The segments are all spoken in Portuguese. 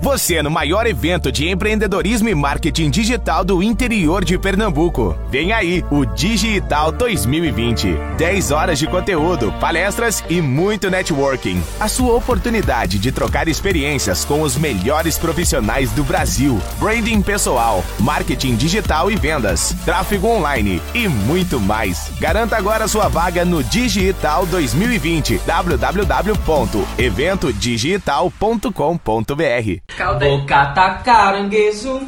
Você é no maior evento de empreendedorismo e marketing digital do interior de Pernambuco. Vem aí, o Digital 2020. 10 horas de conteúdo, palestras e muito networking. A sua oportunidade de trocar experiências com os melhores profissionais do Brasil. Branding pessoal, marketing digital e vendas, tráfego online e muito mais. Garanta agora sua vaga no Digital 2020. www.eventodigital.com.br Vou catar caranguejo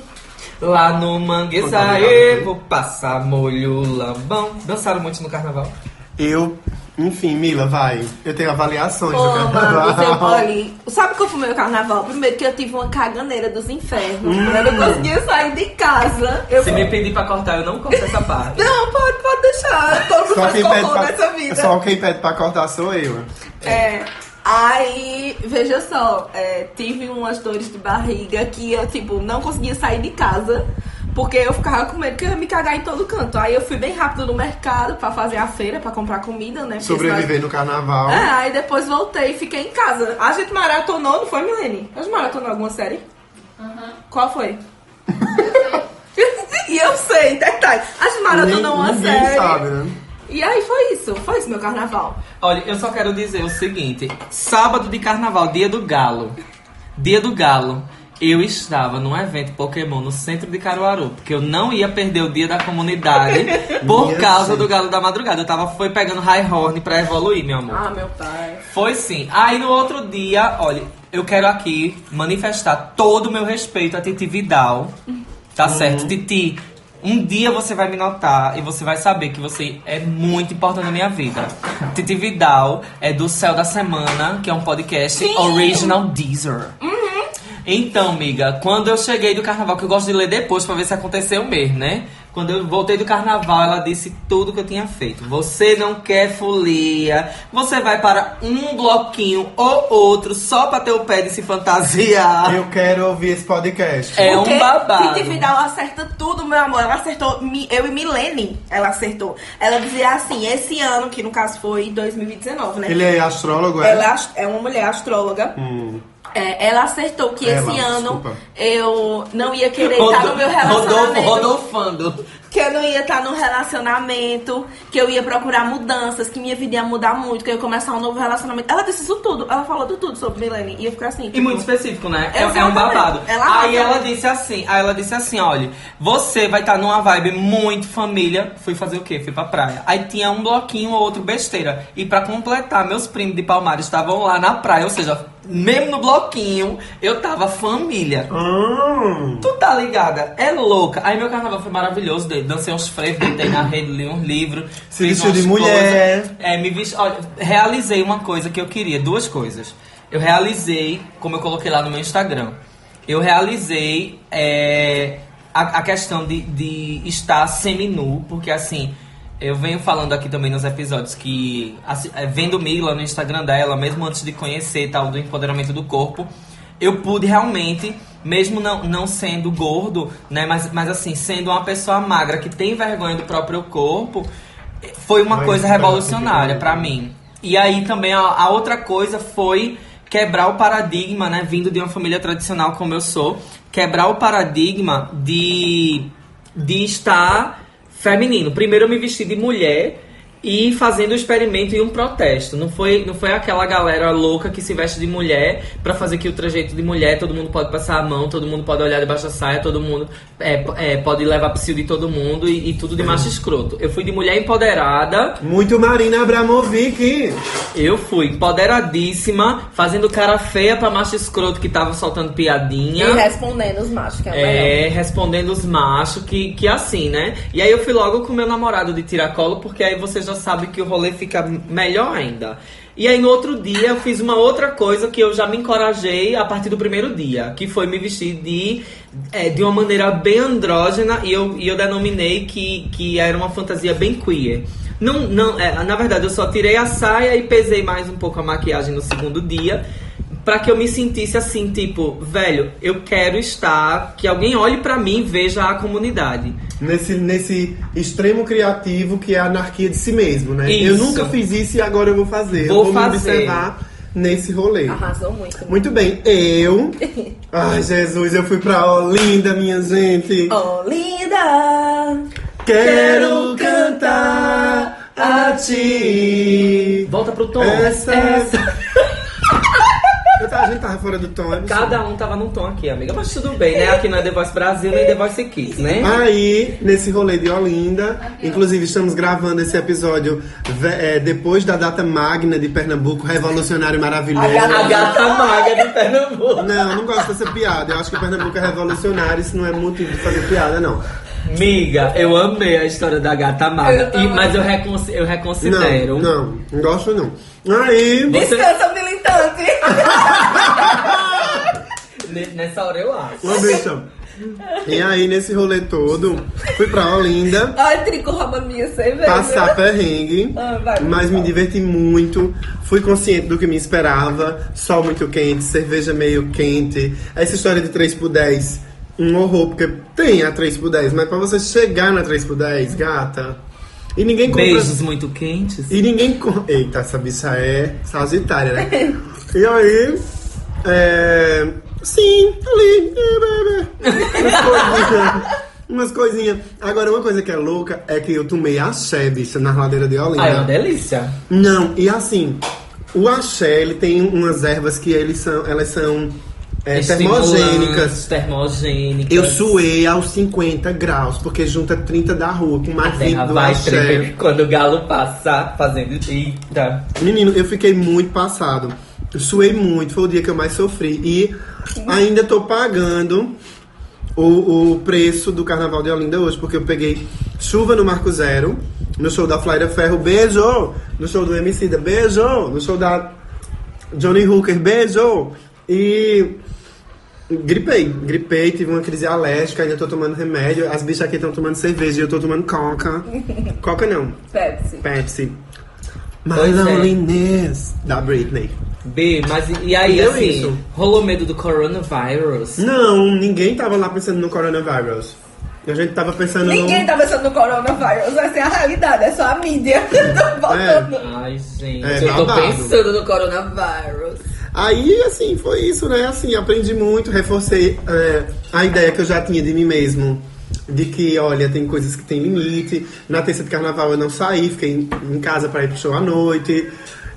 lá no mangueçaê. Vou passar molho lambão. Dançaram muito no carnaval? Eu, enfim, Mila, vai. Eu tenho avaliações Pô, do mano, carnaval. você, olha, sabe qual foi o meu carnaval? Primeiro que eu tive uma caganeira dos infernos. Eu não conseguia sair de casa. Eu Se me pedir pra cortar, eu não corto essa parte. Não, pode, pode deixar. Todo mundo Só faz quem, pede cocô pra, nessa vida. só quem pede pra cortar sou eu. É. Aí, veja só, é, tive umas dores de barriga que eu, tipo, não conseguia sair de casa. Porque eu ficava com medo que eu ia me cagar em todo canto. Aí eu fui bem rápido no mercado pra fazer a feira, pra comprar comida, né? Porque Sobreviver no carnaval. É, aí depois voltei e fiquei em casa. A gente maratonou, não foi, Milene? A gente maratonou alguma série? Qual foi? e eu sei, detalhe. A gente maratonou uma Ninguém série. sabe, né? E aí foi isso, foi isso meu carnaval. Olha, eu só quero dizer o seguinte: sábado de carnaval, dia do galo. Dia do galo. Eu estava num evento Pokémon no centro de Caruaru, porque eu não ia perder o dia da comunidade por Minha causa gente. do galo da madrugada. Eu tava foi pegando high horn pra evoluir, meu amor. Ah, meu pai. Foi sim. Aí no outro dia, olha, eu quero aqui manifestar todo o meu respeito a Titi Vidal. Tá certo? Titi, um dia você vai me notar e você vai saber que você é muito importante na minha vida. Titi Vidal é do Céu da Semana, que é um podcast original Deezer. Então, amiga, quando eu cheguei do carnaval, que eu gosto de ler depois pra ver se aconteceu mesmo, né? Quando eu voltei do carnaval, ela disse tudo que eu tinha feito. Você não quer folia, você vai para um bloquinho ou outro só pra ter o pé de se fantasiar. Eu quero ouvir esse podcast. É um Porque babado. Titi Vidal acerta tudo, meu amor. Ela acertou, eu e Milene, ela acertou. Ela dizia assim, esse ano, que no caso foi 2019, né? Ele é astrólogo, é? Ela é é uma mulher astróloga. Hum. É, ela acertou que Ela, esse ano desculpa. eu não ia querer estar no meu relacionamento. Rodolfando. Que eu não ia estar num relacionamento, que eu ia procurar mudanças, que minha vida ia mudar muito, que eu ia começar um novo relacionamento. Ela disse isso tudo, ela falou de tudo sobre Milene. E eu fiquei assim. E tipo, muito específico, né? É, é um babado. Ela aí ela disse assim, aí ela disse assim, olha, você vai estar numa vibe muito família. Fui fazer o quê? Fui pra praia. Aí tinha um bloquinho ou outro besteira. E pra completar, meus primos de Palmares estavam lá na praia, ou seja, mesmo no bloquinho, eu tava família. Hum. Tu tá ligada? É louca. Aí meu carnaval foi maravilhoso. dei- Dancei uns frevos, deitei na rede, li uns livros. Se vestiu de mulher. coisas. É, me vesti... Olha, realizei uma coisa que eu queria. Duas coisas. Eu realizei, como eu coloquei lá no meu Instagram. Eu realizei é, a, a questão de, de estar semi-nu. Porque assim... Eu venho falando aqui também nos episódios que, assim, vendo Mila no Instagram dela, mesmo antes de conhecer e tal, do empoderamento do corpo, eu pude realmente, mesmo não, não sendo gordo, né, mas, mas assim, sendo uma pessoa magra que tem vergonha do próprio corpo, foi uma Mas coisa revolucionária pra mim. E aí também a, a outra coisa foi quebrar o paradigma, né, vindo de uma família tradicional como eu sou, quebrar o paradigma de, de estar feminino. Primeiro eu me vesti de mulher e fazendo o experimento e um protesto. Não foi, não foi aquela galera louca que se veste de mulher pra fazer que o trajeto de mulher, todo mundo pode passar a mão, todo mundo pode olhar debaixo da saia, todo mundo é, é, pode levar psil de todo mundo e, e tudo de macho escroto. Eu fui de mulher empoderada, Muito Marina Abramovic. eu fui empoderadíssima, fazendo cara feia pra macho escroto que tava soltando piadinha. E respondendo os machos, que é o melhor. É, respondendo os machos, que, que assim, né? E aí eu fui logo com meu namorado de tiracolo, porque aí você já sabe que o rolê fica melhor ainda. E aí no outro dia eu fiz uma outra coisa que eu já me encorajei a partir do primeiro dia, que foi me vestir de, é, de uma maneira bem andrógena e eu, e eu denominei que, que era uma fantasia bem queer. Não, não, é, na verdade eu só tirei a saia e pesei mais um pouco a maquiagem no segundo dia pra que eu me sentisse assim, tipo, velho, eu quero estar, que alguém olhe pra mim e veja a comunidade. Nesse, nesse extremo criativo que é a anarquia de si mesmo, né? Isso. Eu nunca fiz isso e agora eu vou fazer. Vou eu vou fazer. me observar nesse rolê. Arrasou muito. Muito bem, eu. Ai, Jesus, eu fui pra Olinda, minha gente. Oh, linda! Quero cantar a ti. Volta pro tom. Essa. Essa. A gente tava fora do tom, é Cada um tava num tom aqui, amiga. Mas tudo bem, né? Aqui não é The Voice Brasil nem The Voice Kids, né? Aí, nesse rolê de Olinda, inclusive estamos gravando esse episódio é, depois da data magna de Pernambuco, revolucionário maravilhoso. A gata maga de Pernambuco. Não, não gosto dessa piada. Eu acho que Pernambuco é revolucionário, isso não é motivo de fazer piada, não. Miga, eu amei a história da gata maga. E- mas eu, reconsi- eu reconsidero. Não, não, não gosto não. Aí, Você- Descansa, militante! Ne- Nessa hora eu acho. ô bicha. E aí, nesse rolê todo, fui pra Olinda. Ai, Trico rouba minha cerveja. passar perrengue, Ah, vai, mas me diverti muito. Fui consciente do que me esperava. Sol muito quente, cerveja meio quente. Essa história de 3 por 10, um horror, porque tem a 3 por 10, mas pra você chegar na 3 por 10, gata. E ninguém compra. Beijos muito quentes. E ninguém. co- Eita, essa bicha é sagitária, né? e aí. É. Sim, ali. é, é, é. Umas coisinhas. Umas coisinhas. Agora, uma coisa que é louca é que eu tomei axé, bicha, na ladeira de Olinda. Ah, é uma delícia. Não, e assim, o axé, ele tem umas ervas que eles são, elas são é, termogênicas. Termogênicas. Eu suei aos 50 graus, porque junta 30 da rua com mais 20 terra do vai tremer quando o galo passar fazendo. Eita. Menino, eu fiquei muito passado. Eu suei muito, foi o dia que eu mais sofri. E ainda tô pagando o, o preço do Carnaval de Olinda hoje, porque eu peguei chuva no Marco Zero, no show da Flaira Ferro, beijo! No show do MC da beijo! No show da Johnny Hooker, beijo! E gripei, gripei, tive uma crise alérgica, ainda tô tomando remédio. As bichas aqui estão tomando cerveja e eu tô tomando coca. Coca não, Pepsi. Pepsi. My Pois é. loneliness da Britney. B, mas e- e aí, Deu assim, isso. rolou medo do coronavírus? Não, ninguém tava lá pensando no coronavírus. A gente tava pensando Ninguém no. tá pensando no coronavírus, essa é a realidade, é só a mídia. Tô botando. Ai, gente, É, eu tô babado. pensando. no coronavírus. Aí, assim, foi isso, né? Assim, aprendi muito, reforcei é, a ideia que eu já tinha de mim mesmo. De que, olha, tem coisas que tem limite. Na terça de carnaval eu não saí, fiquei em, em casa pra ir pro show à noite.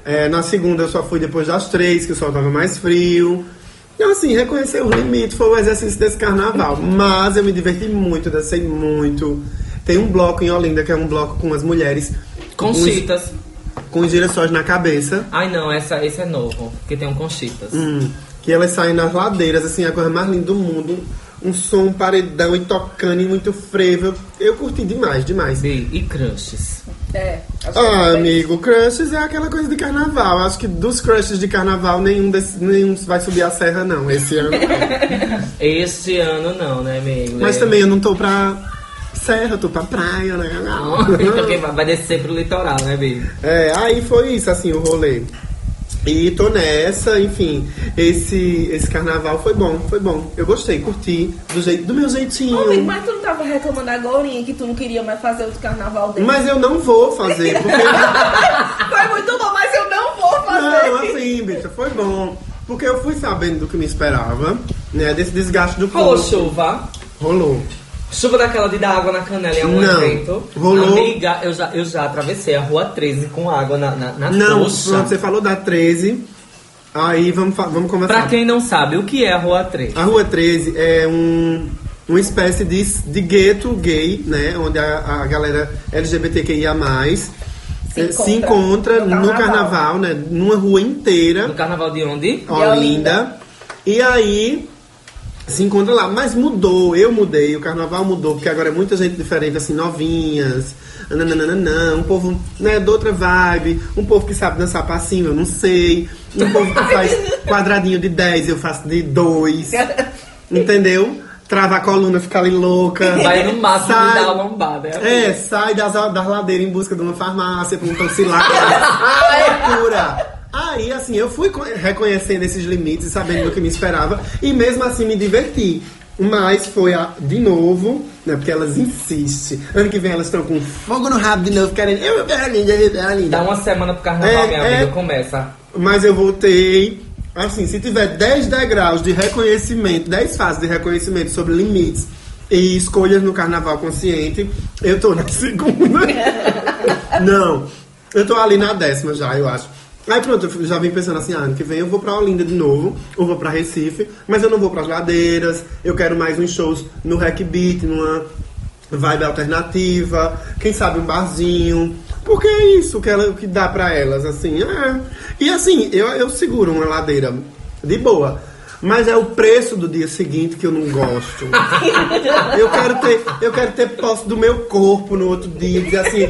É, na segunda eu só fui depois das três, que o sol tava mais frio. Então, assim, reconhecer os limites foi o exercício desse carnaval. Mas eu me diverti muito, dancei muito. Tem um bloco em Olinda, que é um bloco com as mulheres. Com, com girassóis na cabeça. Ai, não, essa, esse é novo, porque tem um conchitas. Hum, que elas saem nas ladeiras, assim, a coisa mais linda do mundo. Um som, um paredão e tocando e muito frevo. Eu curti demais, demais. B, e crushes. É. que Ah, amigo, crushes é aquela coisa de carnaval. Acho que dos crushes de carnaval, nenhum, desses, nenhum vai subir a serra, não, esse ano. Este ano não, né, amigo? Mas É. também eu não tô pra serra, eu tô pra praia, né? Porque vai vai descer pro litoral, né, B? É, aí foi isso, assim, o rolê. E tô nessa, enfim, esse, esse carnaval foi bom, foi bom. Eu gostei, curti, do, jeito, do meu jeitinho. Ô, amigo, mas tu não tava reclamando agora que tu não queria mais fazer outro carnaval dele? Mas eu não vou fazer, porque. Foi muito bom, mas eu não vou fazer. não, assim, bicha, foi bom. Porque eu fui sabendo do que me esperava, né? Desse desgaste do Rolou corpo. chuva. Rolou. Chuva daquela de dar água na canela em algum Não. evento. Rolou. Amiga, eu já, eu já atravessei a rua 13 com água na, na, na Não, coxa. pronto, você falou da 13. Aí vamos, vamos começar. Pra quem não sabe, o que é a rua 13? A Rua 13 é um, uma espécie de, de gueto gay, né? Onde a, a galera LGBTQIA+, Se eh, se encontra encontra no no carnaval. carnaval, né? Numa rua inteira. No carnaval de onde? Olinda. E aí se encontra lá. Mas mudou, eu mudei, o carnaval mudou, porque agora é muita gente diferente, assim, novinhas. Nananana, um povo, né, de outra vibe, um povo que sabe dançar passinho, eu não sei. Um povo que faz quadradinho de 10, eu faço de 2. Entendeu? Trava a coluna, fica ali louca. Vai no máximo Sai- dar a lombada. É, sai das, das ladeiras em busca de uma farmácia pra um tonsilar. é loucura! Aí, assim, eu fui co- reconhecendo esses limites e sabendo do que me esperava. E mesmo assim me diverti. Mas foi a, de novo, né? Porque elas insistem. Ano que vem elas estão com fogo no rabo de novo, querendo. Eu quero a linda, eu quero a linda. Dá uma semana pro carnaval, É, minha é. amiga, começa. Mas eu voltei. Assim, se tiver 10 degraus de reconhecimento, 10 fases de reconhecimento sobre limites e escolhas no carnaval consciente, eu tô na segunda. Não, eu tô ali na décima já, eu acho. Aí pronto, eu já vim pensando assim, ah, ano que vem eu vou pra Olinda de novo, ou vou pra Recife, mas eu não vou pras ladeiras, eu quero mais uns shows no Hack Beat, numa vibe alternativa, quem sabe um barzinho. Porque é isso que, ela, que dá pra elas, assim. É. E assim, eu, eu seguro uma ladeira de boa. Mas é o preço do dia seguinte que eu não gosto. eu, quero ter, eu quero ter posse do meu corpo no outro dia. Dizer assim,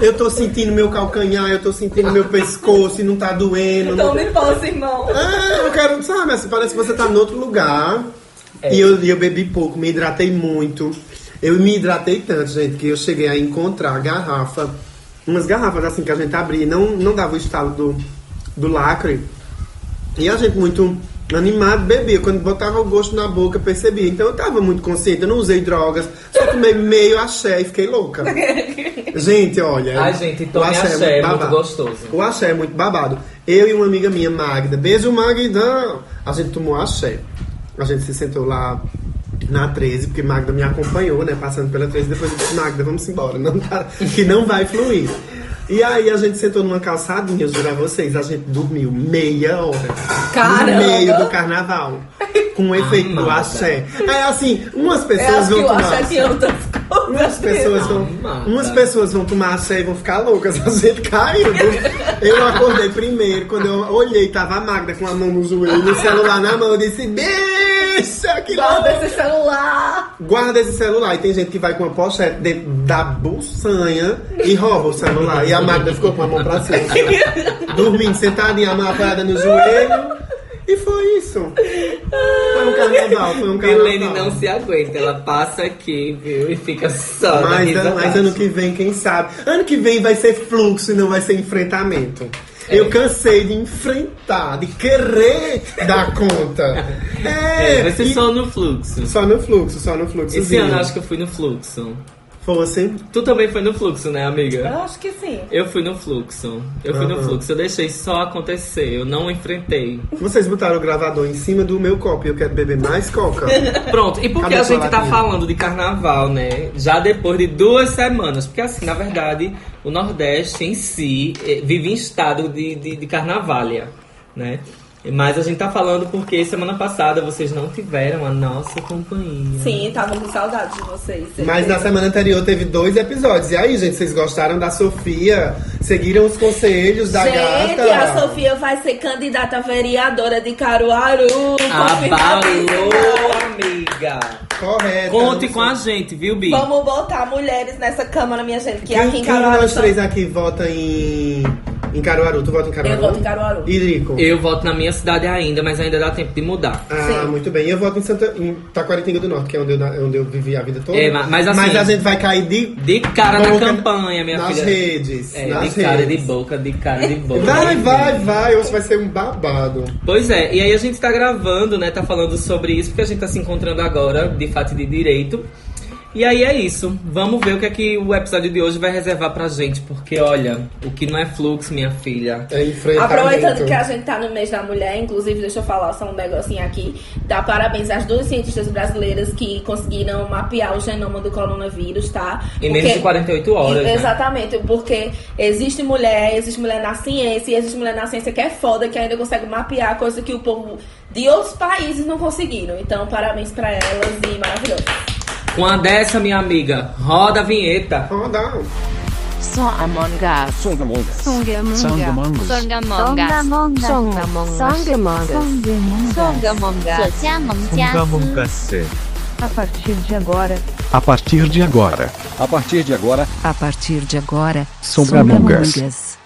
eu tô sentindo meu calcanhar, eu tô sentindo meu pescoço e não tá doendo. não- Tome posse, irmão. é, eu quero, sabe, assim, parece que você tá em outro lugar. É. E eu, eu bebi pouco, me hidratei muito. Eu me hidratei tanto, gente, que eu cheguei a encontrar garrafa, umas garrafas assim que a gente abria, não, não dava o estalo do, do lacre. E a gente muito animado bebia. Quando botava o gosto na boca, percebia. Então eu tava muito consciente, eu não usei drogas, só tomei meio axé e fiquei louca. Gente, olha. Ai, gente, o tome axé, é muito babado. gostoso. O axé é muito babado. Eu e uma amiga minha, Magda. Beijo, Magda! A gente tomou axé. A gente se sentou lá na 13, porque Magda me acompanhou, né? Passando pela 13. Depois eu disse, Magda, vamos embora. Não tá, que não vai fluir. E aí a gente sentou numa calçadinha, eu juro a vocês, a gente dormiu meia hora. Caramba! No meio do carnaval. Com o efeito do axé. É assim, umas Eu pessoas vão tomar. acho que outras coisas. Umas pessoas vão, umas pessoas vão tomar axé e vão ficar loucas. A gente caiu. Eu acordei primeiro, quando eu olhei, tava a Magda com a mão no joelho, o celular na mão, eu disse, bicha, que Guarda louco! esse celular. Guarda esse celular. E tem gente que vai com a pochete dentro da bolsanha e rouba o celular. E a Magda ficou com a mão pra cima. Dormindo, sentadinha, a mão apoiada no joelho. E foi isso. Foi um carnaval, foi um carnaval. Milene não se aguenta, ela passa aqui, viu? E fica só. Mas, mas ano que vem, quem sabe? Ano que vem vai ser fluxo e não vai ser enfrentamento. É. Eu cansei de enfrentar, de querer dar conta. É, É, vai ser e- só no fluxo. só no fluxo, só no fluxo. Esse ano acho que eu fui no fluxo. Fosse. Tu também foi no fluxo, né, amiga? Eu acho que sim. Eu fui no fluxo. Eu fui no Aham. fluxo. Eu deixei só acontecer. Eu não enfrentei. Vocês botaram o gravador em cima do meu copo e eu quero beber mais coca. Pronto, e por que Cadê a a sua gente tá latinha? falando de carnaval, né? Já depois de duas semanas. Porque, assim, na verdade, o Nordeste em si eh, vive em estado de, de, de carnavalha, né? Mas a gente tá falando porque semana passada vocês não tiveram a nossa companhia. Sim, tava com saudade de vocês. Mas na semana anterior teve dois episódios. E aí, gente, vocês gostaram da Sofia? Seguiram os conselhos da Gente, gata? a Sofia vai ser candidata a vereadora de Caruaru. Abalou, confirmadíssima. amiga! Correto. Conte com a gente, viu, Bi? Vamos botar mulheres nessa Câmara, minha gente. Que Quem, aqui em quem Caruaru. nós só- três aqui vota em, em Caruaru? Tu vota em Caruaru? Eu voto em Caruaru. E Drico? Eu voto na minha cidade ainda, mas ainda dá tempo de mudar. Ah, Sim. muito bem. Eu voto em, Santa, em Taquaritinga do Norte, que é onde eu, na- onde eu vivi a vida toda. É, ma- mas assim- a gente vai cair de, De cara na Boca campanha, minha nas filha. redes. É, nas de cara, de redes. boca, de cara, de boca. Vai, vai, vai. Hoje vai ser um babado. Pois é, e aí a gente tá gravando, né? Tá falando sobre isso, porque a gente tá se encontrando agora, de fato e de direito. E aí é isso. Vamos ver o que é que o episódio de hoje vai reservar pra gente. Porque, olha, o que não é fluxo, minha filha. É enfrentamento. Aproveitando que a gente tá no mês da mulher, inclusive, deixa eu falar só um negocinho aqui. Dar parabéns às duas cientistas brasileiras que conseguiram mapear o genoma do coronavírus, tá? Em menos de 48 horas. né? Exatamente, porque existe mulher, existe mulher na ciência, e existe mulher na ciência que é foda, que ainda consegue mapear coisa que o povo de outros países não conseguiram. Então, parabéns pra elas e maravilhoso. Uma dessa, minha amiga. Roda a vinheta. Roda. Songamongas. Songamongas. Songamongas. Songamongas. Songamongas. Songamongas. Songamongas. Songamongas. A partir de agora. A partir de agora. A partir de agora. A partir de agora. Songamongas.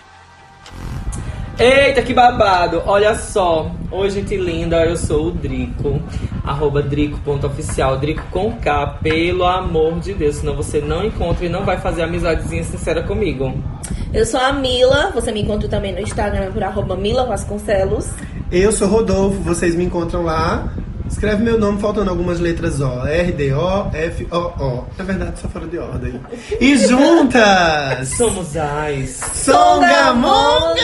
Eita, que babado! Olha só, oi gente linda, eu sou o Drico arroba drico.oficial, drico com K, pelo amor de Deus, senão você não encontra e não vai fazer amizadezinha sincera comigo. Eu sou a Mila, você me encontra também no Instagram por arroba Mila Vasconcelos. Eu sou Rodolfo, vocês me encontram lá. Escreve meu nome faltando algumas letras O. R, D, O, F, O, O. Na verdade, só fora de ordem. E juntas! Somos as Songamongas!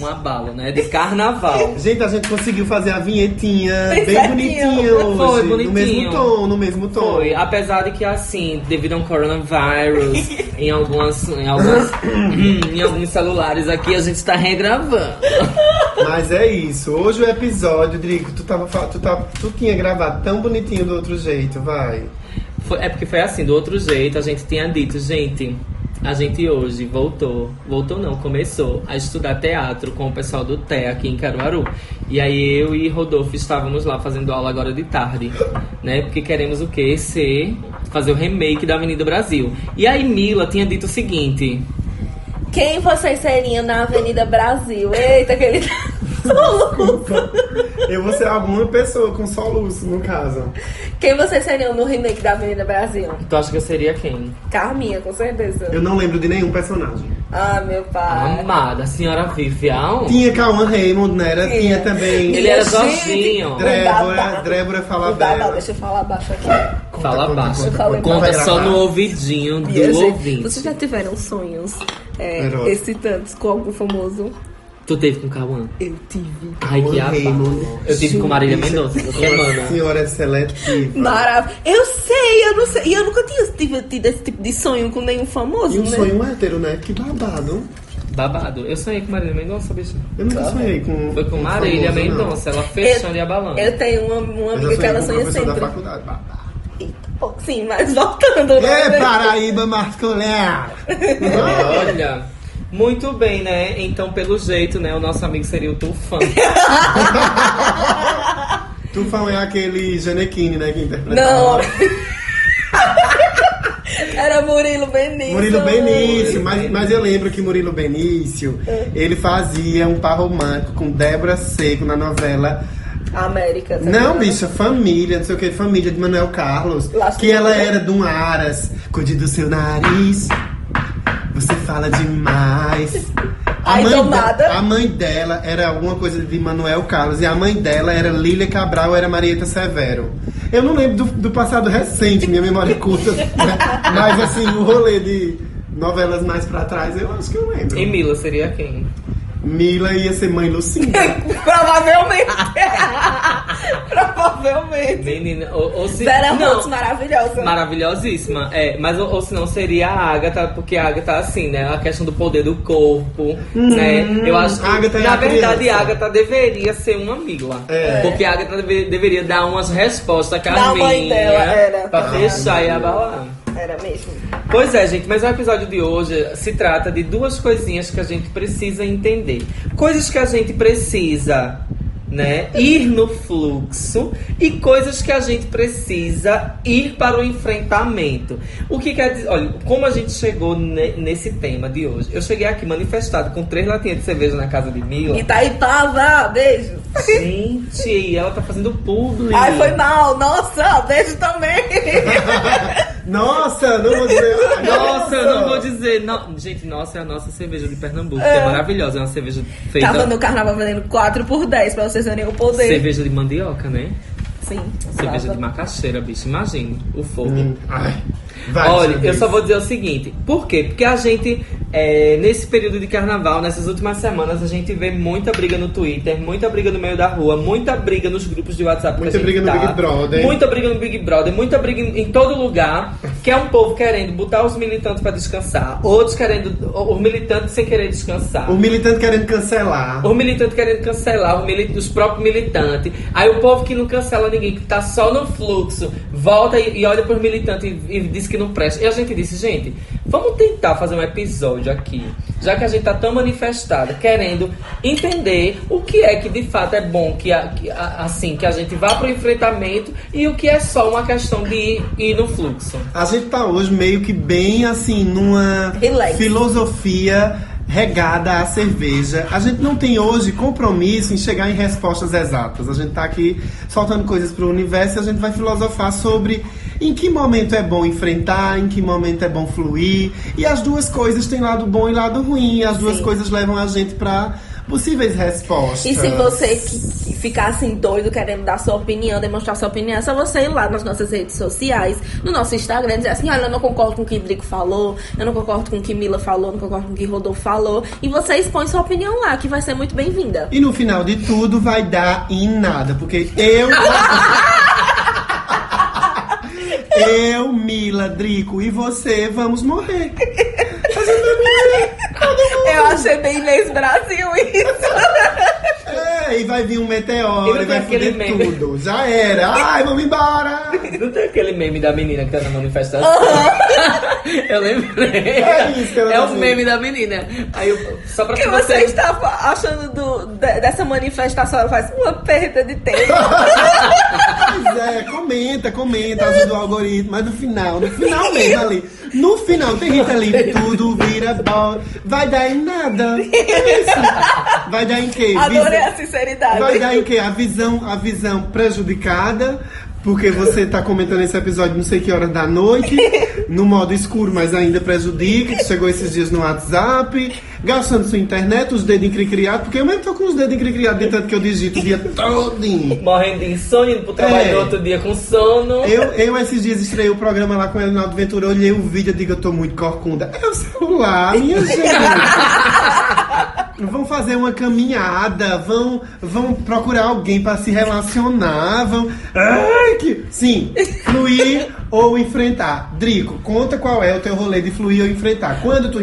um abalo, né? De carnaval. Gente, a gente conseguiu fazer a vinhetinha Bem bem certinho. bonitinha hoje. Foi, No bonitinho. mesmo tom, no mesmo tom. Foi, apesar de que assim, devido ao coronavírus, em algumas, em algumas, em alguns celulares aqui a gente está regravando. Mas é isso. Hoje o episódio, Drico, tu, tava, tu, tá, tu tinha gravado tão bonitinho do outro jeito, vai. Foi- é porque foi assim, do outro jeito, a gente tinha dito, gente, a gente hoje voltou, voltou não, começou a estudar teatro com o pessoal do TE aqui em Caruaru. E aí eu e Rodolfo estávamos lá fazendo aula agora de tarde, né? Porque queremos o quê? Ser, fazer o remake da Avenida Brasil. E aí Mila tinha dito o seguinte, Quem vocês seriam na Avenida Brasil? Eita, aquele soluço. Eu vou ser alguma pessoa com soluço, no caso. Quem vocês seriam no remake da Avenida Brasil? tu acha que eu seria quem? Carminha, com certeza. Eu não lembro de nenhum personagem. Ah, meu pai. Amada, a senhora Vivian. Tinha Cauã Raymond, né? Era, Tinha. também Ele era Gente, Jorginho. Débora, babado. Débora O Falabella. babado, deixa eu falar baixo aqui. Fala conta, baixo. conta, conta. Conta só no ouvidinho do gente, ouvinte. Vocês já tiveram sonhos é, excitantes com algum famoso? Tu teve com Cauã? Eu tive. Ai, que Raymond. Eu tive com Marília Mendonça essa A semana. senhora é seletiva. Maravilhoso. Eu sei, eu não sei. E eu nunca tinha tido, tido esse tipo de sonho com nenhum famoso, E um né? sonho hétero, né? Que babado. Babado. Eu sonhei com Marília Mendonça, bicho. Eu nunca sonhei com. Foi com um Marília famoso, não. Mendonça, ela fechando e abalando. Eu tenho uma, uma Eu já amiga que ela sonha professor da sempre. faculdade. babado. Sim, mas voltando. né? É Paraíba masculina! Olha, muito bem, né? Então, pelo jeito, né? O nosso amigo seria o Tufão. Tufão é aquele Janequine, né? Que interpreta. Não. Era Murilo Benício. Murilo Benício, mas, mas eu lembro que Murilo Benício, ele fazia um par romântico com Débora Seco na novela. América. tá Não, bicha, família, não sei o que, família de Manuel Carlos. Laço que ela Manuel. era de um Aras, cuide do seu nariz. Você fala demais. A Ai, mãe, tomada. a mãe dela era alguma coisa de Manuel Carlos e a mãe dela era Lília Cabral ou era Marieta Severo. Eu não lembro do, do passado recente, minha memória é curta. né? Mas assim, o rolê de novelas mais pra trás, eu acho que eu lembro. E Mila seria quem? Mila ia ser mãe Lucinda. Provavelmente. Provavelmente. Menina, ou, ou se. Vera não, maravilhosa. Maravilhosíssima. É, mas ou, ou se não seria a Agatha, porque a Agatha, assim, né? A questão do poder do corpo, né? Eu acho que, Agatha é na a verdade, criança. a Agatha deveria ser uma Mila. É. Porque a Agatha deve- deveria dar umas respostas à Da Carminha. mãe dela, era. Pra fechar e abalar. Era mesmo. Pois é, gente, mas o episódio de hoje se trata de duas coisinhas que a gente precisa entender. Coisas que a gente precisa, né, ir no fluxo e coisas que a gente precisa ir para o enfrentamento. O que quer dizer, olha, como a gente chegou ne- nesse tema de hoje? Eu cheguei aqui manifestado com três latinhas de cerveja na casa de Mila. Itaipava, beijo. Gente, e ela tá fazendo publi. Ai, foi mal. Nossa, beijo também. Nossa, não vou dizer. Nossa, eu não vou dizer. Não. Gente, nossa, é a nossa cerveja de Pernambuco, que é maravilhosa. É uma cerveja feita. Tava no carnaval vendendo 4 por 10 pra vocês verem o poder. Cerveja de mandioca, né? Sim. Cerveja tava. de macaxeira, bicho. Imagine o fogo. Hum, ai, vai, Olha, eu só vou dizer o seguinte. Por quê? Porque a gente, é, nesse período de carnaval, nessas últimas semanas, a gente vê muita briga no Twitter, muita briga no meio da rua, muita briga nos grupos de WhatsApp. Muita briga no tá, Big Brother. Muita briga no Big Brother, muita briga em, em todo lugar. Que é um povo querendo botar os militantes pra descansar. Outros querendo. Os militantes sem querer descansar. O militante querendo cancelar. Os militantes querendo cancelar os próprios militantes. Aí o povo que não cancela ninguém, que tá só no fluxo, volta e, e olha pros militantes e, e diz que não presta. E a gente disse, gente, vamos tentar fazer um episódio aqui, já que a gente tá tão manifestada, querendo entender o que é que de fato é bom que, a- que a- assim que a gente vá pro enfrentamento e o que é só uma questão de ir, ir no fluxo. A gente tá hoje meio que bem assim, numa Relax. filosofia regada à cerveja. A gente não tem hoje compromisso em chegar em respostas exatas. A gente tá aqui soltando coisas pro universo e a gente vai filosofar sobre em que momento é bom enfrentar, em que momento é bom fluir. E as duas coisas têm lado bom e lado ruim. E as duas Sim. coisas levam a gente pra possíveis respostas. E se você ficar assim doido querendo dar sua opinião, demonstrar sua opinião, é só você ir lá nas nossas redes sociais, no nosso Instagram, dizer assim, olha, eu não concordo com o que Drico falou, eu não concordo com o que Mila falou, eu não concordo com o que Rodolfo falou. E você expõe sua opinião lá, que vai ser muito bem-vinda. E no final de tudo vai dar em nada, porque eu. eu, Mila, Drico e você vamos morrer. A gente vai morrer. Todo mundo. Eu achei bem Inês Brasil isso. E vai vir um meteoro e vai foder meme? tudo. Já era. Ai, vamos embora. Não tem aquele meme da menina que tá na manifestação? eu lembrei. É isso que ela É tá o meme da menina. Aí eu, só pra O que você você. estava achando do, de- dessa manifestação? Ela faz uma perda de tempo. Pois é, comenta, comenta, ajuda o algoritmo. Mas no final, no final mesmo ali. No final, tem Rita Lee, tudo vira bola. Vai dar em nada. É isso. Vai dar em quê? Adorei a sinceridade. Vai dar em quê? A visão, a visão prejudicada, porque você tá comentando esse episódio não sei que horas da noite, no modo escuro, mas ainda prejudica, que chegou esses dias no WhatsApp, gastando sua internet, os dedos encricriados, porque eu mesmo tô com os dedos encricriados de tanto que eu digito o dia todinho. Morrendo de insônia, indo pro trabalho É. outro dia com sono. Eu, eu esses dias estreiei o programa lá com o Leonardo Ventura, olhei o vídeo e digo, eu tô muito corcunda. É o celular, minha gente. Vão fazer uma caminhada, vão, vão procurar alguém pra se relacionar, vão. Ai, que. Sim, fluir ou enfrentar. Drico, conta qual é o teu rolê de fluir ou enfrentar. Quando tu,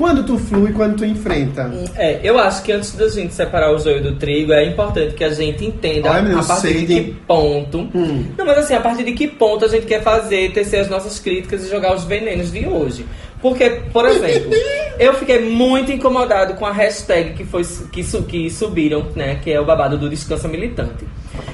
quando tu flui, quando tu enfrenta. É, eu acho que antes da gente separar o joio do trigo, é importante que a gente entenda meu, a partir de que ponto. Hum. Não, mas assim, a partir de que ponto a gente quer fazer, tecer as nossas críticas e jogar os venenos de hoje. Porque, por exemplo, eu fiquei muito incomodado com a hashtag que, foi, que, que subiram, né? Que é o babado do descansa militante.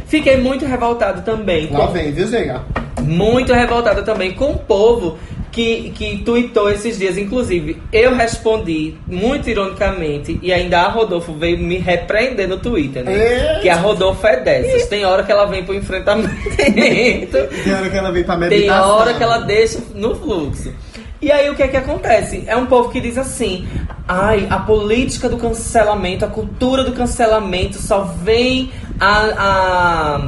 Fiquei muito revoltado também Lá com vem, viu, Zega? muito revoltada também com o povo que, que tweetou esses dias. Inclusive, eu respondi muito ironicamente e ainda a Rodolfo veio me repreender no Twitter, né? Eita. Que a Rodolfo é dessas. Tem hora que ela vem pro enfrentamento. Tem hora que ela vem pra meditação. Tem hora que ela deixa no fluxo. E aí o que é que acontece? É um povo que diz assim: ai, a política do cancelamento, a cultura do cancelamento só vem a. a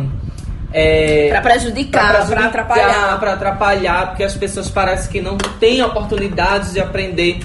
é, Pra prejudicar, pra atrapalhar. Pra atrapalhar, porque as pessoas parecem que não têm oportunidades de aprender.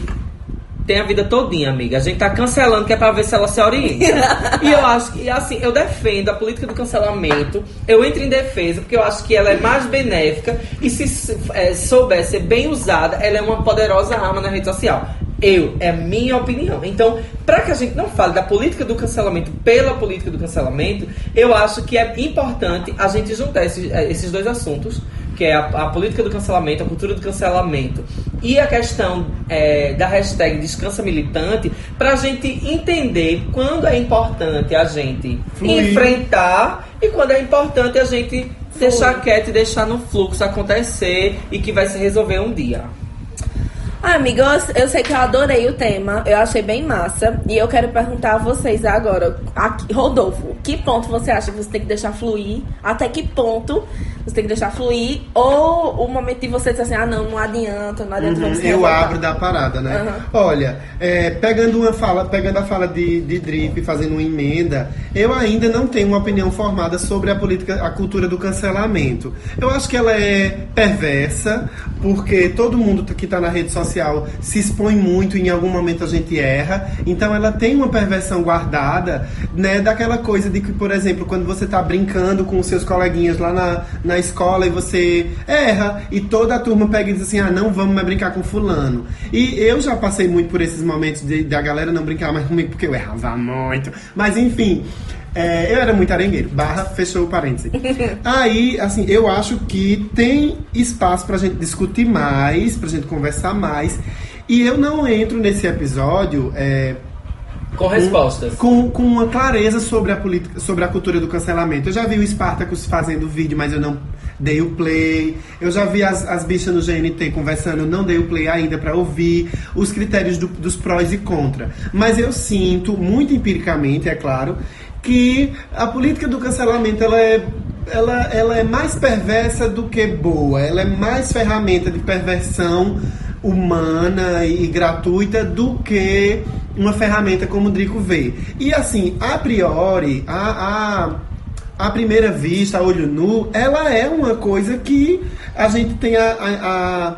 Tem a vida todinha, amiga. A gente tá cancelando que é pra ver se ela se orienta. e eu acho que, assim, eu defendo a política do cancelamento. Eu entro em defesa porque eu acho que ela é mais benéfica e se é, souber ser bem usada, ela é uma poderosa arma na rede social. Eu, é a minha opinião. Então, para que a gente não fale da política do cancelamento pela política do cancelamento, eu acho que é importante a gente juntar esses, eh, esses dois assuntos, que é a, a política do cancelamento, a cultura do cancelamento e a questão eh, da hashtag Descansa Militante, para a gente entender quando é importante a gente Fluir. enfrentar e quando é importante a gente deixar quieto e deixar no fluxo acontecer e que vai se resolver um dia. Ah, amiga, eu, eu sei que eu adorei o tema, eu achei bem massa. E eu quero perguntar a vocês agora, aqui, Rodolfo, que ponto você acha que você tem que deixar fluir? Até que ponto você tem que deixar fluir? Ou o momento de você dizer assim, ah não, não adianta, não adianta, Uhum, eu revoltar. abro da parada, né? Aham. Olha, é, pegando uma fala, pegando a fala de, de Drip fazendo uma emenda, eu ainda não tenho uma opinião formada sobre a política, a cultura do cancelamento. Eu acho que ela é perversa, porque todo mundo que está na rede social se expõe muito em algum momento a gente erra. Então ela tem uma perversão guardada, né? Daquela coisa de que, por exemplo, quando você tá brincando com os seus coleguinhas lá na, na escola e você erra e toda a turma pega e diz assim: ah, não vamos mais brincar com fulano. E eu já passei muito por esses momentos de, da galera não brincar mais comigo porque eu errava muito. Mas enfim. É, eu era muito arengueiro. Barra, fechou o parêntese. Aí, assim, eu acho que tem espaço pra gente discutir mais, pra gente conversar mais. E eu não entro nesse episódio é, Com respostas. com, com uma clareza sobre a política, sobre a cultura do cancelamento. Eu já vi o Spartacus fazendo vídeo, mas eu não dei o play. Eu já vi as, as bichas no GNT conversando, não dei o play ainda pra ouvir os critérios do- dos prós e contra. Mas eu sinto, muito empiricamente, é claro, que a política do cancelamento ela é, ela, ela é mais perversa do que boa. Ela é mais ferramenta de perversão humana e gratuita do que uma ferramenta como o Drico vê. E assim, a priori, a, a, a primeira vista, a olho nu, ela é uma coisa que a gente tem a,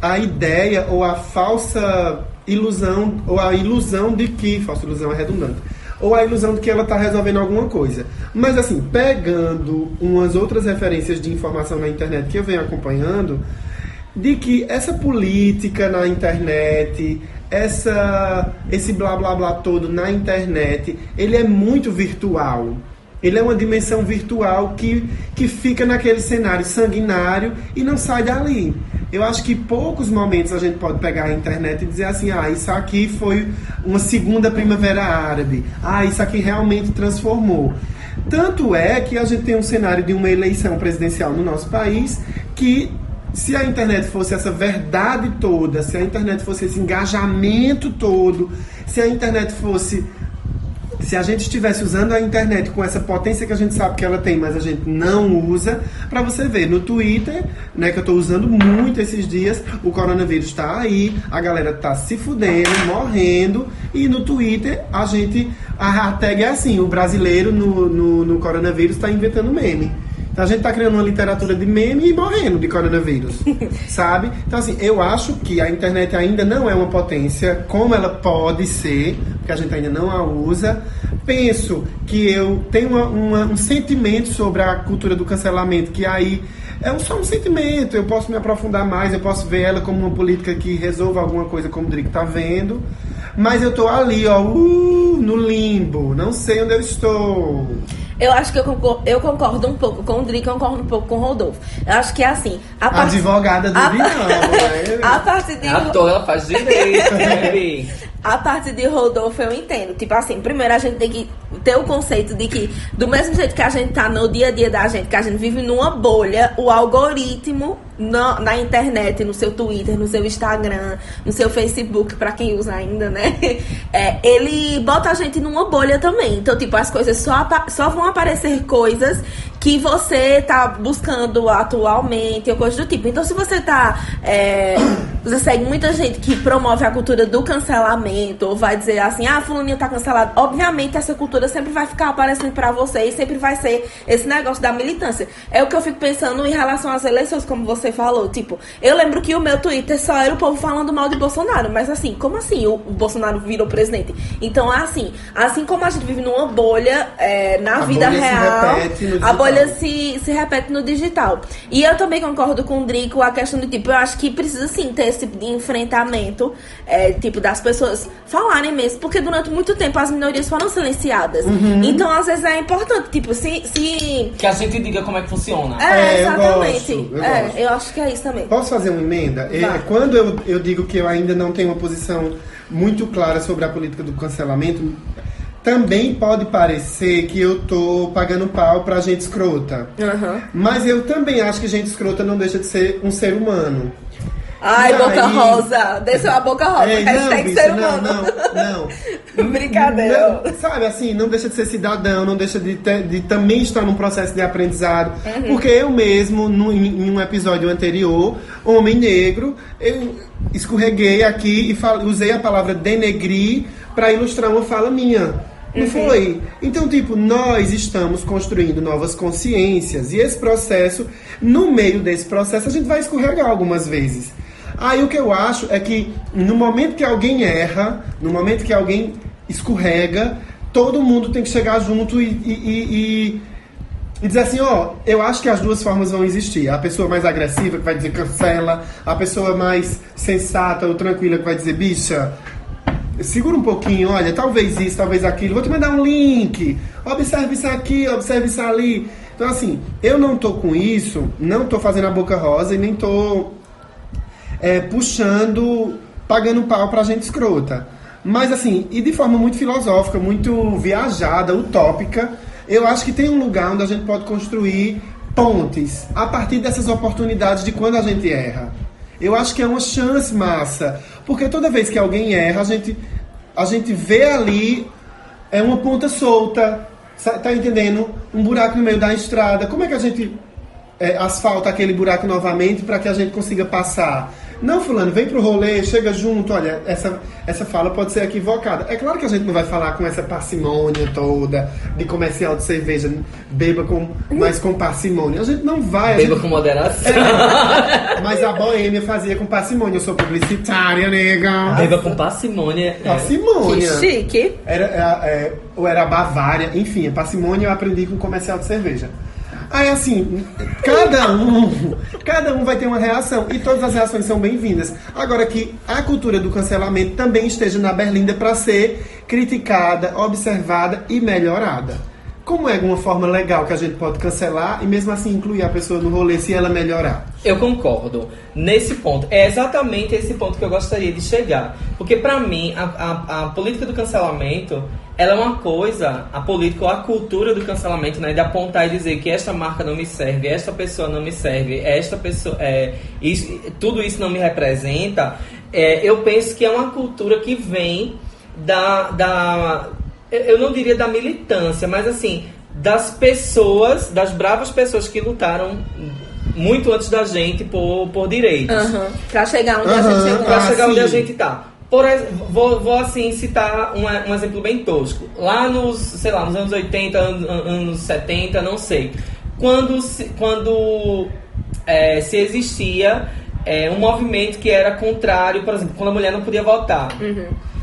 a, a, ideia ou a falsa ilusão, ou a ilusão de que, falsa ilusão é redundante, ou a ilusão de que ela está resolvendo alguma coisa. Mas assim, pegando umas outras referências de informação na internet que eu venho acompanhando, de que essa política na internet, essa esse blá blá blá todo na internet, ele é muito virtual. Ele é uma dimensão virtual que, que fica naquele cenário sanguinário e não sai dali. Eu acho que poucos momentos a gente pode pegar a internet e dizer assim: ah, isso aqui foi uma segunda primavera árabe. Ah, isso aqui realmente transformou. Tanto é que a gente tem um cenário de uma eleição presidencial no nosso país que se a internet fosse essa verdade toda, se a internet fosse esse engajamento todo, se a internet fosse. Se a gente estivesse usando a internet com essa potência que a gente sabe que ela tem, mas a gente não usa, para você ver no Twitter, né, que eu tô usando muito esses dias, o coronavírus tá aí, a galera tá se fudendo, morrendo, e no Twitter a gente, a hashtag é assim, o brasileiro no, no, no coronavírus tá inventando meme. Então a gente tá criando uma literatura de meme e morrendo de coronavírus, sabe? Então assim, eu acho que a internet ainda não é uma potência como ela pode ser, porque a gente ainda não a usa. Penso que eu tenho uma- uma- um sentimento sobre a cultura do cancelamento, que aí é só um sentimento, eu posso me aprofundar mais, eu posso ver ela como uma política que resolva alguma coisa como o Drico tá vendo. Mas eu tô ali, ó, uh, no limbo, não sei onde eu estou. Eu acho que eu concordo, eu concordo um pouco com o eu concordo um pouco com o Rodolfo. Eu acho que é assim. A part- Advogada do a- Bial, né? A partir de. É ator, ela faz direito, né? A parte de Rodolfo eu entendo. Tipo assim, primeiro a gente tem que ter o conceito de que, do mesmo jeito que a gente tá no dia a dia da gente, que a gente vive numa bolha, o algoritmo na, na internet, no seu Twitter, no seu Instagram, no seu Facebook, pra quem usa ainda, né? É, ele bota a gente numa bolha também. Então, tipo, as coisas só, só vão aparecer coisas que você tá buscando atualmente ou coisa do tipo. Então, se você tá. é, você segue muita gente que promove a cultura do cancelamento, ou vai dizer assim, ah, fulaninho tá cancelado. Obviamente, essa cultura sempre vai ficar aparecendo pra você e sempre vai ser esse negócio da militância. É o que eu fico pensando em relação às eleições, como você falou. Tipo, eu lembro que o meu Twitter só era o povo falando mal de Bolsonaro. Mas assim, como assim o, o Bolsonaro virou presidente? Então, assim, assim como a gente vive numa bolha é, na A vida bolha real, a digital. Bolha se, se repete no digital. E eu também concordo com o Drico a questão do tipo, eu acho que precisa sim ter esse tipo de enfrentamento, é, tipo, das pessoas falarem mesmo, porque durante muito tempo as minorias foram silenciadas. Uhum. Então, às vezes é importante, tipo, se. se... Que a gente diga como é que funciona. É, É, eu exatamente. gosto, eu é, gosto. eu acho que é isso também. Posso fazer uma emenda? É, Vai. quando eu, eu digo que eu ainda não tenho uma posição muito clara sobre a política do cancelamento, também pode parecer que eu tô pagando pau pra gente escrota. Aham. Mas eu também acho que gente escrota não deixa de ser um ser humano. Ai, E boca aí- rosa. Desceu a boca rosa. Ei, não, bicho, ser não, humano. não, não. Brincadeira. Não, sabe, assim, não deixa de ser cidadão, não deixa de, ter- de também estar num processo de aprendizado. Uhum. Porque eu mesmo, no- em, um episódio anterior, homem negro, eu escorreguei aqui e usei a palavra denegrir para ilustrar uma fala minha. Não Uhum. foi? Então, tipo, nós estamos construindo novas consciências e esse processo, no meio desse processo, a gente vai escorregar algumas vezes. Aí o que eu acho é que no momento que alguém erra, no momento que alguém escorrega, todo mundo tem que chegar junto e, e- e- e- e dizer assim, ó, eu acho que as duas formas vão existir. A pessoa mais agressiva que vai dizer cancela, a pessoa mais sensata ou tranquila que vai dizer bicha, segura um pouquinho, olha, talvez isso, talvez aquilo, vou te mandar um link, observe isso aqui, observe isso ali. Então assim, eu não tô com isso, não tô fazendo a boca rosa e nem tô é, puxando, pagando pau pra gente escrota. Mas assim, e de forma muito filosófica, muito viajada, utópica, eu acho que tem um lugar onde a gente pode construir pontes a partir dessas oportunidades de quando a gente erra. Eu acho que é uma chance massa, porque toda vez que alguém erra, a gente a gente vê ali é uma ponta solta, tá entendendo? Um buraco no meio da estrada. Como é que a gente é, asfalta aquele buraco novamente para que a gente consiga passar? Não, fulano, vem pro rolê, chega junto, olha, essa, essa fala pode ser equivocada. É claro que a gente não vai falar com essa parcimônia toda de comercial de cerveja, beba com, mas com parcimônia. A gente não vai. a Beba gente- com moderação. mas a boêmia fazia com parcimônia. Eu sou publicitária, nega. Beba com parcimônia. é. Parcimônia. Que chique. Era, é, é, ou era a Bavária, enfim, a parcimônia eu aprendi com comercial de cerveja. Aí assim, cada um, cada um vai ter uma reação e todas as reações são bem-vindas. Agora que a cultura do cancelamento também esteja na berlinda para ser criticada, observada e melhorada. Como é uma forma legal que a gente pode cancelar e mesmo assim incluir a pessoa no rolê se ela melhorar? Eu concordo. Nesse ponto. É exatamente esse ponto que eu gostaria de chegar. Porque, pra mim, a, a, a política do cancelamento ela é uma coisa, a política ou a cultura do cancelamento, né? De apontar e dizer que esta marca não me serve, esta pessoa não me serve, esta pessoa. É, isso, tudo isso não me representa. É, eu penso que é uma cultura que vem da. da eu- não diria da militância, mas assim, das pessoas, das bravas pessoas que lutaram muito antes da gente por, por direitos. Aham. Pra chegar onde a Aham. gente chegou. Pra Ah, chegar onde a sim. gente tá. Por, vou, vou assim citar um, um exemplo bem tosco. Lá nos, sei lá, nos anos 80, anos, anos 70, não sei. Quando se, quando, é, se existia é, um movimento que era contrário, por exemplo, quando a mulher não podia votar.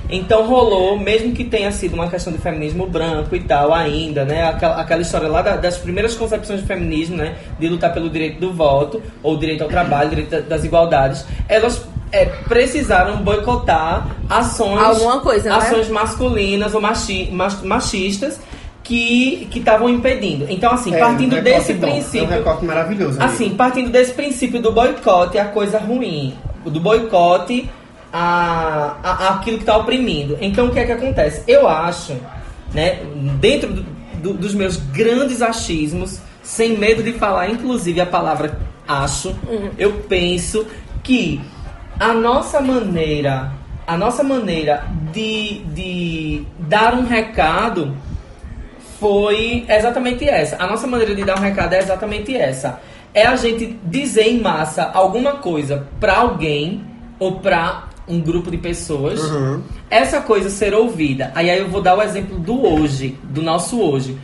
Então rolou, mesmo que tenha sido uma questão de feminismo branco e tal ainda, né? Aquela, aquela história lá da- das primeiras concepções de feminismo, né? De lutar pelo direito do voto, ou direito ao trabalho, direito da- das igualdades. Elas é, precisaram boicotar ações... Alguma coisa, né? Ações masculinas ou machi, mach- machistas que que estavam impedindo. Então, assim, É, partindo um recorte desse bom, princípio... É um recorte maravilhoso. amigo. Assim, partindo desse princípio do boicote, a coisa ruim. Do boicote a, a, aquilo que está oprimindo. Então, o que é que acontece? Eu acho, né, dentro do- do- dos meus grandes achismos, sem medo de falar, inclusive, a palavra acho, eu penso que a nossa maneira, a nossa maneira de, de dar um recado foi exatamente essa. A nossa maneira de dar um recado é exatamente essa. É a gente dizer em massa alguma coisa pra alguém ou pra um grupo de pessoas. Uhum. Essa coisa ser ouvida. Aí, aí eu vou dar o exemplo do hoje, do nosso hoje.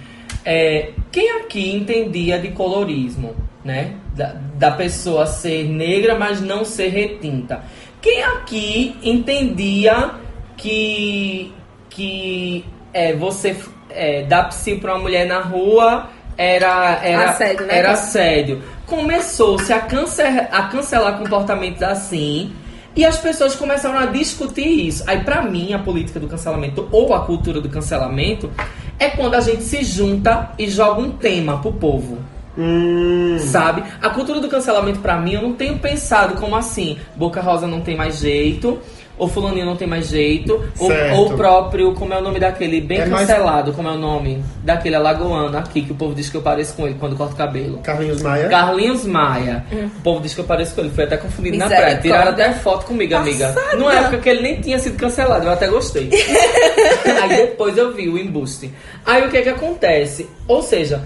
É, quem aqui entendia de colorismo, né? Da, da pessoa ser negra, mas não ser retinta. Quem aqui entendia que que é, você é, dar psi pra uma mulher na rua era era Assédio, né? era assédio. Começou-se a, a cancelar comportamentos assim e as pessoas começaram a discutir isso. Aí, pra mim, a política do cancelamento ou a cultura do cancelamento é quando a gente se junta e joga um tema pro povo. Hum, Sabe? A cultura do cancelamento, pra mim, eu não tenho pensado como assim. Boca Rosa não tem mais jeito. Ou fulaninho não tem mais jeito. Ou, ou o próprio, como é o nome daquele bem É mais- cancelado, como é o nome? Daquele alagoano aqui, que o povo diz que eu pareço com ele quando corto cabelo. Carlinhos Maia. Carlinhos Maia. O povo diz que eu pareço com ele. Foi até confundido na praia. Tiraram até foto comigo, amiga. Numa época que ele nem tinha sido cancelado. Eu até gostei. Aí depois eu vi o embuste. Aí o que que acontece? Ou seja,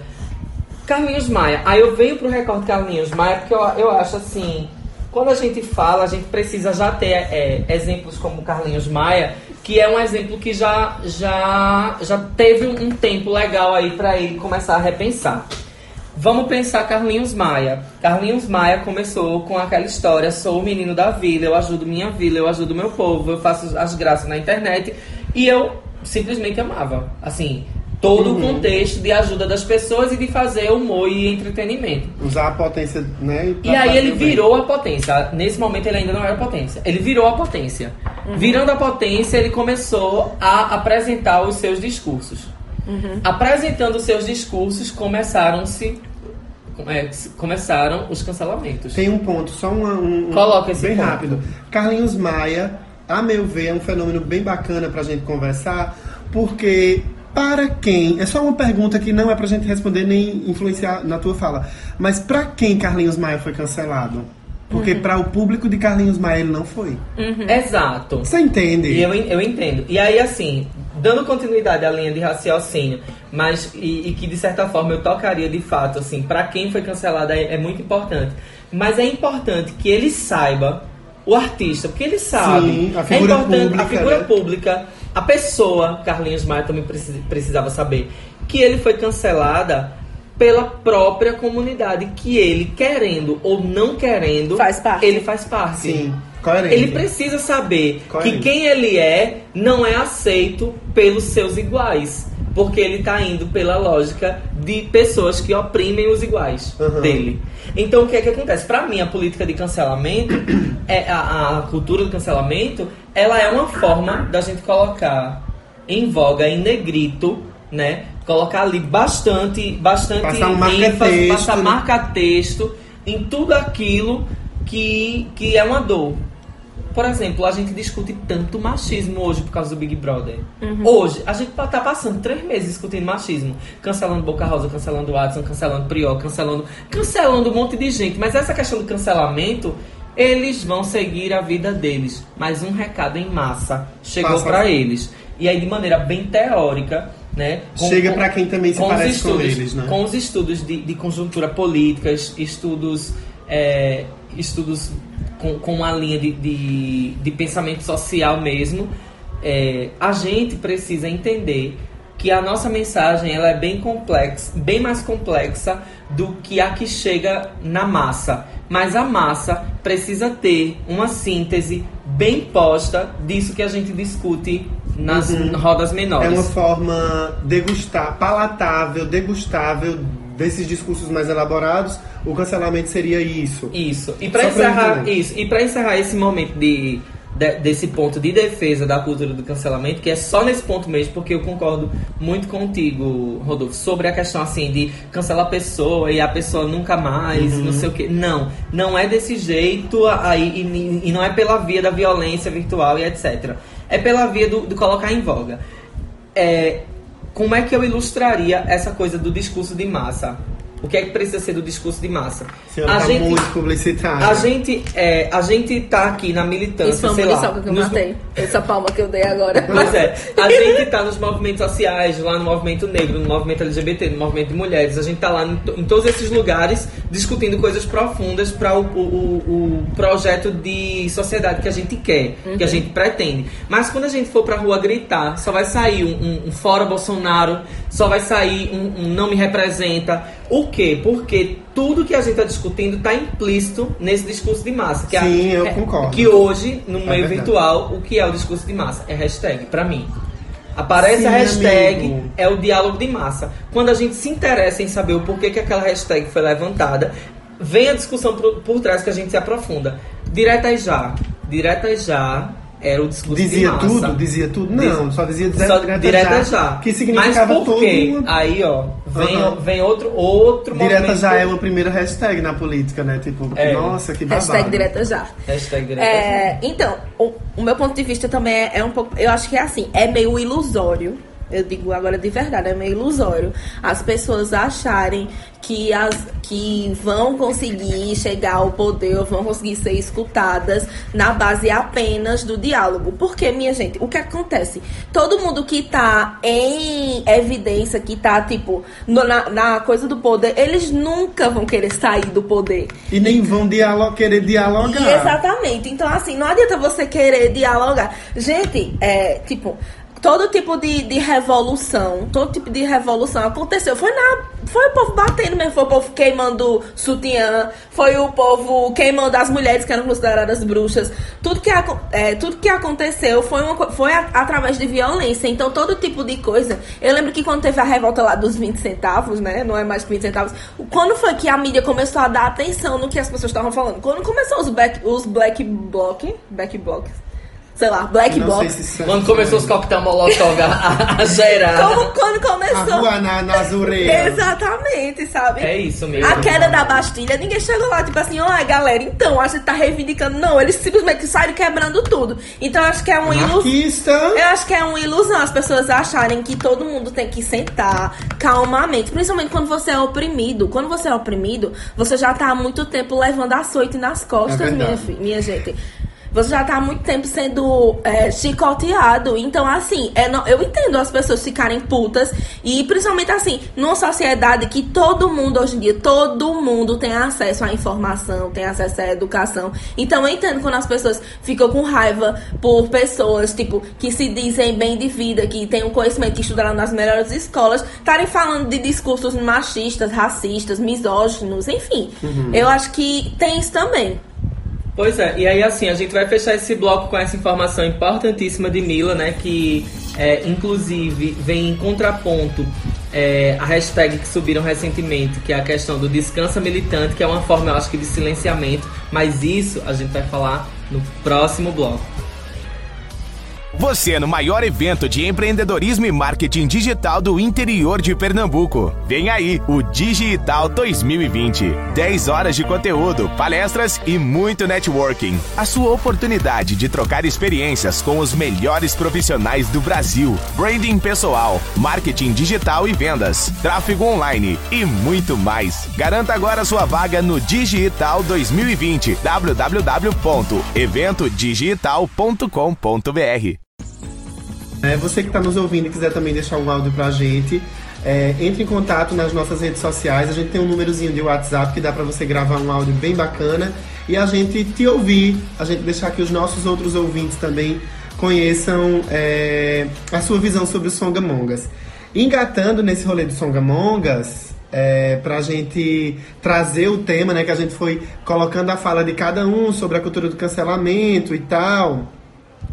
Carlinhos Maia. Aí eu venho pro recorte Carlinhos Maia porque eu, eu acho assim... Quando a gente fala, a gente precisa já ter é, exemplos como Carlinhos Maia, que é um exemplo que já, já, já teve um tempo legal aí para ele começar a repensar. Vamos pensar Carlinhos Maia. Carlinhos Maia começou com aquela história: sou o menino da vila, eu ajudo minha vila, eu ajudo meu povo, eu faço as graças na internet. E eu simplesmente amava. Assim, todo o contexto de ajuda das pessoas e de fazer humor e entretenimento. Usar a potência, né? E aí ele virou a potência. Nesse momento ele ainda não era potência. Ele virou a potência. Virando a potência, ele começou a apresentar os seus discursos. Apresentando os seus discursos, começaram-se é, começaram os cancelamentos. Tem um ponto, só uma, um, um- Coloca esse bem ponto. rápido. Carlinhos Maia, a meu ver, é um fenômeno bem bacana pra gente conversar, porque Para quem? É só uma pergunta que não é pra gente responder nem influenciar na tua fala. Mas pra quem Carlinhos Maia foi cancelado? Porque pra o público de Carlinhos Maia ele não foi. Exato. Você entende? E eu, eu entendo. E aí, assim, dando continuidade à linha de raciocínio, mas e, e que de certa forma eu tocaria de fato, assim, pra quem foi cancelado é, é muito importante. Mas é importante que ele saiba, o artista, porque ele sabe. Sim, a figura é importante, pública, a figura né? pública, a pessoa, Carlinhos Maia também preci- precisava saber, que ele foi cancelada pela própria comunidade, que ele, querendo ou não querendo, Faz parte. ele faz parte. Sim, coerente. Ele precisa saber Coerente. que quem ele é não é aceito pelos seus iguais. Porque ele tá indo pela lógica de pessoas que oprimem os iguais Uhum. dele. Então o que é que acontece? Pra mim, a política de cancelamento, é a, a cultura do cancelamento, ela é uma forma da gente colocar em voga, em negrito, né? Colocar ali bastante, bastante Passar um ênfase, marca-texto, passar né? marca-texto em tudo aquilo que, que é uma dor. Por exemplo, a gente discute tanto machismo hoje por causa do Big Brother. Hoje, a gente tá passando três meses discutindo machismo. Cancelando Boca Rosa, cancelando Watson, cancelando Prior, cancelando. Cancelando um monte de gente. Mas essa questão do cancelamento, eles vão seguir a vida deles. Mas um recado em massa chegou Passa. pra eles. E aí, de maneira bem teórica, né? Chega pra quem também se parece com estudos, eles, né? Com os estudos de, de conjuntura política, es- estudos, é, estudos com, com uma linha de, de, de pensamento social mesmo, é, a gente precisa entender que a nossa mensagem ela é bem complexa, bem mais complexa do que a que chega na massa. Mas a massa precisa ter uma síntese bem posta disso que a gente discute nas rodas É menores. uma forma degustar, palatável, degustável desses discursos mais elaborados. O cancelamento seria isso. Isso. E pra encerrar isso, e para encerrar esse momento de, de- desse ponto de defesa da cultura do cancelamento, que é só nesse ponto mesmo, porque eu concordo muito contigo, Rodolfo, sobre a questão assim de cancelar a pessoa e a pessoa nunca mais, Uhum. não sei o que. Não, não é desse jeito aí e, e não é pela via da violência virtual e etc. É pela via do, do colocar em voga. É, como é que eu ilustraria essa coisa do discurso de massa? O que é que precisa ser do discurso de massa? A senhora tá muito publicitária. A gente, é, a gente tá aqui na militância, Isso foi uma sei lá. que eu nos- matei. Essa palma que eu dei agora. Pois é, a gente tá nos movimentos sociais, lá no movimento negro, no movimento LGBT, no movimento de mulheres. A gente tá lá em, em todos esses lugares discutindo coisas profundas para o, o, o- projeto de sociedade que a gente quer, que a gente pretende. Mas quando a gente for pra rua gritar, só vai sair um, um- um fora Bolsonaro, só vai sair um, um não me representa. O quê? Porque tudo que a gente tá discutindo tá implícito nesse discurso de massa. Que é- Sim, eu é- concordo. Que hoje, no meio verdade. virtual, o que é o discurso de massa? É hashtag, pra mim. Aparece Sim, a hashtag, amigo. é o diálogo de massa. Quando a gente se interessa em saber o porquê que aquela hashtag foi levantada, vem a discussão por, por trás que a gente se aprofunda. Direta e já. Direta e já era o discurso de Dizia massa. tudo? Dizia tudo? Não, só dizia dizer Só direta, direta já, já. Que significava Mas por quê? uma- Aí, ó, vem, Aham. vem outro, outro Direta movimento. já é uma primeira hashtag na política, né? Tipo, É. nossa, que babado. Hashtag direta já. Hashtag direta É, então, o, o meu ponto de vista também é, é um pouco. Eu acho que é assim, é meio ilusório. Eu digo agora de verdade, é meio ilusório. As pessoas acharem que, as, que vão conseguir chegar ao poder, ou vão conseguir ser escutadas na base apenas do diálogo. Porque, minha gente, o que acontece? Todo mundo que tá em evidência, que tá, tipo, no- na, na coisa do poder, eles nunca vão querer sair do poder. E nem vão querer dialogar. E exatamente. Então, assim, não adianta você querer dialogar. Gente, é, tipo, todo tipo de, de revolução, todo tipo de revolução aconteceu. Foi na. Foi o povo batendo mesmo, foi o povo queimando sutiã, foi o povo queimando as mulheres que eram consideradas bruxas. Tudo que, é, tudo que aconteceu foi, uma, foi a- através de violência. Então, todo tipo de coisa. Eu lembro que quando teve a revolta lá dos 20 centavos, né? Não é mais que 20 centavos. Quando foi que a mídia começou a dar atenção no que as pessoas estavam falando? Quando começou os black, os black bloc, black blocs, sei lá, Black Não sei Box. se é Quando começou os coquetel molotov a, a, a gerar. Como quando A começou. rua na, nas orelhas. Exatamente, sabe? É isso mesmo. A queda da Bastilha, ninguém chegou lá, tipo assim, ó, galera, então, a gente tá reivindicando. Não, eles simplesmente saíram quebrando tudo. Então, eu acho que é uma ilusão. Eu acho que é uma ilusão as pessoas acharem que todo mundo tem que sentar calmamente. Principalmente quando você é oprimido. Quando você é oprimido, você já tá há muito tempo levando açoite nas costas, É minha, minha gente. Você já tá há muito tempo sendo é, chicoteado. Então, assim, é eu entendo as pessoas ficarem putas. E principalmente assim, numa sociedade que todo mundo hoje em dia, todo mundo tem acesso à informação, tem acesso à educação. Então eu entendo quando as pessoas ficam com raiva por pessoas, tipo, que se dizem bem de vida, que têm um conhecimento, que estudaram nas melhores escolas, estarem falando de discursos machistas, racistas, misóginos, enfim. Eu acho que tem isso também. Pois é, e aí assim, a gente vai fechar esse bloco com essa informação importantíssima de Mila, né? Que é, inclusive vem em contraponto é, a hashtag que subiram recentemente, que é a questão do descansa militante, que é uma forma, eu acho que, de silenciamento, mas isso a gente vai falar no próximo bloco. Você no maior evento de empreendedorismo e marketing digital do interior de Pernambuco. Vem aí o Digital 2020. 10 horas de conteúdo, palestras e muito networking. A sua oportunidade de trocar experiências com os melhores profissionais do Brasil. Branding pessoal, marketing digital e vendas, tráfego online e muito mais. Garanta agora sua vaga no Digital 2020. www.eventodigital.com.br É, você que está nos ouvindo e quiser também deixar um áudio pra gente, é, entre em contato nas nossas redes sociais. A gente tem um númerozinho de WhatsApp que dá para você gravar um áudio bem bacana e a gente te ouvir, a gente deixar que os nossos outros ouvintes também conheçam é, a sua visão sobre o Song Among Us. Engatando nesse rolê do Song Among Us, é, pra gente trazer o tema, né, que a gente foi colocando a fala de cada um sobre a cultura do cancelamento e tal.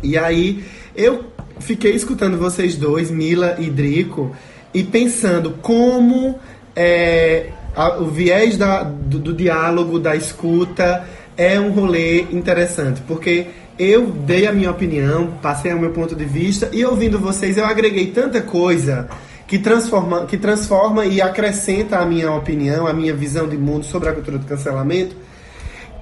E aí eu fiquei escutando vocês dois, Mila e Drico, e pensando como é, a- o viés da- do, do diálogo, da escuta, é um rolê interessante, porque eu dei a minha opinião, passei o meu ponto de vista, e ouvindo vocês eu agreguei tanta coisa que transforma, que transforma e acrescenta a minha opinião, a minha visão de mundo sobre a cultura do cancelamento,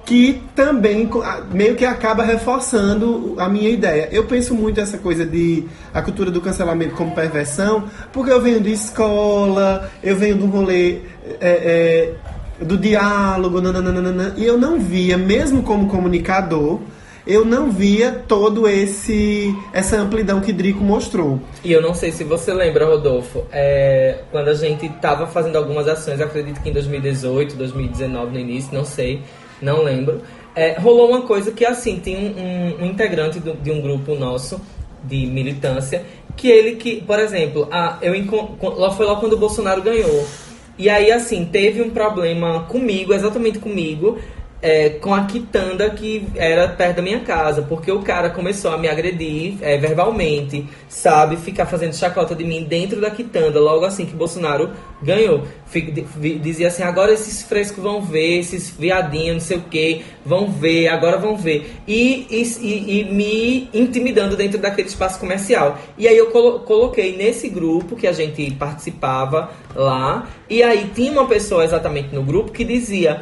que também meio que acaba reforçando a minha ideia. Eu penso muito essa coisa de a cultura do cancelamento como perversão, porque eu venho de escola, eu venho do rolê é, é, do diálogo, nananana, e eu não via, mesmo como comunicador, eu não via todo esse essa amplidão que Drico mostrou. E eu não sei se você lembra, Rodolfo, é, quando a gente tava fazendo algumas ações, acredito que em 2018, 2019 no início, não sei, não lembro. é, rolou uma coisa que assim, tem um, um- integrante do- de um grupo nosso de militância, que ele que, por exemplo, a, eu foi lá quando o Bolsonaro ganhou. E aí, assim, teve um problema comigo, exatamente comigo, é, com a quitanda que era perto da minha casa, porque o cara começou a me agredir é, verbalmente, sabe? Ficar fazendo chacota de mim dentro da quitanda, logo assim que Bolsonaro ganhou. Dizia assim: agora esses frescos vão ver, esses viadinhos, não sei o que, vão ver, agora vão ver. E, e, e- e me intimidando dentro daquele espaço comercial. E aí eu colo- coloquei nesse grupo que a gente participava lá, e aí tinha uma pessoa exatamente no grupo que dizia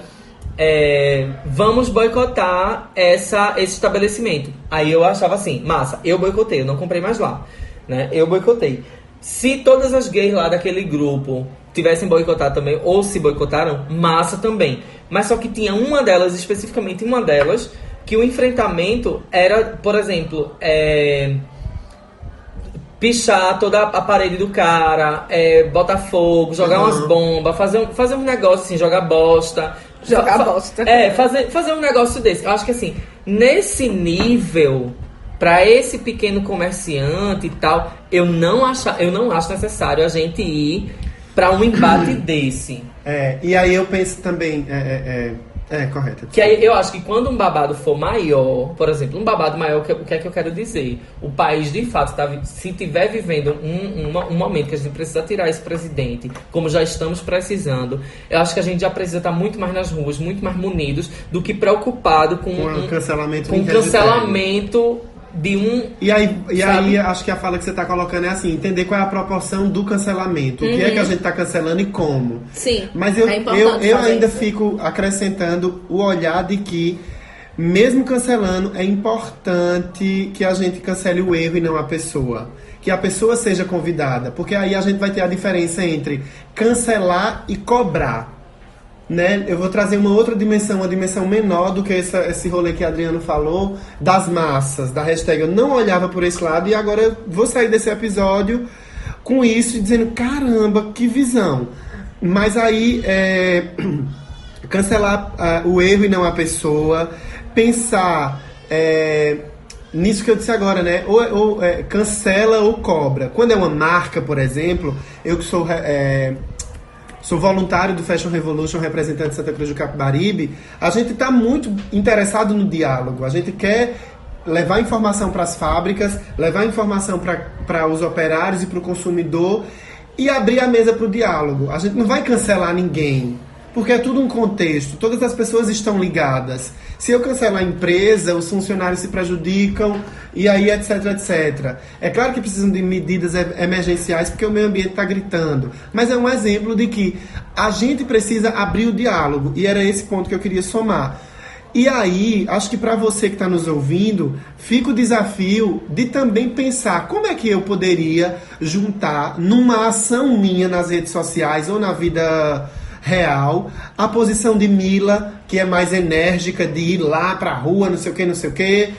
é, vamos boicotar essa, esse estabelecimento. Aí eu achava assim, massa, eu boicotei, eu não comprei mais lá. Né? Eu boicotei. Se todas as gays lá daquele grupo tivessem boicotado também, ou se boicotaram, massa também. Mas só que tinha uma delas, especificamente uma delas, que o enfrentamento era, por exemplo, é, pichar toda a parede do cara, é, botar fogo, jogar umas bombas, fazer fazer um negócio assim, jogar bosta. Jogar Fa- bosta. É, fazer, fazer um negócio desse. Eu acho que assim, nesse nível, pra esse pequeno comerciante e tal, eu não acho, eu não acho necessário a gente ir pra um embate desse. É, e aí eu penso também. É, é, é, correto. Que aí eu acho que quando um babado for maior, por exemplo, um babado maior, o que, é que eu quero dizer? O país de fato, tá, se tiver vivendo um, uma- um momento que a gente precisa tirar esse presidente, como já estamos precisando, eu acho que a gente já precisa estar muito mais nas ruas, muito mais munidos, do que preocupado com, Com um- cancelamento com hashtag. cancelamento de um. E aí, e Sabe? aí acho que a fala que você tá colocando é assim, entender qual é a proporção do cancelamento. O que é que a gente tá cancelando e como. Sim. Mas eu, é eu, eu ainda isso. fico acrescentando o olhar de que, mesmo cancelando, é importante que a gente cancele o erro e não a pessoa. Que a pessoa seja convidada. Porque aí a gente vai ter a diferença entre cancelar e cobrar. Né? Eu vou trazer uma outra dimensão, uma dimensão menor do que essa, esse rolê que Adriano falou, das massas, da hashtag. Eu não olhava por esse lado e agora eu vou sair desse episódio com isso dizendo, caramba, que visão. Mas aí, é, cancelar o erro e não a pessoa, pensar é, nisso que eu disse agora, né? Ou, ou, é, cancela ou cobra. Quando é uma marca, por exemplo, eu que sou é, sou voluntário do Fashion Revolution, representante de Santa Cruz do Capibaribe, a gente está muito interessado no diálogo. A gente quer levar informação para as fábricas, levar informação para os operários e para o consumidor e abrir a mesa para o diálogo. A gente não vai cancelar ninguém, porque é tudo um contexto, todas as pessoas estão ligadas. Se eu cancelar a empresa, os funcionários se prejudicam e aí etc, etc. É claro que precisam de medidas emergenciais porque o meio ambiente está gritando, mas é um exemplo de que a gente precisa abrir o diálogo e era esse ponto que eu queria somar. E aí, acho que para você que está nos ouvindo, fica o desafio de também pensar como é que eu poderia juntar numa ação minha nas redes sociais ou na vida real a posição de Mila, que é mais enérgica de ir lá pra rua, não sei o que, não sei o que.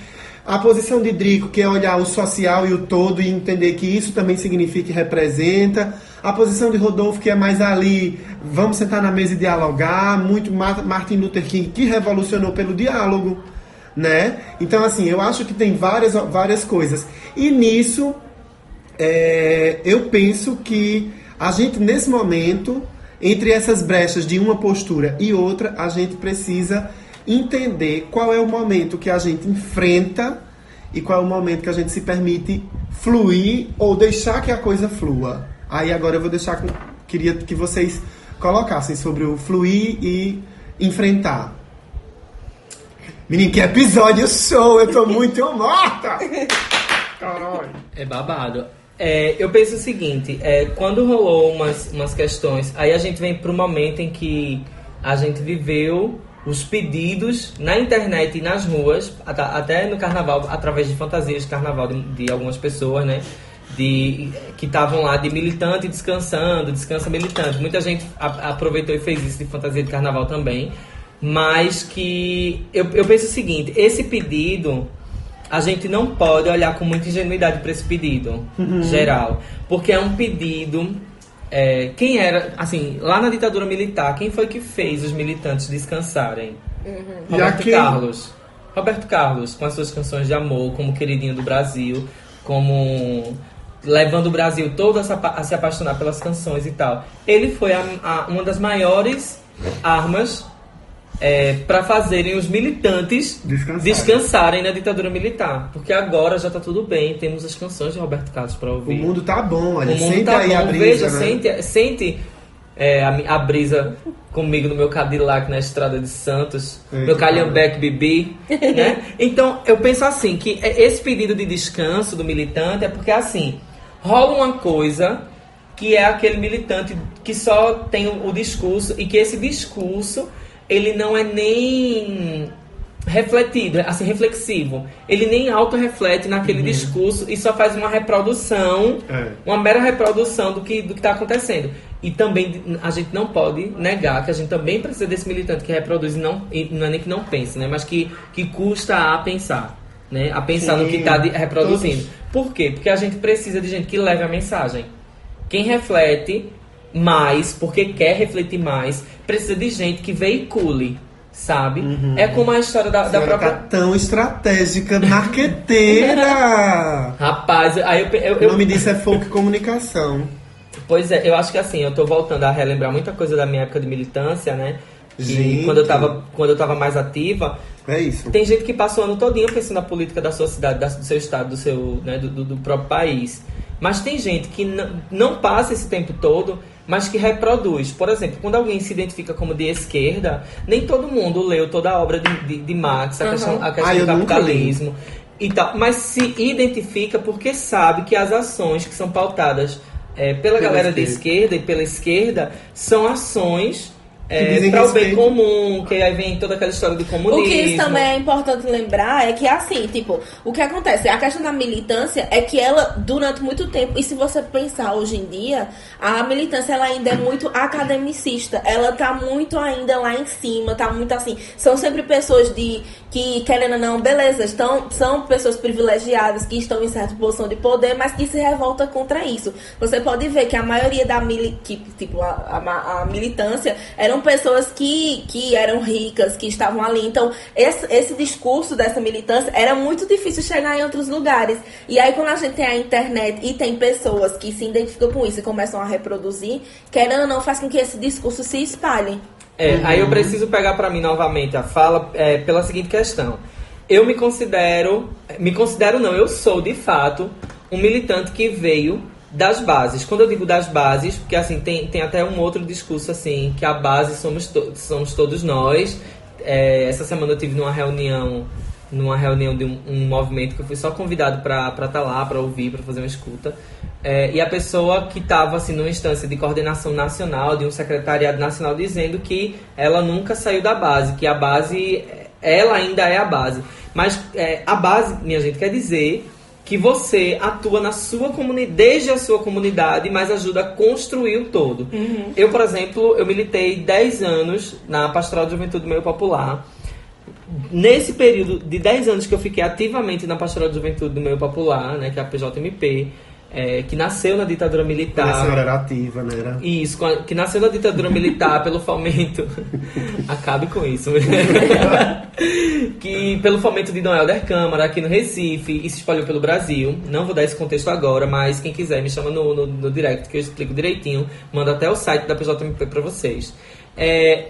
A posição de Drico, que é olhar o social e o todo e entender que isso também significa e representa. A posição de Rodolfo, que é mais ali, vamos sentar na mesa e dialogar. Muito Ma- Martin Luther King, que revolucionou pelo diálogo, né? Então, assim, eu acho que tem várias, várias coisas. E nisso, é, eu penso que a gente, nesse momento, entre essas brechas de uma postura e outra, a gente precisa entender qual é o momento que a gente enfrenta e qual é o momento que a gente se permite fluir ou deixar que a coisa flua. Aí agora eu vou deixar com. Queria que vocês colocassem sobre o fluir e enfrentar. Menino, que episódio show! Eu tô muito morta! Caralho! É babado. É, eu penso o seguinte, é, quando rolou umas, umas questões, aí a gente vem pro momento em que a gente viveu os pedidos na internet e nas ruas, at- até no carnaval, através de fantasias de carnaval de, de algumas pessoas, né? De, que estavam lá de militante descansando, descansa militante. Muita gente aproveitou e fez isso de fantasia de carnaval também. Mas que eu, eu penso o seguinte, esse pedido a gente não pode olhar com muita ingenuidade para esse pedido geral, porque é um pedido. é, quem era, assim, lá na ditadura militar, quem foi que fez os militantes descansarem? E Roberto aqui- Carlos. Roberto Carlos, com as suas canções de amor, como queridinho do Brasil, como levando o Brasil todo a se apa- a se apaixonar pelas canções e tal. Ele foi a- a- uma das maiores armas para fazerem os militantes Descansarem. descansarem na ditadura militar. Porque agora já tá tudo bem, temos as canções de Roberto Carlos para O ouvir. mundo tá bom, olha. O mundo Senta tá aí bom, a brisa, veja, né? sente, sente é, a, a brisa comigo no meu Cadillac na estrada de Santos, Eita, meu Calhambeque Bibi, né? Então, eu penso assim, que é- esse pedido de descanso do militante é porque, assim, rola uma coisa que é aquele militante que só tem o, o discurso e que esse discurso, ele não é nem refletido, assim, reflexivo. Ele nem auto-reflete naquele discurso e só faz uma reprodução, É. uma mera reprodução do que do que está acontecendo. E também a gente não pode negar que a gente também precisa desse militante que reproduz e não, e não é nem que não pense, né? Mas que, que custa a pensar, né? A pensar no que Sim. está reproduzindo. Por quê? Porque a gente precisa de gente que leve a mensagem. Quem reflete mais, porque quer refletir mais, precisa de gente que veicule, sabe? É como a história da, da senhora própria. tá tão estratégica, marqueteira! Rapaz, aí eu, pe- eu, o eu- nome disso é folk comunicação. Pois é, eu acho que assim, eu tô voltando a relembrar muita coisa da minha época de militância, né? E Gente. quando eu tava, quando eu tava mais ativa, É isso. tem gente que passa o ano todinho pensando na política da sua cidade, da- do seu estado, do seu, né, do, do- do próprio país. Mas tem gente que não, passa esse tempo todo, mas que reproduz. Por exemplo, quando alguém se identifica como de esquerda, nem todo mundo leu toda a obra de, de, de Marx, a Aham. questão, a questão Ah, do capitalismo. e tal, mas se identifica porque sabe que as ações que são pautadas é, pela, Pela galera da esquerda. esquerda e pela esquerda são ações é, para o bem comum, que aí vem toda aquela história do O comunismo. que isso também é importante lembrar é que, assim, tipo, o que acontece? A questão da militância é que ela, durante muito tempo, e se você pensar hoje em dia, a militância ela ainda é muito academicista. Ela tá muito ainda lá em cima, tá muito assim. São sempre pessoas de que, querendo ou não, beleza, estão, são pessoas privilegiadas que estão em certa posição de poder, mas que se revolta contra isso. Você pode ver que a maioria da mili, que, tipo, a, a- a militância eram pessoas que, que eram ricas, que estavam ali. Então, esse, esse discurso dessa militância era muito difícil chegar em outros lugares. E aí, quando a gente tem a internet e tem pessoas que se identificam com isso e começam a reproduzir, querendo ou não, faz com que esse discurso se espalhe. É, aí eu preciso pegar pra mim novamente a fala é, pela seguinte questão. Eu me considero, me considero não, eu sou de fato um militante que veio das bases. Quando eu digo das bases, porque assim tem, tem até um outro discurso assim que a base somos, to somos todos nós. É, essa semana eu tive numa reunião numa reunião de um, um movimento que eu fui só convidado para estar lá, para ouvir, para fazer uma escuta. É, e a pessoa que estava assim, numa instância de coordenação nacional, de um secretariado nacional, dizendo que ela nunca saiu da base, que a base, ela ainda é a base. Mas é, a base, minha gente, quer dizer que você atua na sua comunidade, desde a sua comunidade, mas ajuda a construir o todo. Eu, por exemplo, eu militei 10 anos na Pastoral de Juventude do Meio Popular. Nesse período de 10 anos que eu fiquei ativamente na Pastoral de Juventude do Meio Popular, né, que é a PJMP, é, que nasceu na ditadura Quando a militar. senhora era ativa, né? Era... Isso, que nasceu na ditadura militar pelo fomento. Acabe com isso. que pelo fomento de Dom Helder Câmara aqui no Recife e se espalhou pelo Brasil. Não vou dar esse contexto agora, mas quem quiser me chama no, no, no direct que eu explico direitinho. Manda até o site da PJMP pra vocês. É,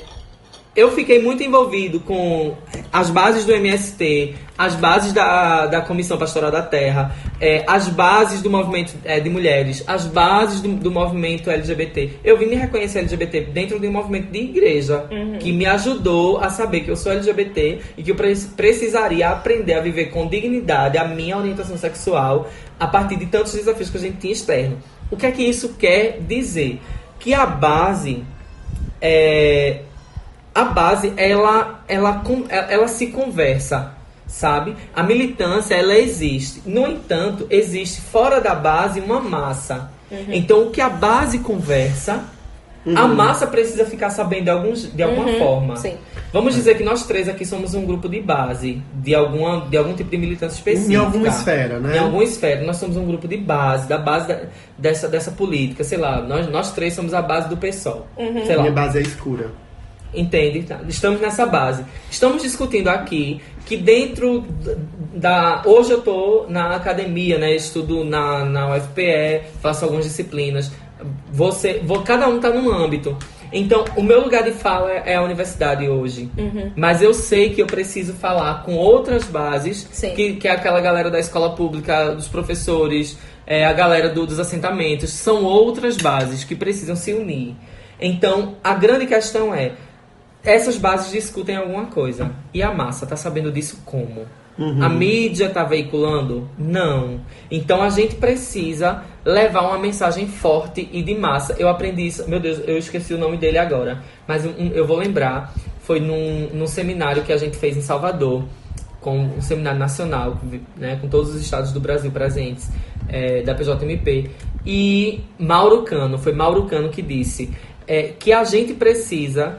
eu fiquei muito envolvido com as bases do MST, as bases da, da Comissão Pastoral da Terra, é, as bases do movimento é, de mulheres, as bases do, do movimento LGBT. Eu vim me reconhecer LGBT dentro de um movimento de igreja, que me ajudou a saber que eu sou LGBT e que eu pre- precisaria aprender a viver com dignidade a minha orientação sexual a partir de tantos desafios que a gente tinha externo. O que é que isso quer dizer? Que a base é, a base ela ela ela ela se conversa sabe? A militância ela existe. No entanto existe fora da base uma massa. Então o que a base conversa a massa precisa ficar sabendo de, alguns, de alguma Uhum, forma. Sim. vamos dizer que nós três aqui somos um grupo de base de alguma de algum tipo de militância específica. Em alguma esfera, né? em alguma esfera. Nós somos um grupo de base da base da- dessa dessa política sei lá. Nós nós três somos a base do PSOL sei lá. Minha base é escura. Entende? Tá? Estamos nessa base. Estamos discutindo aqui que dentro da. Hoje eu estou na academia, né? Estudo na, na UFPE, faço algumas disciplinas. Você, vou, cada um está num âmbito. Então, o meu lugar de fala é a universidade hoje. Mas eu sei que eu preciso falar com outras bases, Sim. que, que é aquela galera da escola pública, dos professores, é, a galera do- dos assentamentos. São outras bases que precisam se unir. Então, a grande questão é: essas bases discutem alguma coisa. E a massa tá sabendo disso como? A mídia tá veiculando? Não. Então a gente precisa levar uma mensagem forte e de massa. Eu aprendi isso, meu Deus, eu esqueci o nome dele agora, mas um- eu vou lembrar. Foi num, num seminário que a gente fez em Salvador, com um seminário nacional, né, com todos os estados do Brasil presentes, é, da PJMP. E Mauro Cano, foi Mauro Cano que disse é, que a gente precisa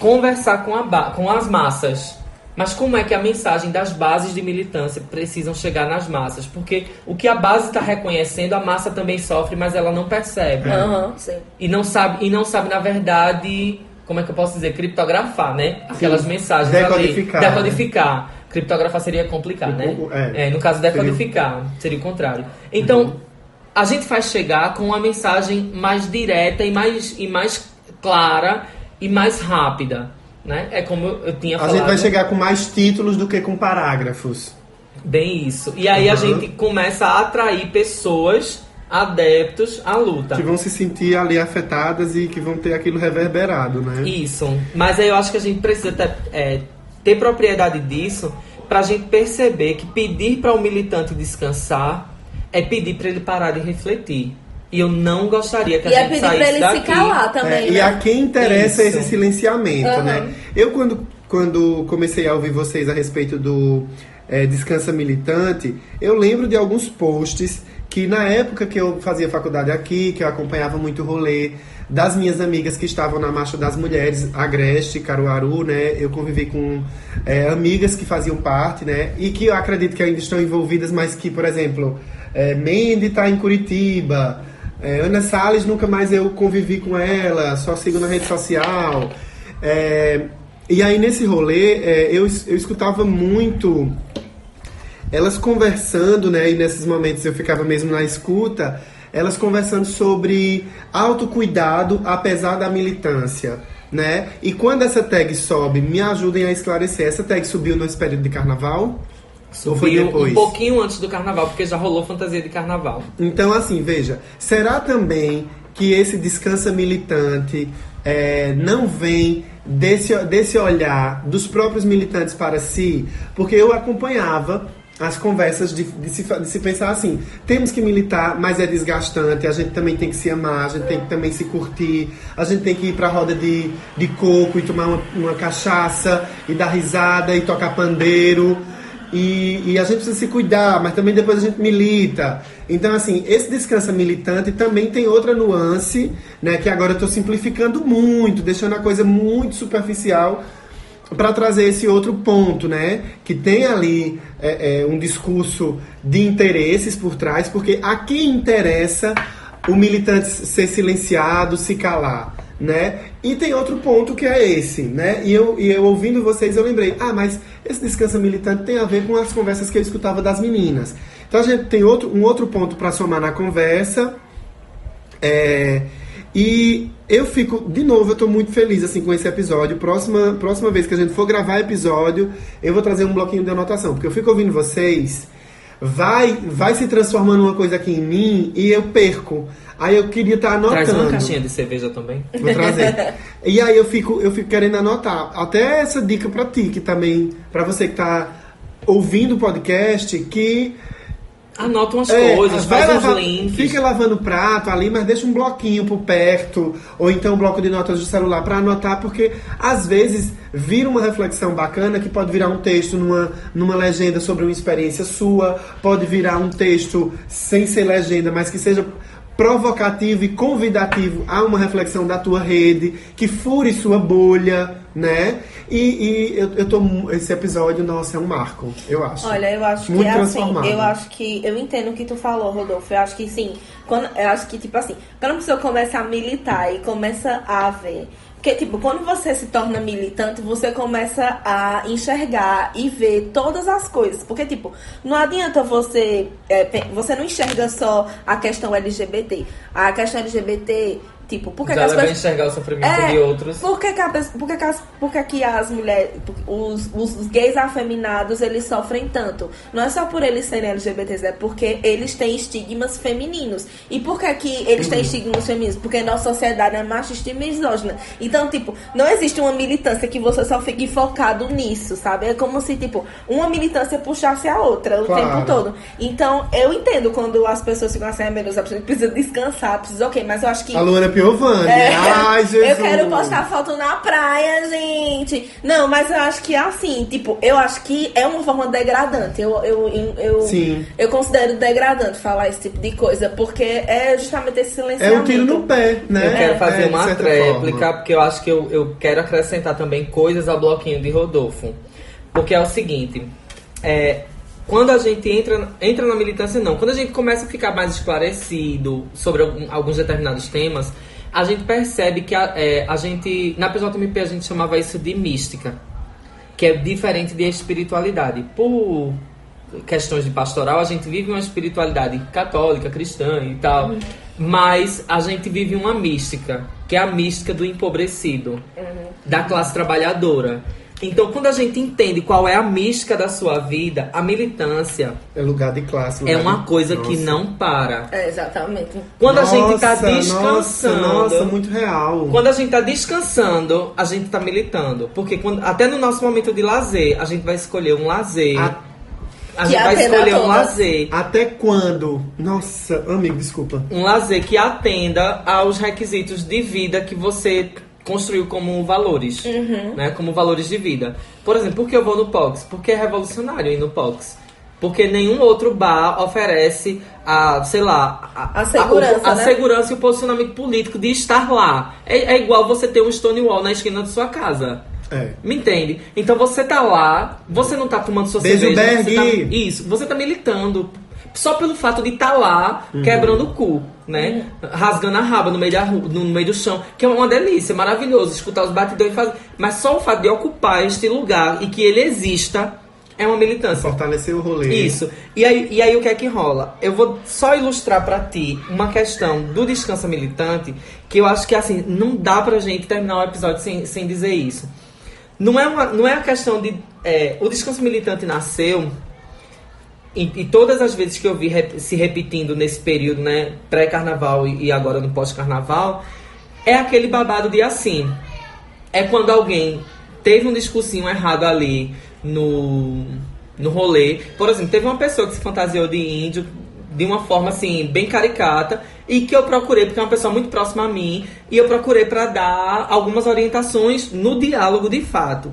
conversar com, a com as massas. Mas como é que a mensagem das bases de militância precisam chegar nas massas? Porque o que a base está reconhecendo, a massa também sofre, mas ela não percebe. Sim. E não sabe, e não sabe, na verdade, como é que eu posso dizer? Criptografar, né? Aquelas mensagens Decodificar, ali. Decodificar. Criptografar seria complicado, né? É. É, no caso, decodificar. Seria o contrário. Então, a gente faz chegar com uma mensagem mais direta e mais, e mais clara e mais rápida. Né? É como eu, eu tinha A falado. gente vai chegar com mais títulos do que com parágrafos. Bem isso. E aí a Uhum. gente começa a atrair pessoas, adeptos à luta. Que vão se sentir ali afetadas e que vão ter aquilo reverberado, né? Isso. Mas aí eu acho que a gente precisa ter, é, ter propriedade disso pra gente perceber que pedir para o militante descansar é pedir para ele parar de refletir. E eu não gostaria que a E é gente pedir saísse pra ele daqui. se calar também, É, né? e a quem interessa Isso. esse silenciamento, Aham. né? Eu, quando, quando comecei a ouvir vocês a respeito do é, Descansa Militante, eu lembro de alguns posts que na época que eu fazia faculdade aqui, que eu acompanhava muito o rolê das minhas amigas que estavam na Marcha das Mulheres, Agreste, Caruaru, né? Eu convivi com é, amigas que faziam parte, né? E que eu acredito que ainda estão envolvidas, mas que, por exemplo, é, Mandy está em Curitiba, é, Ana Salles, nunca mais eu convivi com ela, só sigo na rede social. É, e aí, nesse rolê, é, eu, eu escutava muito elas conversando, né? E nesses momentos eu ficava mesmo na escuta, elas conversando sobre autocuidado apesar da militância. Né? E quando essa tag sobe, me ajudem a esclarecer. Essa tag subiu no período de carnaval? Subiu um pouquinho antes do carnaval, porque já rolou fantasia de carnaval. Então, assim, veja, será também que esse descansa militante é, não vem desse, desse olhar dos próprios militantes para si? Porque eu acompanhava as conversas de, de se, de se pensar assim, temos que militar, mas é desgastante, a gente também tem que se amar, a gente tem que também se curtir, a gente tem que ir pra roda de, de coco e tomar uma, uma cachaça e dar risada e tocar pandeiro. E, e a gente precisa se cuidar, mas também depois a gente milita. Então, assim, esse descansa militante também tem outra nuance, né? Que agora eu tô simplificando muito, deixando a coisa muito superficial para trazer esse outro ponto, né? Que tem ali é, é, um discurso de interesses por trás, porque a quem interessa o militante ser silenciado, se calar, né? E tem outro ponto que é esse, né? E eu, e eu ouvindo vocês, eu lembrei, ah, mas esse descanso militante tem a ver com as conversas que eu escutava das meninas. Então a gente tem outro, um outro ponto para somar na conversa. É, e eu fico, de novo, eu tô muito feliz assim com esse episódio. Próxima, próxima vez que a gente for gravar episódio, eu vou trazer um bloquinho de anotação, porque eu fico ouvindo vocês, vai, vai se transformando uma coisa aqui em mim e eu perco. Aí eu queria estar anotando. Traz uma caixinha de cerveja também. Vou trazer. e aí eu fico, eu fico querendo anotar. Até essa dica pra ti, que também, pra você que tá ouvindo o podcast, que Anota umas é, coisas, faz uns lavar- links. Fica lavando o prato ali, mas deixa um bloquinho por perto, ou então um bloco de notas do celular pra anotar, porque às vezes vira uma reflexão bacana que pode virar um texto numa, numa legenda sobre uma experiência sua, pode virar um texto sem ser legenda, mas que seja provocativo e convidativo a uma reflexão da tua rede, que fure sua bolha, né? E, e eu, eu tô. Esse episódio, nossa, é um marco, eu acho. Olha, eu acho Muito que é assim, eu acho que eu entendo o que tu falou, Rodolfo. Eu acho que sim, quando eu acho que tipo assim, quando a pessoa começa a militar e começa a ver porque, tipo, quando você se torna militante, você começa a enxergar e ver todas as coisas. Porque, tipo, não adianta você. é, você não enxerga só a questão LGBT. A questão LGBT, tipo, por que, que as vai pessoas. enxergar o sofrimento É, de outros. Por que, que, a por que, que as, por que, que as mulheres, os, os gays afeminados, eles sofrem tanto? Não é só por eles serem LGBTs, é porque eles têm estigmas femininos. E por que, que eles têm estigmas femininos? Porque nossa sociedade é machista e misógina. Então, tipo, não existe uma militância que você só fique focado nisso, sabe? É como se, tipo, uma militância puxasse a outra o Claro. tempo todo. Então, eu entendo quando as pessoas ficam assim, ai meu Deus, a precisa descansar, precisa, ok, mas eu acho que. A Luana Piovani. É. Ai, Jesus. Eu quero postar foto na praia, gente. Não, mas eu acho que é assim, tipo, eu acho que é uma forma degradante. Eu, eu, eu, Sim. eu considero degradante falar esse tipo de coisa, porque é justamente esse É silenciamento. um tiro no pé, né? Eu quero fazer É, uma certa tréplica, forma. porque eu acho que eu, eu quero acrescentar também coisas ao bloquinho de Rodolfo. Porque é o seguinte, é, quando a gente entra, entra na militância, não, quando a gente começa a ficar mais esclarecido sobre alguns determinados temas, a gente percebe que a, é, a gente, na PJMP a gente chamava isso de mística, que é diferente de espiritualidade. Por questões de pastoral, a gente vive uma espiritualidade católica, cristã e tal, mas a gente vive uma mística, que é a mística do empobrecido, da classe trabalhadora. Então, quando a gente entende qual é a mística da sua vida, a militância É lugar de classe. é lugar uma de- coisa que Nossa. não para. É, exatamente. Quando a gente tá Nossa, descansando. Nossa, nossa, muito real. Quando a gente tá descansando, a gente tá militando. Porque quando, até no nosso momento de lazer, a gente vai escolher um lazer. A- A, Que gente vai escolher um lazer. Até quando? Nossa, amigo, desculpa. Um lazer que atenda aos requisitos de vida que você construiu como valores. Né? Como valores de vida. Por exemplo, por que eu vou no POX? Porque é revolucionário ir no POX. Porque nenhum outro bar oferece a, sei lá, A segurança, a, né? segurança e o posicionamento político de estar lá. É, é igual você ter um Stonewall na esquina de sua casa. É. Me entende? Então você tá lá, você não tá tomando sua Beijo, cerveja. Você tá, isso, você tá militando. Só pelo fato de estar lá, quebrando o cu, né? Rasgando a raba no meio, da rua, no meio do chão. Que é uma delícia, maravilhoso escutar os batidões e fazer. Mas só o fato de ocupar este lugar e que ele exista é uma militância. Fortalecer o rolê. Isso. E aí, e aí o que é que rola? Eu vou só ilustrar pra ti uma questão do descanso militante que eu acho que assim, não dá pra gente terminar o episódio sem, sem dizer isso. Não é, uma, não é a questão de. é, o descanso militante nasceu. E, e todas as vezes que eu vi rep- se repetindo nesse período, né, pré-carnaval e, e agora no pós-carnaval, é aquele babado de assim. É quando alguém teve um discursinho errado ali no, no rolê. Por exemplo, teve uma pessoa que se fantasiou de índio de uma forma assim, bem caricata, e que eu procurei, porque é uma pessoa muito próxima a mim, e eu procurei para dar algumas orientações no diálogo de fato.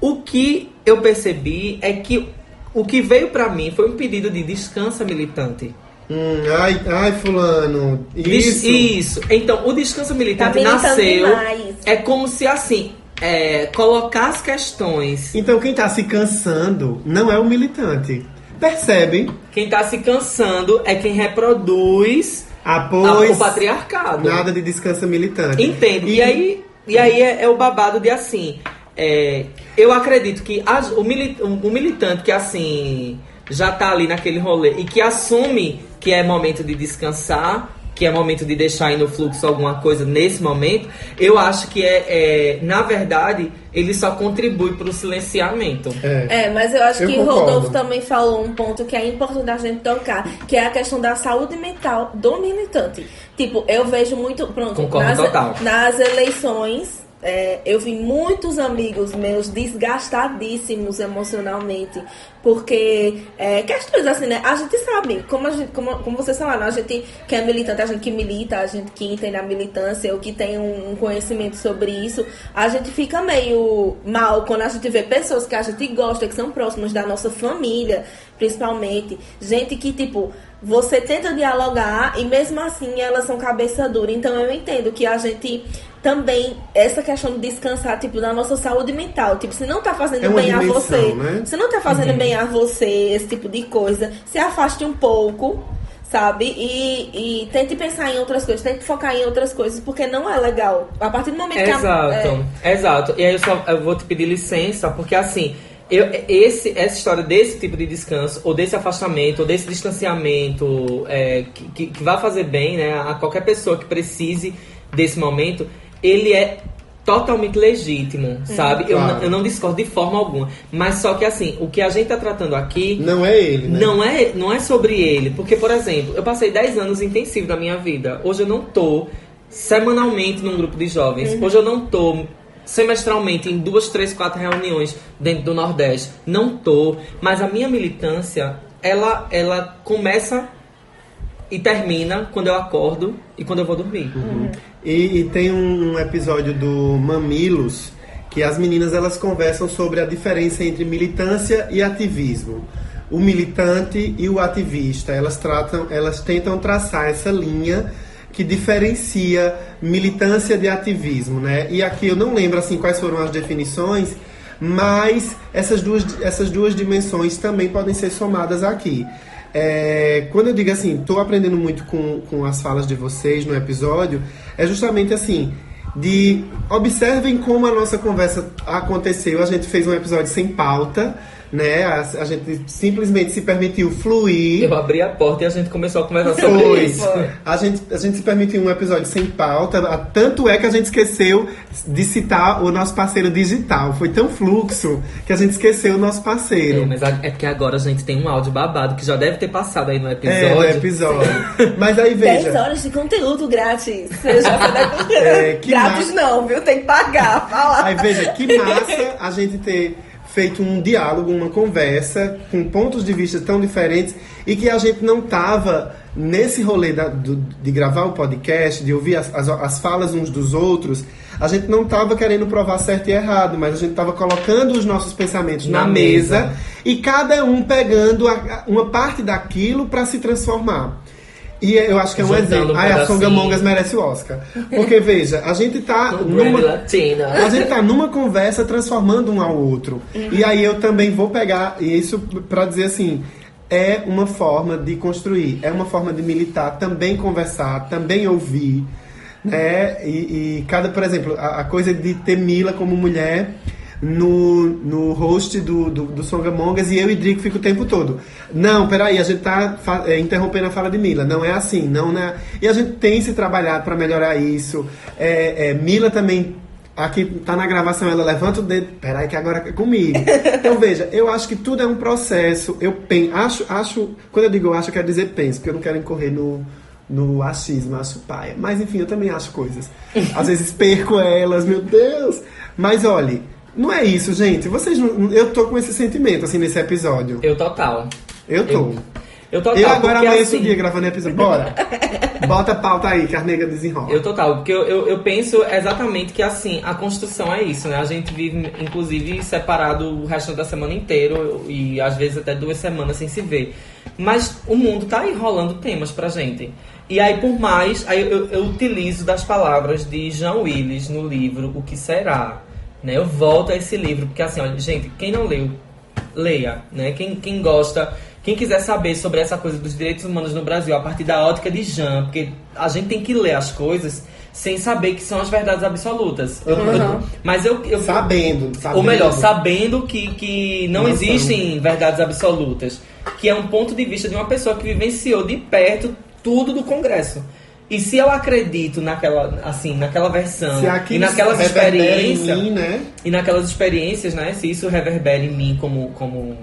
O que eu percebi é que o que veio para mim foi um pedido de descansa militante. Hum, ai, ai, fulano. Des- Isso. Isso. Então, o descanso militante Tá nasceu. demais. É como se assim, é, colocar as questões. Então quem tá se cansando não é o militante. Percebe? Quem tá se cansando é quem reproduz a- Após o patriarcado. nada de descansa militante. Entendo. E, aí, e aí é, é o babado de assim. É, eu acredito que as- o, mili- o militante que assim já tá ali naquele rolê e que assume que é momento de descansar, que é momento de deixar aí no fluxo alguma coisa nesse momento, eu acho que é, é na verdade, ele só contribui pro silenciamento. É. É, mas eu acho Eu que concordo. Rodolfo também falou um ponto que é importante a gente tocar, que é a questão da saúde mental do militante. Tipo, eu vejo muito. Pronto, Concordo nas, total. nas eleições. É, eu vi muitos amigos meus desgastadíssimos emocionalmente, porque é, questões assim, né? A gente sabe, como, a gente, como, como vocês falaram, a gente que é militante, a gente que milita, a gente que entende a militância, ou que tem um, um conhecimento sobre isso, a gente fica meio mal quando a gente vê pessoas que a gente gosta, que são próximas da nossa família, principalmente, gente que, tipo, você tenta dialogar e mesmo assim elas são cabeça dura. Então eu entendo que a gente também, essa questão de descansar, tipo, da nossa saúde mental. Tipo, se não tá fazendo É bem a dimensão, você, né? se não tá fazendo bem a você, esse tipo de coisa, se afaste um pouco. Sabe? E, e tente pensar em outras coisas, tente focar em outras coisas, porque não é legal. A partir do momento que a, Exato, exato. E aí eu só eu vou te pedir licença, porque assim, eu, esse, essa história desse tipo de descanso, ou desse afastamento, ou desse distanciamento é, que, que, que vai fazer bem né, a qualquer pessoa que precise desse momento, ele é totalmente legítimo, sabe? Eu, Claro. não, eu não discordo de forma alguma. Mas só que assim, o que a gente tá tratando aqui Não é ele, né? não é, não é sobre ele. Porque, por exemplo, eu passei 10 anos intensivos da minha vida. Hoje eu não tô semanalmente num grupo de jovens. Hoje eu não tô semestralmente em duas, três, quatro reuniões dentro do Nordeste. Não tô. Mas a minha militância, ela, ela começa e termina quando eu acordo e quando eu vou dormir. E, e tem um episódio do Mamilos que as meninas elas conversam sobre a diferença entre militância e ativismo. O militante e o ativista, elas tratam, elas tentam traçar essa linha que diferencia militância de ativismo, né? E aqui eu não lembro assim quais foram as definições, mas essas duas, essas duas dimensões também podem ser somadas aqui. É, quando eu digo assim, estou aprendendo muito com, com as falas de vocês no episódio, é justamente assim, de observem como a nossa conversa aconteceu. A gente fez um episódio sem pauta, né? A, a gente simplesmente se permitiu fluir. Eu abri a porta e a gente começou a conversar sobre Foi. isso. A gente, a gente se permitiu um episódio sem pauta. Tanto é que a gente esqueceu de citar o nosso parceiro digital. Foi tão fluxo que a gente esqueceu o nosso É, parceiro. mas a- é porque agora a gente tem um áudio babado que já deve ter passado aí no É, episódio. no episódio. Mas aí 10 veja. horas de conteúdo grátis. Você já da- É, que grátis massa. não, viu? Tem que pagar. Fala. Aí veja que massa a gente ter feito um diálogo, uma conversa com pontos de vista tão diferentes e que a gente não tava nesse rolê da- do- de gravar o podcast, de ouvir as, as- as falas uns dos outros, a gente não tava querendo provar certo e errado, mas a gente tava colocando os nossos pensamentos na, Na mesa. mesa. e cada um pegando a- uma parte daquilo para se transformar. E eu acho que é um Juntando exemplo. um Ai, a. Songamongas merece o Oscar. Porque, veja, a gente tá numa. A gente tá numa conversa transformando um ao outro. E aí eu também vou pegar isso pra dizer assim. É uma forma de construir, é uma forma de militar, também conversar, também ouvir, né? E, e cada, por exemplo, a, a coisa de ter Mila como mulher no, no host do, do, do Songamongas e eu e Drico fica o tempo todo. Não, peraí, a gente tá é, interrompendo a fala de Mila. Não é assim, não, né? E a gente tem se trabalhado para melhorar isso. É, é, Mila também Aqui tá na gravação, ela levanta o dedo. Peraí, que agora é comigo. Então veja, eu acho que tudo é um processo. Eu penso, acho, acho. Quando eu digo eu acho, eu quero dizer penso, porque eu não quero incorrer no, no achismo, acho paia. Mas enfim, eu também acho coisas. Às vezes perco elas, meu Deus. Mas olhe, não é isso, gente. Vocês não, Eu tô com esse sentimento, assim, nesse episódio. Eu total. Eu tô. Eu, eu total. Eu agora o assim, dia gravando episódio. Bora. Bota a pauta aí, que a nega desenrola. Eu total, porque eu, eu, eu penso exatamente que assim, a construção é isso, né? A gente vive, inclusive, separado o resto da semana inteiro e às vezes até duas semanas sem se ver. Mas o mundo tá aí rolando temas pra gente. E aí, por mais, aí eu, eu utilizo das palavras de Jean Willis no livro O Que Será. Né? Eu volto a esse livro, porque assim, olha, gente, quem não leu, leia, né? Quem, quem gosta, quem quiser saber sobre essa coisa dos direitos humanos no Brasil a partir da ótica de Jean, porque a gente tem que ler as coisas sem saber que são as verdades absolutas. Eu- eu- mas eu, eu Sabendo, sabendo. ou melhor, sabendo que, que não Não existem verdades absolutas. Que é um ponto de vista de uma pessoa que vivenciou de perto tudo do Congresso. E se eu acredito naquela, assim, naquela versão e naquelas experiências mim, né? e naquelas experiências, né? Se isso reverbera em mim, como, como,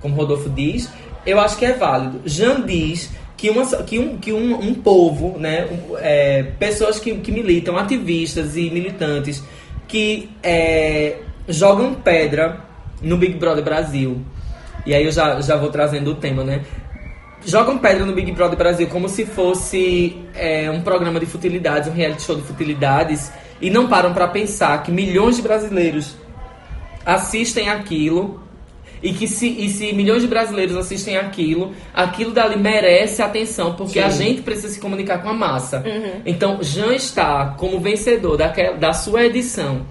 como Rodolfo diz, eu acho que é válido. Jean diz que, uma, que, um, que um, um povo, né? um- é, pessoas que, que militam, ativistas e militantes, que é, jogam pedra no Big Brother Brasil. E aí eu já, já vou trazendo o tema, né? Jogam pedra no Big Brother Brasil como se fosse é, um programa de futilidades, um reality show de futilidades, e não param pra pensar que milhões de brasileiros assistem aquilo e que se, e se milhões de brasileiros assistem aquilo, aquilo dali merece atenção, porque a gente precisa se comunicar com a massa. Então, Jean está como vencedor daquela, da sua edição.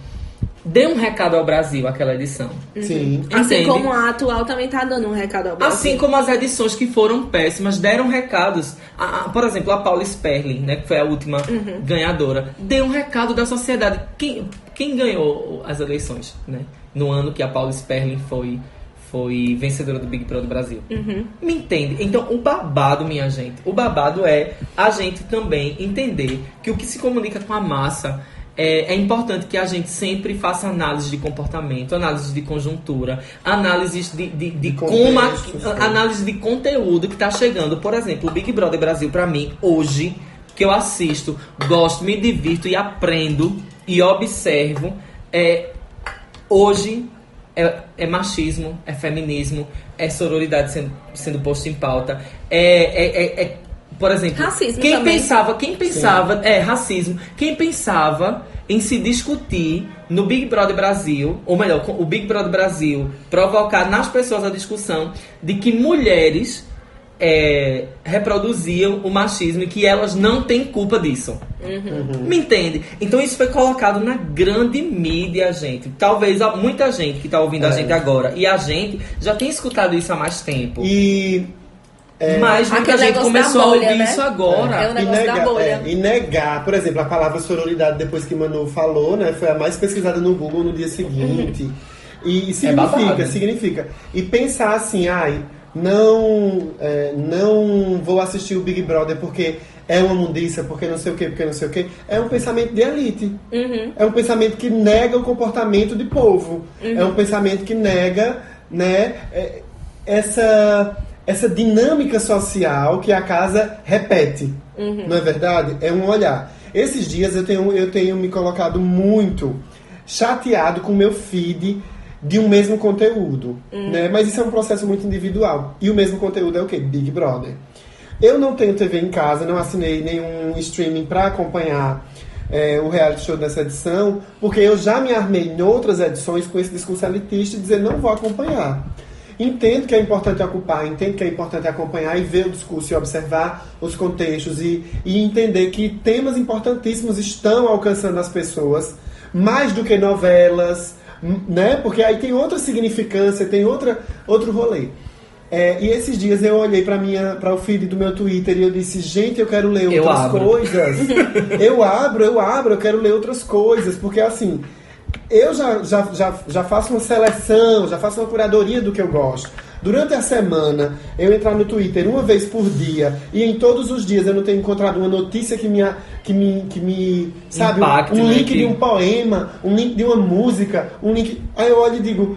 Dê um recado ao Brasil, aquela edição. Sim. Assim Entende? como a atual também tá dando um recado ao Brasil. Assim como as edições que foram péssimas deram recados. A- a- por exemplo, a Paula Sperling, né, que foi a última ganhadora, deu um recado da sociedade. Quem, quem ganhou as eleições, né? No ano que a Paula Sperling foi, foi vencedora do Big Brother Brasil. Me entende? Então, o babado, minha gente, o babado é a gente também entender que o que se comunica com a massa é, é importante que a gente sempre faça análise de comportamento, análise de conjuntura, análises de, de, de como a- contexto, sim. análise de conteúdo que tá chegando. Por exemplo, o Big Brother Brasil, pra mim, hoje, que eu assisto, gosto, me divirto e aprendo e observo, é, hoje é, é machismo, é feminismo, é sororidade sendo, sendo posto em pauta, é, é, é- é, por exemplo, Racismo quem também. pensava, quem pensava, é racismo, quem pensava em se discutir no Big Brother Brasil, ou melhor, com o Big Brother Brasil provocar nas pessoas a discussão de que mulheres é, reproduziam o machismo e que elas não têm culpa disso. Me entende? Então isso foi colocado na grande mídia, gente. Talvez muita gente que está ouvindo a É. gente agora e a gente já tem escutado isso há mais tempo. E Mas muita Aquele gente da começou a bolha, ouvir né? isso agora. É o E negócio da negar, bolha. é, e negar, por exemplo, a palavra sororidade, depois que Manu falou, né? Foi a mais pesquisada no Google no dia seguinte. E significa, babado. significa. E pensar assim, ai, não, é, não vou assistir o Big Brother porque é uma mundiça, porque não sei o que, porque não sei o que, é um pensamento de elite. É um pensamento que nega o comportamento de povo. É um pensamento que nega, né, é, essa, essa dinâmica social que a casa repete. Não é verdade? É um olhar. Esses dias eu tenho, eu tenho me colocado muito chateado com o meu feed de um mesmo conteúdo, né? Mas isso é um processo muito individual. E o mesmo conteúdo é o quê? Big Brother. Eu não tenho TV em casa, não assinei nenhum streaming para acompanhar é, o reality show dessa edição, porque eu já me armei em outras edições com esse discurso elitista e dizer não vou acompanhar. Entendo que é importante ocupar, entendo que é importante acompanhar e ver o discurso e observar os contextos e, e entender que temas importantíssimos estão alcançando as pessoas, mais do que novelas, m- né? Porque aí tem outra significância, tem outra, outro rolê. É, e esses dias eu olhei para minha para o feed do meu Twitter e eu disse, gente, eu quero ler Eu outras abro. coisas. eu abro, eu abro, eu quero ler outras coisas, porque assim, eu já, já, já, já faço uma seleção, já faço uma curadoria do que eu gosto. Durante a semana, eu entrar no Twitter uma vez por dia e em todos os dias eu não tenho encontrado uma notícia que me, que me, que me sabe, um né, link que- de um poema, um link de uma música, um link. Aí eu olho e digo,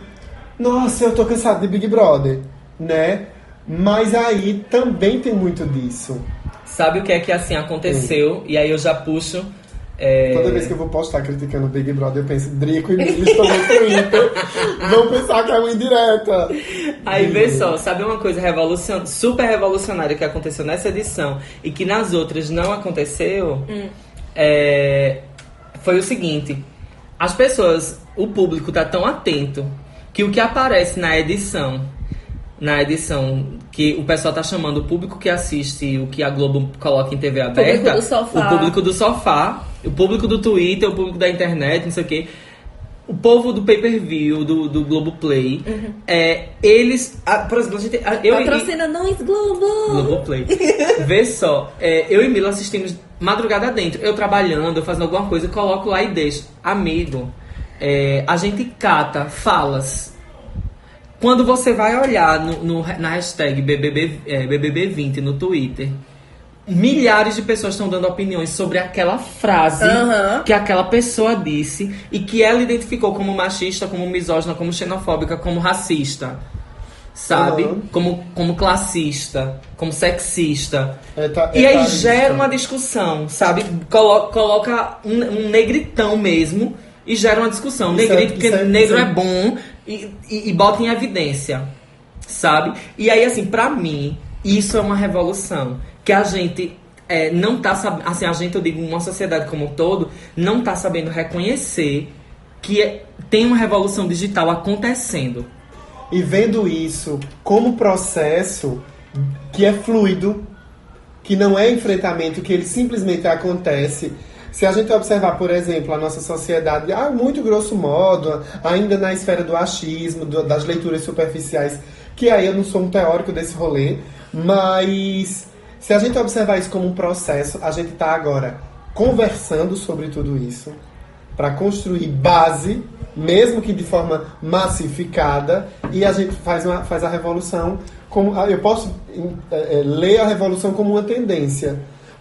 nossa, eu tô cansado de Big Brother, né? Mas aí também tem muito disso. Sabe o que é que assim aconteceu? E aí eu já puxo. É, Toda vez que eu vou postar criticando o Big Brother, eu penso, Drico e Milly estão no Twitter. Vão pensar que é uma indireta. Aí vê só, sabe uma coisa revolucion... super revolucionária que aconteceu nessa edição e que nas outras não aconteceu? É, Foi o seguinte: as pessoas, o público tá tão atento que o que aparece na edição, na edição que o pessoal tá chamando o público que assiste o que a Globo coloca em TV aberta, do sofá. o público do sofá, o público do Twitter, o público da internet, não sei o quê. O povo do pay-per-view, do, do Globoplay, é, eles. ah, por exemplo, a gente. ah, Eu, e- Patrocina nós, Globo! Globoplay. Vê só, é, eu e Mila assistimos madrugada dentro. Eu trabalhando, eu fazendo alguma coisa, eu coloco lá e deixo. Amigo, é, a gente cata falas. Quando você vai olhar no, no- na hashtag BBB, é, BBB20 no Twitter, milhares de pessoas estão dando opiniões sobre aquela frase Aham. que aquela pessoa disse e que ela identificou como machista, como misógina, como xenofóbica, como racista. Sabe? Aham. Como, como classista, como sexista. É, tá- e é aí gera uma discussão, sabe? Colo- coloca um, um negritão mesmo e gera uma discussão. Isso é- Negrito, porque é- negro é, é- bom e, e, e bota em evidência, sabe? E aí, assim, pra mim, isso é uma revolução. Que a gente é, não tá sabendo. Assim, a gente, eu digo, uma sociedade como um todo, não tá sabendo reconhecer que é- tem uma revolução digital acontecendo. E vendo isso como processo que é fluido, que não é enfrentamento, que ele simplesmente acontece. Se a gente observar, por exemplo, a nossa sociedade, ah, muito grosso modo, ainda na esfera do achismo, do- das leituras superficiais, que aí eu não sou um teórico desse rolê, mas se a gente observar isso como um processo, a gente está agora conversando sobre tudo isso para construir base, mesmo que de forma massificada, e a gente faz, uma, faz a revolução como. Eu posso eh, eh, ler a revolução como uma tendência.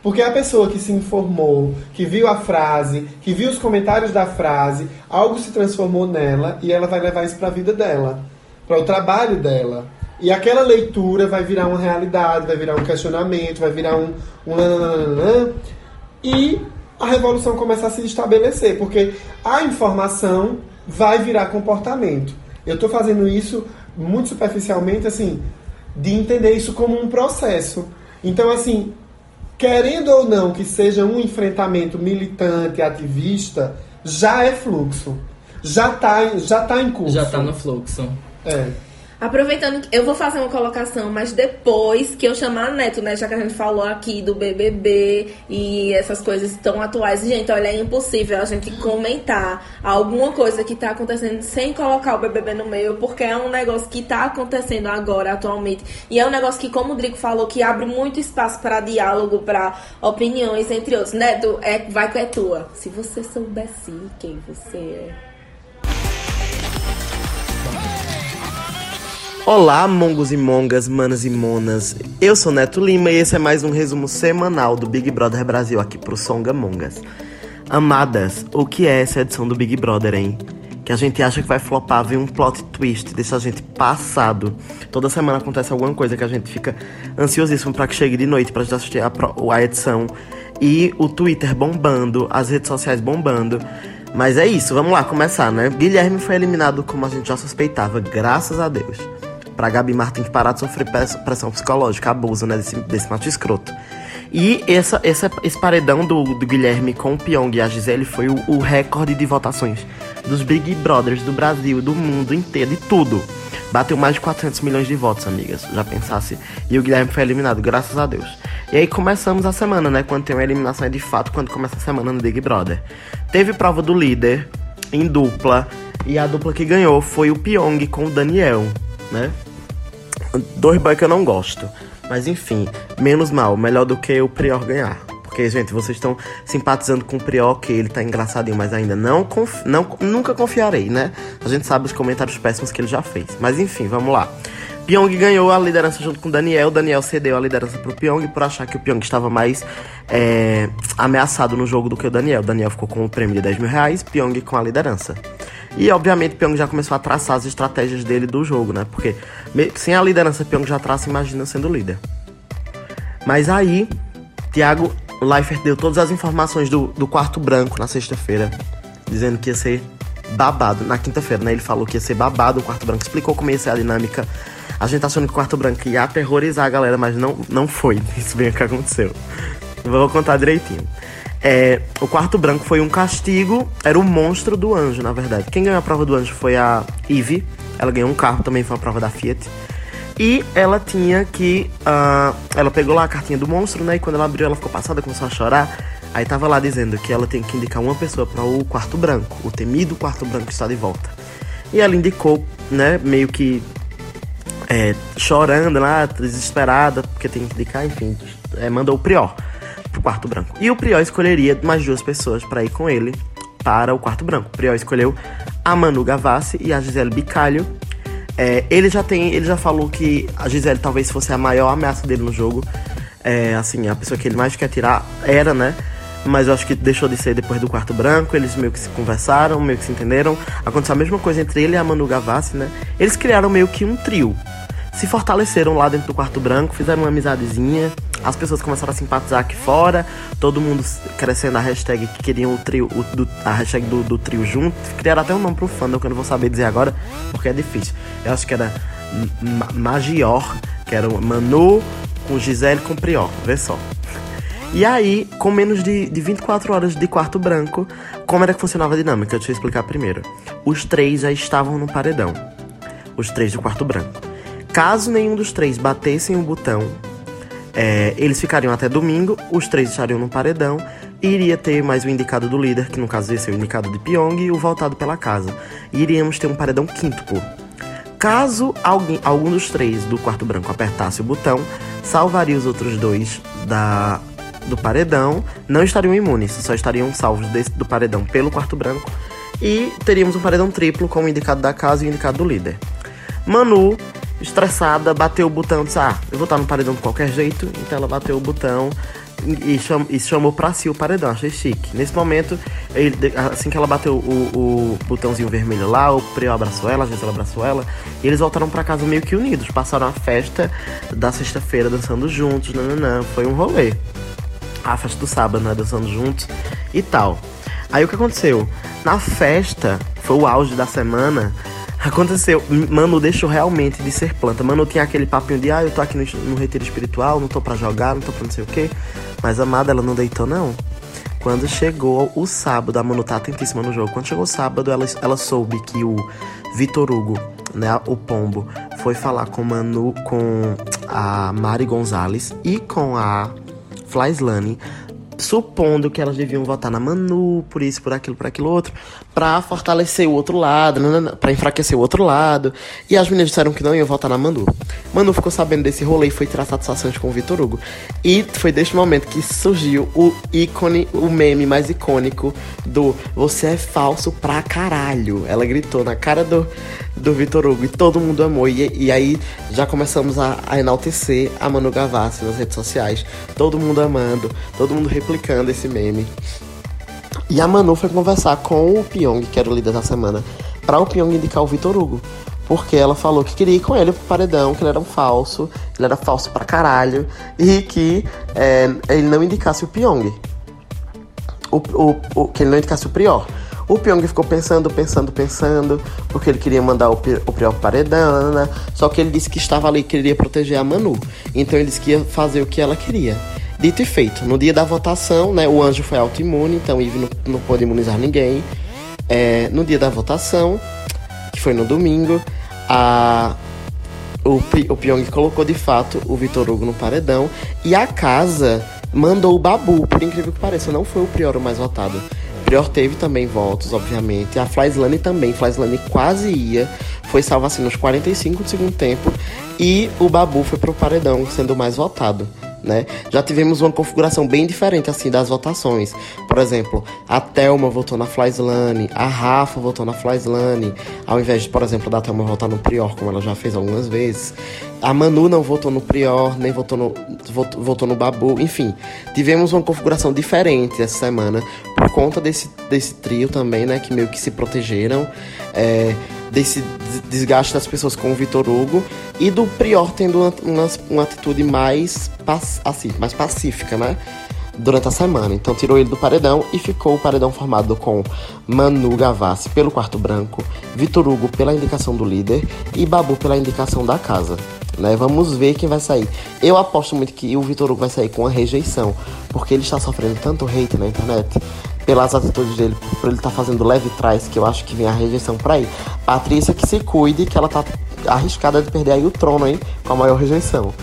Porque a pessoa que se informou, que viu a frase, que viu os comentários da frase, algo se transformou nela e ela vai levar isso para a vida dela, para o trabalho dela. E aquela leitura vai virar uma realidade, vai virar um questionamento, vai virar um. um e a revolução começa a se estabelecer, porque a informação vai virar comportamento. Eu estou fazendo isso muito superficialmente, assim, de entender isso como um processo. Então, assim, querendo ou não que seja um enfrentamento militante, ativista, já é fluxo. Já está já tá em curso. Já tá no fluxo. É. Aproveitando, eu vou fazer uma colocação, mas depois que eu chamar a Neto, né? Já que a gente falou aqui do BBB e essas coisas tão atuais. Gente, olha, é impossível a gente comentar alguma coisa que tá acontecendo sem colocar o BBB no meio, porque é um negócio que tá acontecendo agora, atualmente. E é um negócio que, como o Drico falou, que abre muito espaço para diálogo, para opiniões, entre outros. Neto, é, vai que é tua. Se você soubesse quem você é. Olá, mongos e mongas, manas e monas. Eu sou Neto Lima e esse é mais um resumo semanal do Big Brother Brasil aqui pro Songa Mongas. Amadas, o que é essa edição do Big Brother, hein? Que a gente acha que vai flopar, vem um plot twist, deixa a gente passado. Toda semana acontece alguma coisa que a gente fica ansiosíssimo para que chegue de noite pra gente assistir a, a edição. E o Twitter bombando, as redes sociais bombando. Mas é isso, vamos lá começar, né? Guilherme foi eliminado como a gente já suspeitava, graças a Deus. Pra Gabi Martins parar de sofrer press- pressão psicológica, abuso, né, desse, desse macho escroto. E essa, essa, esse paredão do, do Guilherme com o Pyong e a Gisele foi o, o recorde de votações dos Big Brothers do Brasil, do mundo inteiro, de tudo. Bateu mais de 400 milhões de votos, amigas. Já pensasse. E o Guilherme foi eliminado, graças a Deus. E aí começamos a semana, né? Quando tem uma eliminação é de fato quando começa a semana no Big Brother. Teve prova do líder em dupla. E a dupla que ganhou foi o Pyong com o Daniel, né? Dois boy que eu não gosto. Mas enfim, menos mal, melhor do que o Prior ganhar. Porque, gente, vocês estão simpatizando com o Prior, que ele tá engraçadinho, mas ainda não, não nunca confiarei, né? A gente sabe os comentários péssimos que ele já fez. Mas enfim, vamos lá. Pyong ganhou a liderança junto com o Daniel. Daniel cedeu a liderança pro Pyong por achar que o Pyong estava mais é, ameaçado no jogo do que o Daniel. Daniel ficou com o prêmio de 10 mil reais, Pyong com a liderança. E obviamente Pyong já começou a traçar as estratégias dele do jogo, né? Porque sem a liderança Pyong já traça, imagina sendo líder. Mas aí, Thiago Leifert deu todas as informações do, do quarto branco na sexta-feira, dizendo que ia ser babado. Na quinta-feira, né? Ele falou que ia ser babado. O quarto branco explicou como ia ser a dinâmica. A gente tá achando que o quarto branco ia aterrorizar a galera, mas não, não foi. Isso bem o que aconteceu. Vou contar direitinho. É, o quarto branco foi um castigo, era o monstro do anjo, na verdade. Quem ganhou a prova do anjo foi a Ivy. Ela ganhou um carro, também foi uma prova da Fiat. E ela tinha que. ah, ela pegou lá a cartinha do monstro, né? E quando ela abriu, ela ficou passada, começou a chorar. Aí tava lá dizendo que ela tem que indicar uma pessoa para o quarto branco. O temido quarto branco está de volta. E ela indicou, né? Meio que é, chorando lá, desesperada, porque tem que indicar, enfim, é, mandou o Prior pro quarto branco. E o Prior escolheria mais duas pessoas para ir com ele para o quarto branco. O Prior escolheu a Manu Gavassi e a Gisele Bicalho. É, ele já tem, ele já falou que a Gisele talvez fosse a maior ameaça dele no jogo. É, assim, a pessoa que ele mais quer tirar era, né? Mas eu acho que deixou de ser depois do quarto branco. Eles meio que se conversaram, meio que se entenderam. Aconteceu a mesma coisa entre ele e a Manu Gavassi, né? Eles criaram meio que um trio se fortaleceram lá dentro do quarto branco, fizeram uma amizadezinha, as pessoas começaram a simpatizar aqui fora, todo mundo crescendo a hashtag que queriam o trio, o, do- a hashtag do, do trio junto, criaram até um nome pro fandom que eu não vou saber dizer agora, porque é difícil. Eu acho que era Ma- Magior, que era Manu com Gisele com Prior, vê só. E aí, com menos de, de 24 horas de quarto branco, como era que funcionava a dinâmica? Deixa eu explicar primeiro. Os três já estavam no paredão. Os três do quarto branco. Caso nenhum dos três batessem o botão, é, eles ficariam até domingo, os três estariam no paredão, e iria ter mais o indicado do líder, que no caso ia ser o indicado de Pyong, e o voltado pela casa. E iríamos ter um paredão quíntuplo. Caso alguém, algum dos três do quarto branco apertasse o botão, salvaria os outros dois da, do paredão, não estariam imunes, só estariam salvos desse- do paredão pelo quarto branco, e teríamos um paredão triplo com o indicado da casa e o indicado do líder. Manu, estressada, bateu o botão disse: Ah, eu vou estar no paredão de qualquer jeito. Então ela bateu o botão e, cham- e chamou pra si o paredão, achei chique. Nesse momento, ele- assim que ela bateu o, o botãozinho vermelho lá, o Prior abraçou ela, a Gisela abraçou ela, e eles voltaram pra casa meio que unidos. Passaram a festa da sexta-feira dançando juntos, nananã. Foi um rolê. A festa do sábado, né? Dançando juntos e tal. Aí o que aconteceu? Na festa, foi o auge da semana. Aconteceu, Manu deixou realmente de ser planta. Manu tinha aquele papinho de, ah, eu tô aqui no, no retiro espiritual, não tô pra jogar, não tô pra não sei o quê. Mas amada, ela não deitou, não. Quando chegou o sábado, a Manu tá atentíssima no jogo. Quando chegou o sábado, ela, ela soube que o Vitor Hugo, né, o Pombo, foi falar com Manu, com a Mari Gonzalez e com a Flyslane supondo que elas deviam votar na Manu, por isso, por aquilo, por aquilo outro, pra fortalecer o outro lado, nanana, pra enfraquecer o outro lado. E as meninas disseram que não iam votar na Manu. Manu ficou sabendo desse rolê e foi tirar satisfações com o Vitor Hugo. E foi deste momento que surgiu o ícone, o meme mais icônico do Você é falso pra caralho. Ela gritou na cara do, do Vitor Hugo e todo mundo amou. E, e aí já começamos a, a enaltecer a Manu Gavassi nas redes sociais. Todo mundo amando, todo mundo replicando esse meme. E a Manu foi conversar com o Pyong, que era o líder da semana, para o Pyong indicar o Vitor Hugo. Porque ela falou que queria ir com ele pro paredão, que ele era um falso, ele era falso pra caralho, e que é, ele não indicasse o Pyong. O, o, o, que ele não indicasse o Prior. O Pyong ficou pensando, pensando, pensando, porque ele queria mandar o, o Prior paredão, né? só que ele disse que estava ali, que queria proteger a Manu. Então ele disse que ia fazer o que ela queria. Dito e feito, no dia da votação, né, o anjo foi autoimune, então Eve não, não pôde imunizar ninguém. É, no dia da votação, que foi no domingo, a, o, o Pyong colocou de fato o Vitor Hugo no paredão e a casa mandou o Babu, por incrível que pareça, não foi o Prior o mais votado. O Prior teve também votos, obviamente. A Flyslane também, Flyslane quase ia, foi salva assim nos 45 do segundo tempo e o Babu foi pro paredão sendo mais votado. Né? Já tivemos uma configuração bem diferente assim das votações. Por exemplo, a Thelma votou na Flyslane, a Rafa votou na Flyslane, ao invés de, por exemplo, da Thelma votar no Prior, como ela já fez algumas vezes. A Manu não votou no Prior, nem votou no, votou, votou no Babu, enfim. Tivemos uma configuração diferente essa semana por conta desse, desse trio também, né? Que meio que se protegeram. é, desse des- desgaste das pessoas com o Vitor Hugo e do Prior tendo uma, uma, uma atitude mais, assim, mais pacífica, né? Durante a semana. Então tirou ele do paredão e ficou o paredão formado com Manu Gavassi pelo quarto branco, Vitor Hugo pela indicação do líder e Babu pela indicação da casa. Né? Vamos ver quem vai sair. Eu aposto muito que o Vitor Hugo vai sair com a rejeição, porque ele está sofrendo tanto hate na internet pelas atitudes dele, por ele estar fazendo leve trás, que eu acho que vem a rejeição pra aí. Patrícia que se cuide, que ela tá arriscada de perder aí o trono, hein? Com a maior rejeição.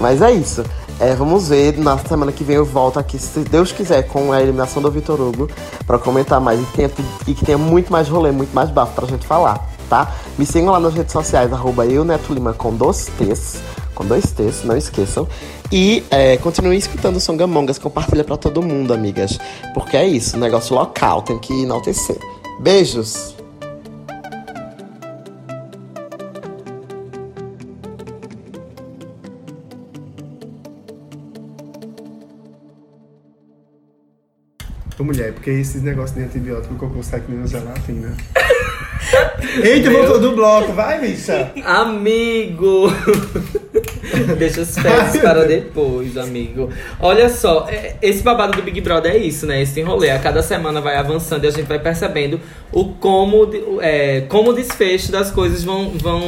Mas é isso. É, vamos ver, na semana que vem eu volto aqui, se Deus quiser, com a eliminação do Vitor Hugo, pra comentar mais. E, tenha, e que tenha muito mais rolê, muito mais bafo pra gente falar, tá? Me sigam lá nas redes sociais, arroba eu, Neto Lima, com dois T's. Com dois T's, não esqueçam. E é, continue escutando o Songamongas, compartilha pra todo mundo, amigas. Porque é isso, negócio local, tem que enaltecer. Beijos! Ô mulher, porque esses negócios de antibiótico o cocô sai que nem gelatina. Eita, voltou do bloco, vai, bicha! Amigo! Deixa os pés para depois, amigo. Olha só, é- esse babado do Big Brother é isso, né? Esse rolê. A cada semana vai avançando e a gente vai percebendo o como, é, como o desfecho das coisas vão, vão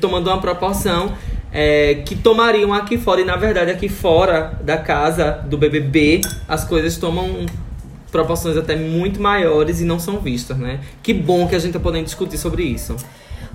tomando uma proporção é, que tomariam aqui fora. E na verdade, aqui fora da casa do BBB, as coisas tomam proporções até muito maiores e não são vistas, né? Que bom que a gente tá podendo discutir sobre isso.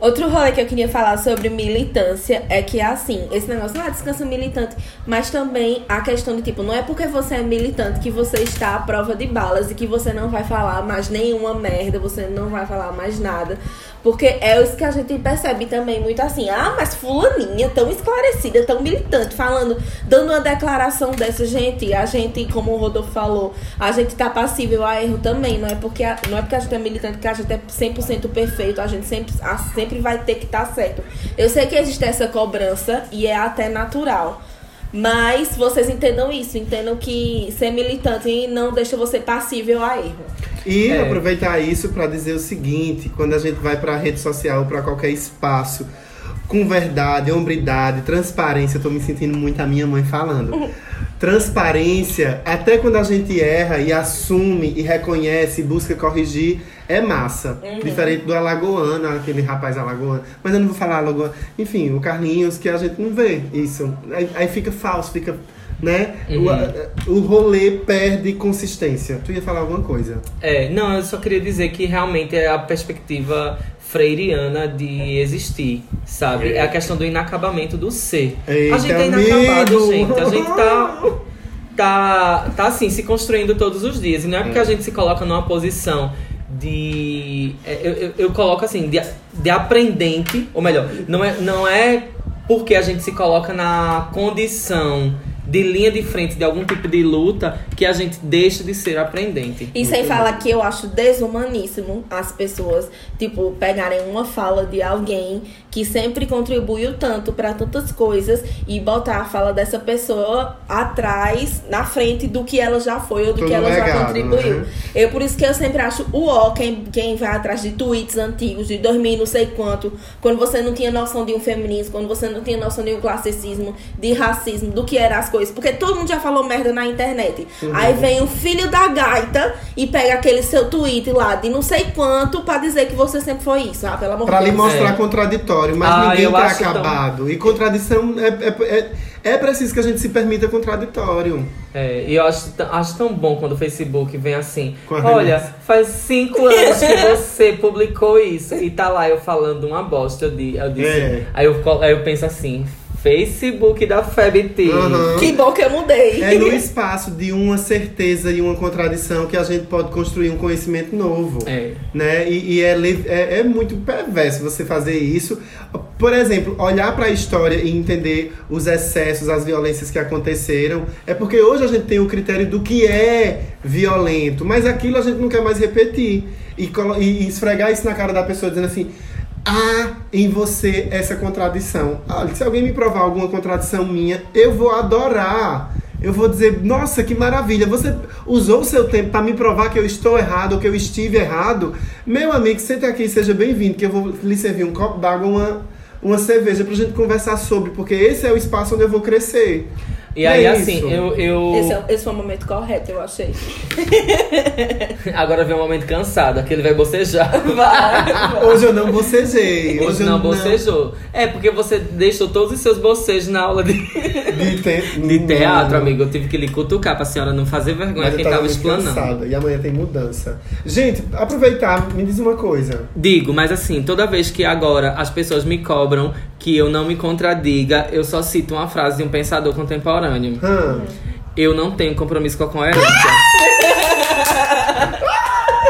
Outro rolê que eu queria falar sobre militância é que, assim, esse negócio, ah, descansa militante, mas também a questão de, tipo, não é porque você é militante que você está à prova de balas e que você não vai falar mais nenhuma merda, você não vai falar mais nada. Porque é isso que a gente percebe também muito assim, ah, mas fulaninha tão esclarecida, tão militante, falando, dando uma declaração dessa, gente, a gente, como o Rodolfo falou, a gente tá passível a erro também, não é porque a, não é porque a gente é militante que a gente é 100% perfeito, a gente sempre, a- sempre vai ter que estar certo. Eu sei que existe essa cobrança e é até natural. Mas vocês entendam isso, entendam que ser militante não deixa você passível a erro. E É. aproveitar isso para dizer o seguinte: quando a gente vai para rede social, para qualquer espaço, com verdade, hombridade, transparência, eu tô me sentindo muito a minha mãe falando. Transparência, até quando a gente erra e assume e reconhece e busca corrigir, é massa. Diferente do alagoano, aquele rapaz alagoano. Mas eu não vou falar alagoano. Enfim, o Carlinhos, que a gente não vê isso. Aí, aí fica falso, fica. Né? Uhum. O, o rolê perde consistência. Tu ia falar alguma coisa? É, não, eu só queria dizer que realmente é a perspectiva freiriana de existir, sabe? É a questão do inacabamento do ser. Eita, a gente é inacabado, amigo! gente. A gente tá. tá, tá assim, se construindo todos os dias. E não é porque a gente se coloca numa posição de. é, Eu, eu, eu coloco assim, de, de aprendente, ou melhor, não é, não é porque a gente se coloca na condição de linha de frente de algum tipo de luta que a gente deixa de ser aprendente. E sem falar que eu acho desumaníssimo as pessoas, tipo, pegarem uma fala de alguém que sempre contribuiu tanto pra tantas coisas e botar a fala dessa pessoa atrás, na frente do que ela já foi ou do Todo que ela já legado, contribuiu. né? Eu por isso que eu sempre acho o ó quem, quem vai atrás de tweets antigos de 2000 não sei quanto, quando você não tinha noção de um feminismo, quando você não tinha noção de um classicismo, de racismo, do que eram as coisas, porque todo mundo já falou merda na internet. Uhum. Aí vem o filho da gaita e pega aquele seu tweet lá de não sei quanto pra dizer que você sempre foi isso, ah, pelo amor Pra de lhe Deus. mostrar É. contraditório, mas Ah, ninguém eu tá acho tão- acabado. E contradição é, é, é, é preciso que a gente se permita contraditório. É, e eu acho, acho tão bom quando o Facebook vem assim. Olha, faz cinco anos que você publicou isso. E tá lá eu falando uma bosta. Eu, eu disse. É. Aí, eu, aí eu penso assim: Facebook da FebT. Aham. Que bom que eu mudei. É no espaço de uma certeza e uma contradição que a gente pode construir um conhecimento novo. É. Né? E, e é, le- é, é muito perverso você fazer isso. Por exemplo, olhar para a história e entender os excessos, as violências que aconteceram. É porque hoje a gente tem o critério do que é violento, mas aquilo a gente não quer mais repetir. E, colo- e- e esfregar isso na cara da pessoa dizendo assim. Há em você essa contradição. Olha, se alguém me provar alguma contradição minha, eu vou adorar. Eu vou dizer, nossa, que maravilha. Você usou o seu tempo para me provar que eu estou errado ou que eu estive errado. Meu amigo, senta aqui seja bem-vindo, que eu vou lhe servir um copo d'água, uma, uma cerveja pra gente conversar sobre, porque esse é o espaço onde eu vou crescer. E aí, É assim, isso. eu. eu... Esse, é, esse foi o momento correto, eu achei. Agora vem um momento cansado, aquele vai bocejar. Vai. Hoje eu não bocejei. Hoje Hoje eu não bocejou. É, porque você deixou todos os seus bocejos na aula de, De, te... de teatro, amigo. Eu tive que lhe cutucar pra senhora não fazer vergonha Mas eu quem tava explanando. cansada. E amanhã tem mudança. Gente, aproveitar, me diz uma coisa. Digo, mas assim, toda vez que agora as pessoas me cobram que eu não me contradiga, eu só cito uma frase de um pensador contemporâneo. Hã? Eu não tenho compromisso com a coerência.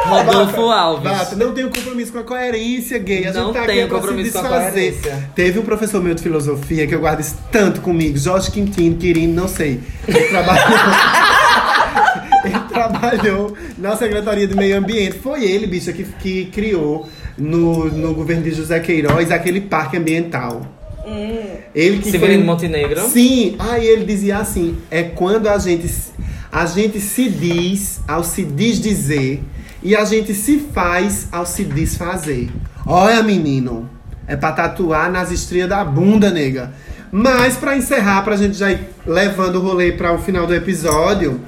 Rodolfo Alves. Bato, não tenho compromisso com a coerência gay. A gente Não tá tenho aqui compromisso com a coerência. Teve um professor meu de filosofia que eu guardo isso tanto comigo, Jorge Quintino, Quirino, não sei. Ele trabalhou. ele trabalhou na Secretaria de Meio Ambiente. Foi ele, bicha, que, que criou no, no governo de José Queiroz aquele parque ambiental. Ele que Severino foi- Montenegro. Sim, aí ele dizia assim: é quando a gente, a gente se diz ao se desdizer e a gente se faz ao se desfazer. Olha, menino, é pra tatuar nas estrias da bunda, nega. Mas pra encerrar, pra gente já ir levando o rolê para o final do episódio,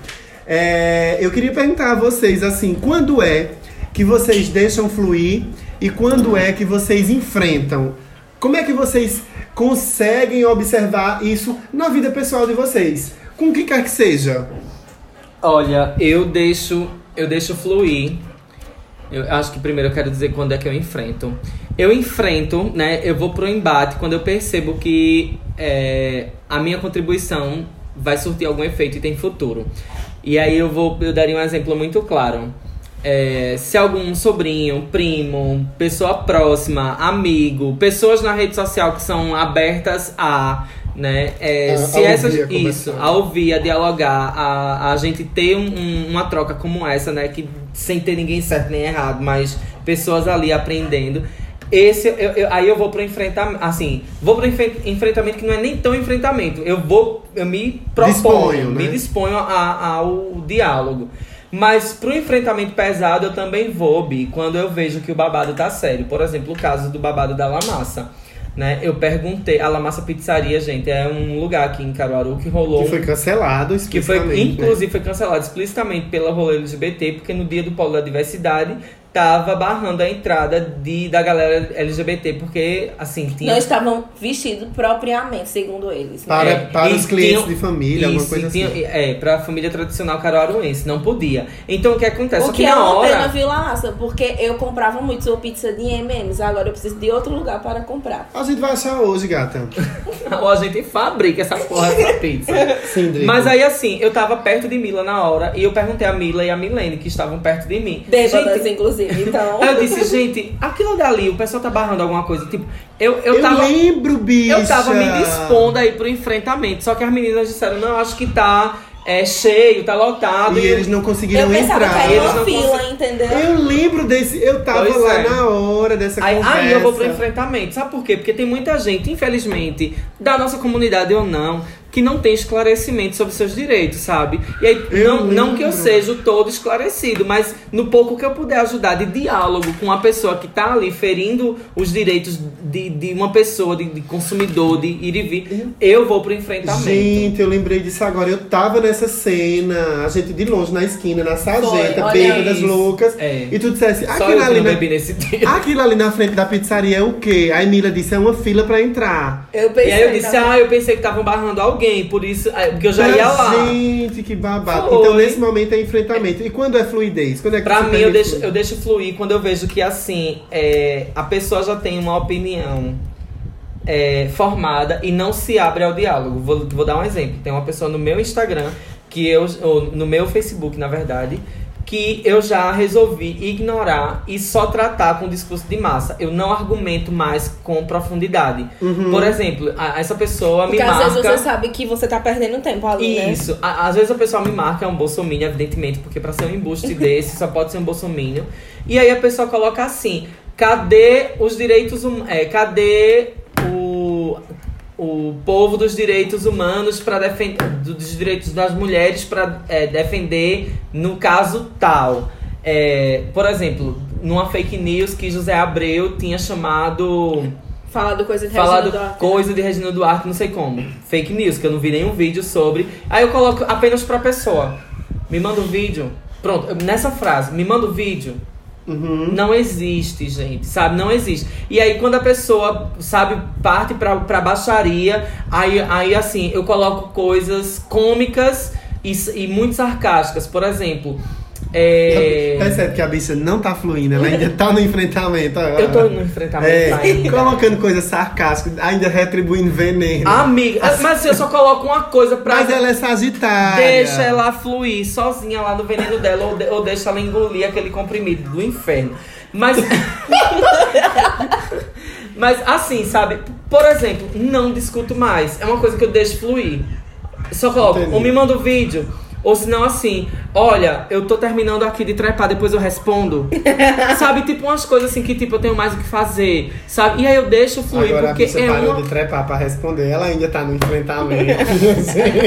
é, eu queria perguntar a vocês assim: quando é que vocês deixam fluir e quando é que vocês enfrentam? Como é que vocês conseguem observar isso na vida pessoal de vocês? Com o que quer que seja. Olha, eu deixo, eu deixo fluir. Eu acho que primeiro eu quero dizer quando é que eu enfrento. Eu enfrento, né? Eu vou pro embate quando eu percebo que é, a minha contribuição vai surtir algum efeito e tem futuro. E aí eu vou, eu daria um exemplo muito claro. É, se algum sobrinho, primo, pessoa próxima, amigo, pessoas na rede social que são abertas a, né? é, A- se a essas ouvir, a isso, a ouvir, a dialogar, a, a gente ter um- um- uma troca como essa, né? Que sem ter ninguém certo nem errado, mas pessoas ali aprendendo. Esse, eu, eu- aí eu vou pro enfrentamento, assim, vou pro enfren- enfrentamento que não é nem tão enfrentamento. Eu vou, eu me proponho, Disponho, né? me disponho a- ao diálogo. Mas pro enfrentamento pesado eu também vou, Bi, quando eu vejo que o babado tá sério. Por exemplo, o caso do babado da Lamassa. Né? Eu perguntei, a Lamassa Pizzaria, gente, é um lugar aqui em Caruaru que rolou Que foi cancelado que foi, explicitamente, né? inclusive, foi cancelado explicitamente pela rolê LGBT, porque no dia do Polo da Diversidade tava barrando a entrada de, da galera LGBT, porque, assim, tinha... Não estavam vestidos propriamente, segundo eles. né? Para, É, para os clientes tinha- de família, alguma Isso, coisa e tinha- assim. É, pra família tradicional caruaruense, não podia. Então o que acontece? O Só que que é na uma hora. pena, viu, Laça? Porque eu comprava muito sua pizza de M&M's, agora eu preciso de outro lugar para comprar. A gente vai achar hoje, gata. Ou a gente fabrica essa porra dessa pizza. Sim, Drico. Mas aí assim, eu tava perto de Mila na hora e eu perguntei a Mila e a Milene que estavam perto de mim. Bêbadas, Gente, inclusive, então... Aí eu disse, gente, aquilo dali, o pessoal tá barrando alguma coisa. Tipo, eu, eu, Eu, tava. lembro, bicha. Eu tava me dispondo aí pro enfrentamento. Só que as meninas disseram, não, acho que tá é, cheio, tá lotado. E eles não Eu conseguiram pensava entrar. que era Eles uma não fila, entendeu? Eu lembro desse. Eu tava Pois lá é. na hora dessa Aí, conversa. aí eu vou pro enfrentamento. Sabe por quê? Porque tem muita gente, infelizmente, da nossa comunidade ou não, que não tem esclarecimento sobre seus direitos, sabe? E aí, Eu não, não que eu seja todo esclarecido, mas no pouco que eu puder ajudar de diálogo com uma pessoa que tá ali ferindo os direitos de, de uma pessoa, de, de consumidor, de ir e vir, eu vou pro enfrentamento. Gente, eu lembrei disso agora. Eu tava nessa cena, a gente de longe na esquina, na sarjeta, bêbadas isso. loucas. É. E tu dissesse, aquilo ali, na... aquilo ali na frente da pizzaria é o quê? Aí Mila disse, é uma fila pra entrar. Eu E pensei... aí eu disse, tá? ah, eu pensei que estavam barrando alguém, por isso, ah, porque eu já ia lá. Gente, que babado. Foi. Então nesse momento é enfrentamento. E quando é fluidez? Quando é que Pra mim, eu deixo, fluir? eu deixo fluir quando eu vejo que, assim, é, a pessoa já tem uma opinião é, formada e não se abre ao diálogo. Vou, vou dar um exemplo. Tem uma pessoa no meu Instagram, que eu, no meu Facebook, na verdade, que eu já resolvi ignorar e só tratar com discurso de massa. Eu não argumento mais com profundidade. Por exemplo, a- essa pessoa Porque me às marca... vezes você sabe que você tá perdendo tempo ali, né? Isso. À- Às vezes a pessoa me marca, é um bolsominion, evidentemente, porque pra ser um embuste desse só pode ser um bolsominion. E aí a pessoa coloca assim: cadê os direitos humanos? É, cadê o povo dos direitos humanos para defender dos direitos das mulheres para defender no caso tal? É, por exemplo, numa fake news que José Abreu tinha chamado Falado coisa de falado Regina Duarte. coisa de Regina Duarte, não sei como. Fake news, que eu não vi nenhum vídeo sobre. Aí eu coloco apenas pra pessoa. Me manda um vídeo. Pronto, nessa frase, me manda um vídeo. Uhum. Não existe, gente, sabe? Não existe. E aí, quando a pessoa, sabe, parte pra, pra baixaria, aí, aí, assim, eu coloco coisas cômicas e, e muito sarcásticas. Por exemplo, é... Percebe que a bicha não tá fluindo, ela ainda tá no enfrentamento. Eu tô no enfrentamento É, ainda. colocando coisas sarcásticas, ainda retribuindo veneno. Amiga, mas eu só coloco uma coisa pra. Mas ela é sagitária. Deixa ela fluir sozinha lá no veneno dela ou, de- ou deixa ela engolir aquele comprimido do inferno. Mas. Mas assim, sabe? Por exemplo, não discuto mais. É uma coisa que eu deixo fluir. Só coloco, Entendi. ou me manda o vídeo. Ou se não assim, olha, eu tô terminando aqui de trepar, depois eu respondo. sabe, tipo umas coisas assim que tipo eu tenho mais o que fazer, sabe? E aí eu deixo fluir Agora a porque bicha é parou uma de trepar pra responder, ela ainda tá no enfrentamento.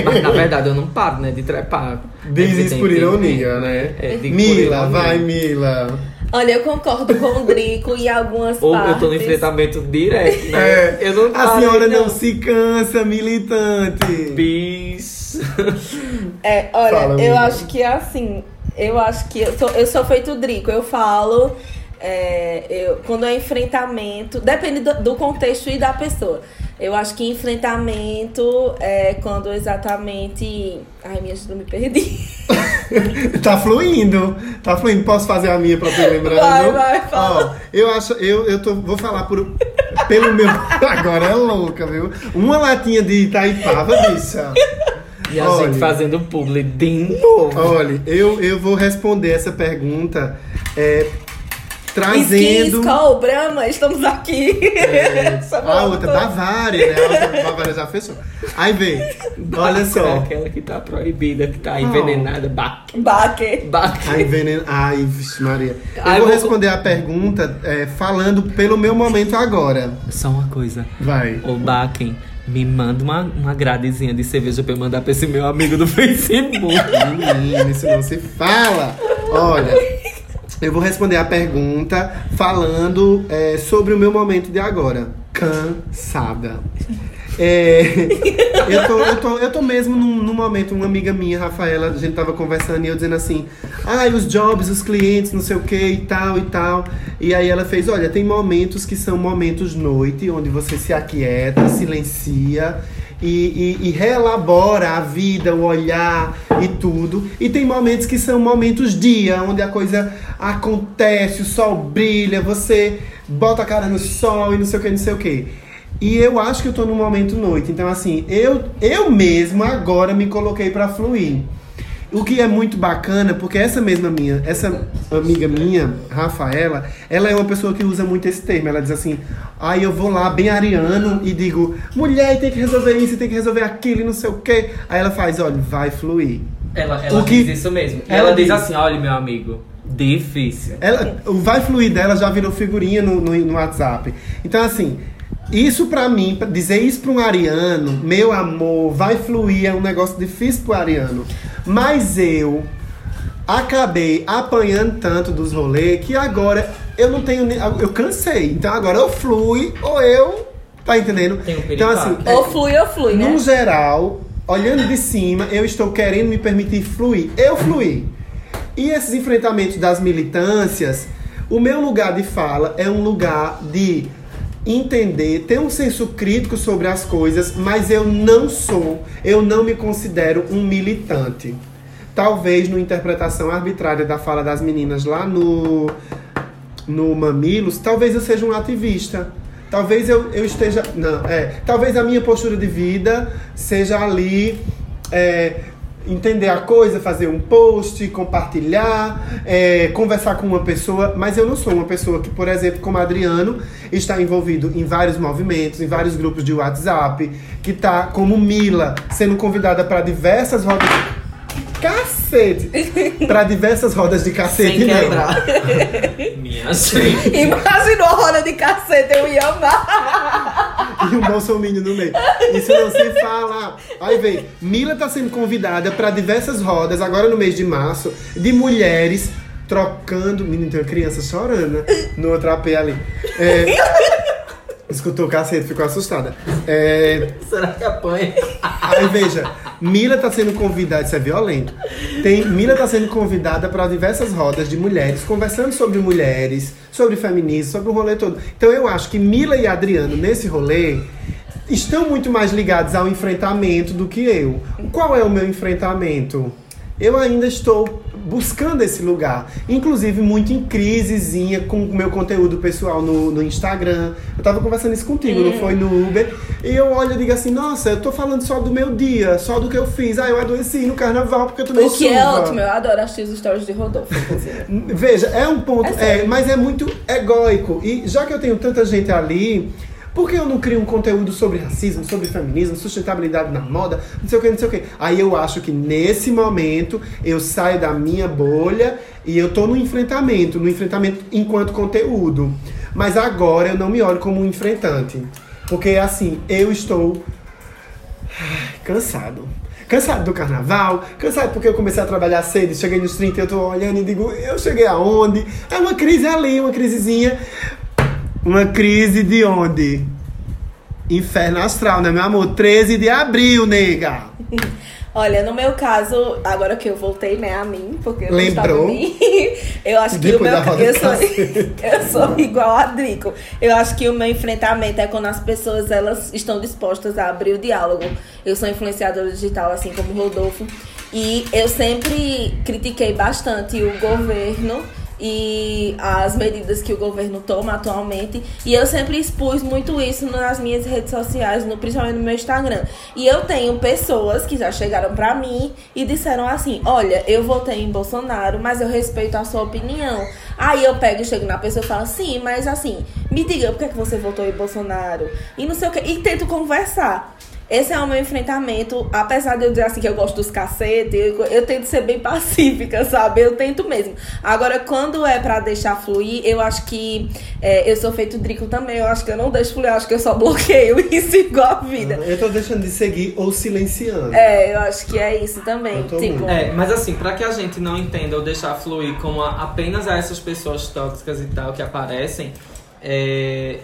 Mas na verdade eu não paro, né, de trepar. Diz isso por ironia, né? É, Mila, vai, Mila. Olha, eu concordo com o Drico em algumas Ou partes. eu tô no enfrentamento direto, né? É, eu não a paro, senhora não se cansa, militante. É, olha, Fala, eu acho que é assim. Eu acho que eu sou, eu sou feito Drico. Eu falo. é, eu, quando é enfrentamento. Depende do, do contexto e da pessoa. Eu acho que enfrentamento é quando exatamente. Ai, minha gente, não me perdi. Tá fluindo, tá fluindo. Posso fazer a minha pra ter lembrando? Vai, vai, fala. Ó, eu acho, eu, eu tô, vou falar por, pelo meu. Agora é louca, viu? Uma latinha de Itaipava, bicha. E a Olha. gente fazendo publi de novo. Olha, eu, eu vou responder essa pergunta é, trazendo. Skol, Brahma, estamos aqui. Essa A outra. Bavária, né? A outra, Bavária já fechou. Aí vem, olha É só. aquela que tá proibida, que tá envenenada. Ba Baque. Baque. Ai, veneno. Ai, vixe, Maria. Eu Ai, vou vou- responder a pergunta é, falando pelo meu momento agora. Só uma coisa. Vai. Ô, Baken, me manda uma, uma gradezinha de cerveja pra eu mandar pra esse meu amigo do Facebook. Menino, isso não se fala. Olha, eu vou responder a pergunta falando é, sobre o meu momento de agora. Cansada. É, eu, tô, eu, tô, eu tô mesmo num, num momento, uma amiga minha, Rafaela, a gente tava conversando e eu dizendo assim, ai, os jobs, os clientes, não sei o que e tal e tal. E aí ela fez, olha, tem momentos que são momentos noite, onde você se aquieta, silencia e, e, e reelabora a vida, o olhar e tudo. E tem momentos que são momentos dia, onde a coisa acontece, o sol brilha, você bota a cara no sol e não sei o que, não sei o que. E eu acho que eu tô no momento noite. Então, assim, eu, eu mesmo agora me coloquei para fluir. O que é muito bacana, porque essa mesma minha, essa amiga minha, Rafaela, ela é uma pessoa que usa muito esse termo. Ela diz assim: aí eu vou lá, bem ariano, e digo, mulher tem que resolver isso, tem que resolver aquilo e não sei o quê. Aí ela faz: olha, vai fluir. Ela, ela O que- diz isso mesmo. Ela ela, diz diz- assim, olha, meu amigo, difícil. Ela, o vai fluir dela já virou figurinha no, no, no WhatsApp. Então, assim, isso pra mim, pra dizer isso pra um ariano, meu amor, vai fluir, é um negócio difícil pro ariano. Mas eu acabei apanhando tanto dos rolês que agora eu não tenho. Eu cansei. Então agora eu flui ou eu. Tá entendendo? Tem um então, assim, Ou flui ou flui, né? no geral, olhando de cima, eu estou querendo me permitir fluir. Eu fluir. E esses enfrentamentos das militâncias, o meu lugar de fala é um lugar de entender, ter um senso crítico sobre as coisas, mas eu não sou, eu não me considero um militante. Talvez na interpretação arbitrária da fala das meninas lá no no Mamilos, talvez eu seja um ativista. Talvez eu, eu esteja. Não, é. Talvez a minha postura de vida seja ali. é, entender a coisa, fazer um post, compartilhar, é, conversar com uma pessoa, mas eu não sou uma pessoa que, por exemplo, como Adriano, está envolvido em vários movimentos, em vários grupos de WhatsApp, que está como Mila, sendo convidada para diversas rodas. Cacete! Para diversas rodas de cacete, Sem não. quebrar. Minha gente. Imaginou a roda de cacete, eu ia amar. E um bolsominion no meio. Isso não se fala. Aí vem, Mila tá sendo convidada para diversas rodas, agora no mês de março, de mulheres trocando. Menino, tem uma criança chorando né? no outro AP ali. É, escutou o cacete, ficou assustada. É, Será que apanha? Aí veja, Mila tá sendo convidada, isso é violento. Tem, Mila tá sendo convidada para diversas rodas de mulheres, conversando sobre mulheres, sobre feminismo, sobre o rolê todo. Então eu acho que Mila e Adriano, nesse rolê, estão muito mais ligados ao enfrentamento do que eu. Qual é o meu enfrentamento? Eu ainda estou buscando esse lugar. Inclusive, muito em crisezinha com o meu conteúdo pessoal no, no Instagram. Eu tava conversando isso contigo, não foi no Uber. E eu olho e digo assim, nossa, eu tô falando só do meu dia, só do que eu fiz. Ah, eu adoeci no carnaval porque eu tomei O que é chuva. ótimo, eu adoro assistir os stories de Rodolfo. Veja, é um ponto, É é, mas é muito egóico. E já que eu tenho tanta gente ali, por que eu não crio um conteúdo sobre racismo, sobre feminismo, sustentabilidade na moda, não sei o que, não sei o que. Aí eu acho que nesse momento eu saio da minha bolha e eu tô no enfrentamento, no enfrentamento enquanto conteúdo. Mas agora eu não me olho como um enfrentante. Porque assim, eu estou cansado. Cansado do carnaval, cansado porque eu comecei a trabalhar cedo, cheguei nos 30 eu tô olhando e digo, eu cheguei aonde? É uma crise ali, uma crisezinha. Uma crise de onde? Inferno astral, né, meu amor? 13 de abril, nega. Olha, no meu caso, agora que eu voltei, né, a mim, porque eu não Lembrou? mim, eu acho que Depois o meu eu sou, eu sou igual a Drico. Eu acho que o meu enfrentamento é quando as pessoas elas estão dispostas a abrir o diálogo. Eu sou influenciadora digital, assim como o Rodolfo, e eu sempre critiquei bastante o governo e as medidas que o governo toma atualmente. E eu sempre expus muito isso nas minhas redes sociais, no, principalmente no meu Instagram. E eu tenho pessoas que já chegaram pra mim e disseram assim: Olha, eu votei em Bolsonaro, mas eu respeito a sua opinião. Aí eu pego e chego na pessoa e falo: Sim, mas assim, me diga por que, é que você votou em Bolsonaro? E não sei o que. E tento conversar. Esse é o meu enfrentamento, apesar de eu dizer assim que eu gosto dos cacete, eu, eu tento ser bem pacífica, sabe? Eu tento mesmo. Agora, quando é pra deixar fluir, eu acho que é, eu sou feito Drico também, eu acho que eu não deixo fluir, eu acho que eu só bloqueio e sigo a vida. Eu tô deixando de seguir ou silenciando. É, eu acho que é isso também. Tipo. É, mas assim, pra que a gente não entenda ou deixar fluir como a- apenas a essas pessoas tóxicas e tal que aparecem, é,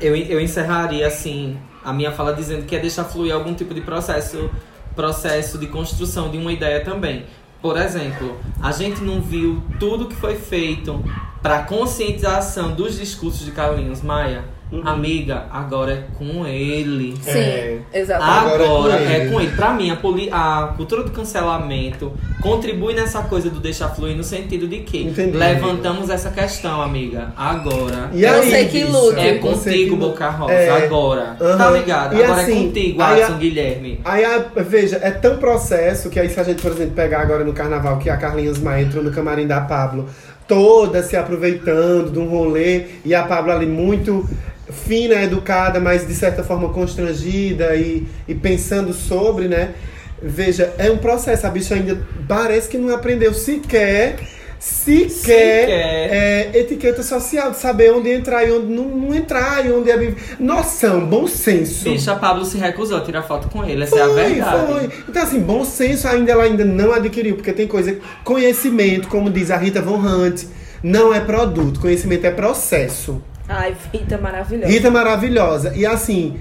eu, eu encerraria assim a minha fala dizendo que é deixar fluir algum tipo de processo, processo de construção de uma ideia também. Por exemplo, a gente não viu tudo que foi feito para conscientização dos discursos de Carlinhos Maia. Amiga, agora é com ele. Sim, É. exatamente. Agora, Agora é com é ele. com ele. Pra mim, a, poli- a cultura do cancelamento contribui nessa coisa do deixar fluir no sentido de que Entendi, levantamos essa questão, amiga. Agora. E Eu aí, sei que luta. É contigo, que- Boca Rosa. É. Agora. Aham. Tá ligado? E Agora assim, é contigo, aí a- Adson Guilherme. Aí, a- veja, é tão processo que aí se a gente, por exemplo, pegar agora no carnaval que a Carlinhos Maia entrou no camarim da Pablo, toda se aproveitando de um rolê, e a Pablo ali muito fina, educada, mas de certa forma constrangida e, e pensando sobre, né? Veja, é um processo, a bicha ainda parece que não aprendeu sequer. Sequer, Sequer. é, etiqueta social, de saber onde entrar e onde não, não entrar, e onde é. Noção, bom senso. Bicha, Pablo se recusou a tirar foto com ele. Essa é a Foi, verdade. foi. Então, assim, bom senso ainda ela ainda não adquiriu, porque tem coisa. Conhecimento, como diz a Rita Von Hunt, não é produto, conhecimento é processo. Ai, Rita maravilhosa. Rita maravilhosa. E assim,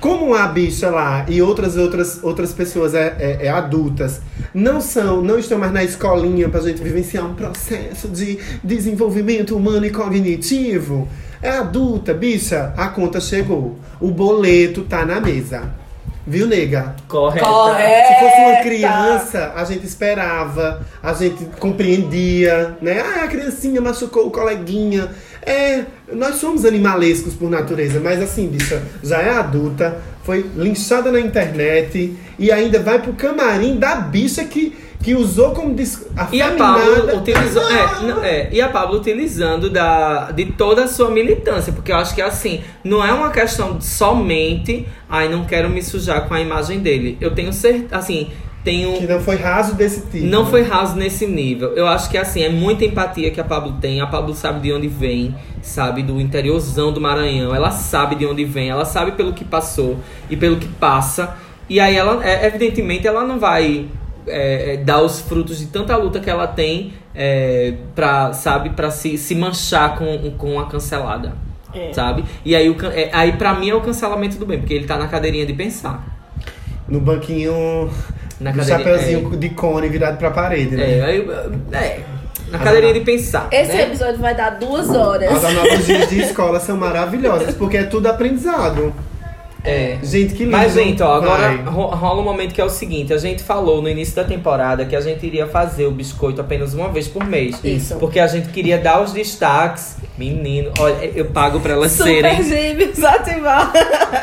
como a bicha lá e outras outras outras pessoas é, é- é adultas não são, não estão mais na escolinha pra gente vivenciar um processo de desenvolvimento humano e cognitivo. É adulta, bicha, a conta chegou. O boleto tá na mesa. Viu, nega? Correta. Correto. Se fosse uma criança, a gente esperava, a gente compreendia, né? Ah, a criancinha machucou o coleguinha. É, nós somos animalescos por natureza, mas assim, bicha, já é adulta, foi linchada na internet e ainda vai pro camarim da bicha que, que usou como dis... E a Pablo utilizou. É, não, é, e a Pablo utilizando da, de toda a sua militância. Porque eu acho que assim, não é uma questão somente. Ai, não quero me sujar com a imagem dele. Eu tenho certeza. Assim, tenho. Que não foi raso desse tipo. Não né? foi raso nesse nível. Eu acho que assim, é muita empatia que a Pablo tem. A Pablo sabe de onde vem, sabe? Do interiorzão do Maranhão. Ela sabe de onde vem, ela sabe pelo que passou e pelo que passa. E aí ela, é, evidentemente, ela não vai é, é, dar os frutos de tanta luta que ela tem é, pra, sabe, pra se, se manchar com, com a cancelada. É. Sabe? E aí, o, é, aí, pra mim, é o cancelamento do bem, porque ele tá na cadeirinha de pensar. No banquinho. Na do chapeuzinho de cone virado pra parede, né? É, aí, é, na cadeirinha de pensar. Esse né? episódio vai dar duas horas. As analogias de escola são maravilhosas, porque é tudo aprendizado. É. Gente, que lindo. Mas, gente, ó, agora Vai. ro- rola um momento que é o seguinte: a gente falou no início da temporada que a gente iria fazer o biscoito apenas uma vez por mês. Isso. Porque a gente queria dar os destaques. Menino, olha, eu pago pra elas Super serem. gêmeos ativar.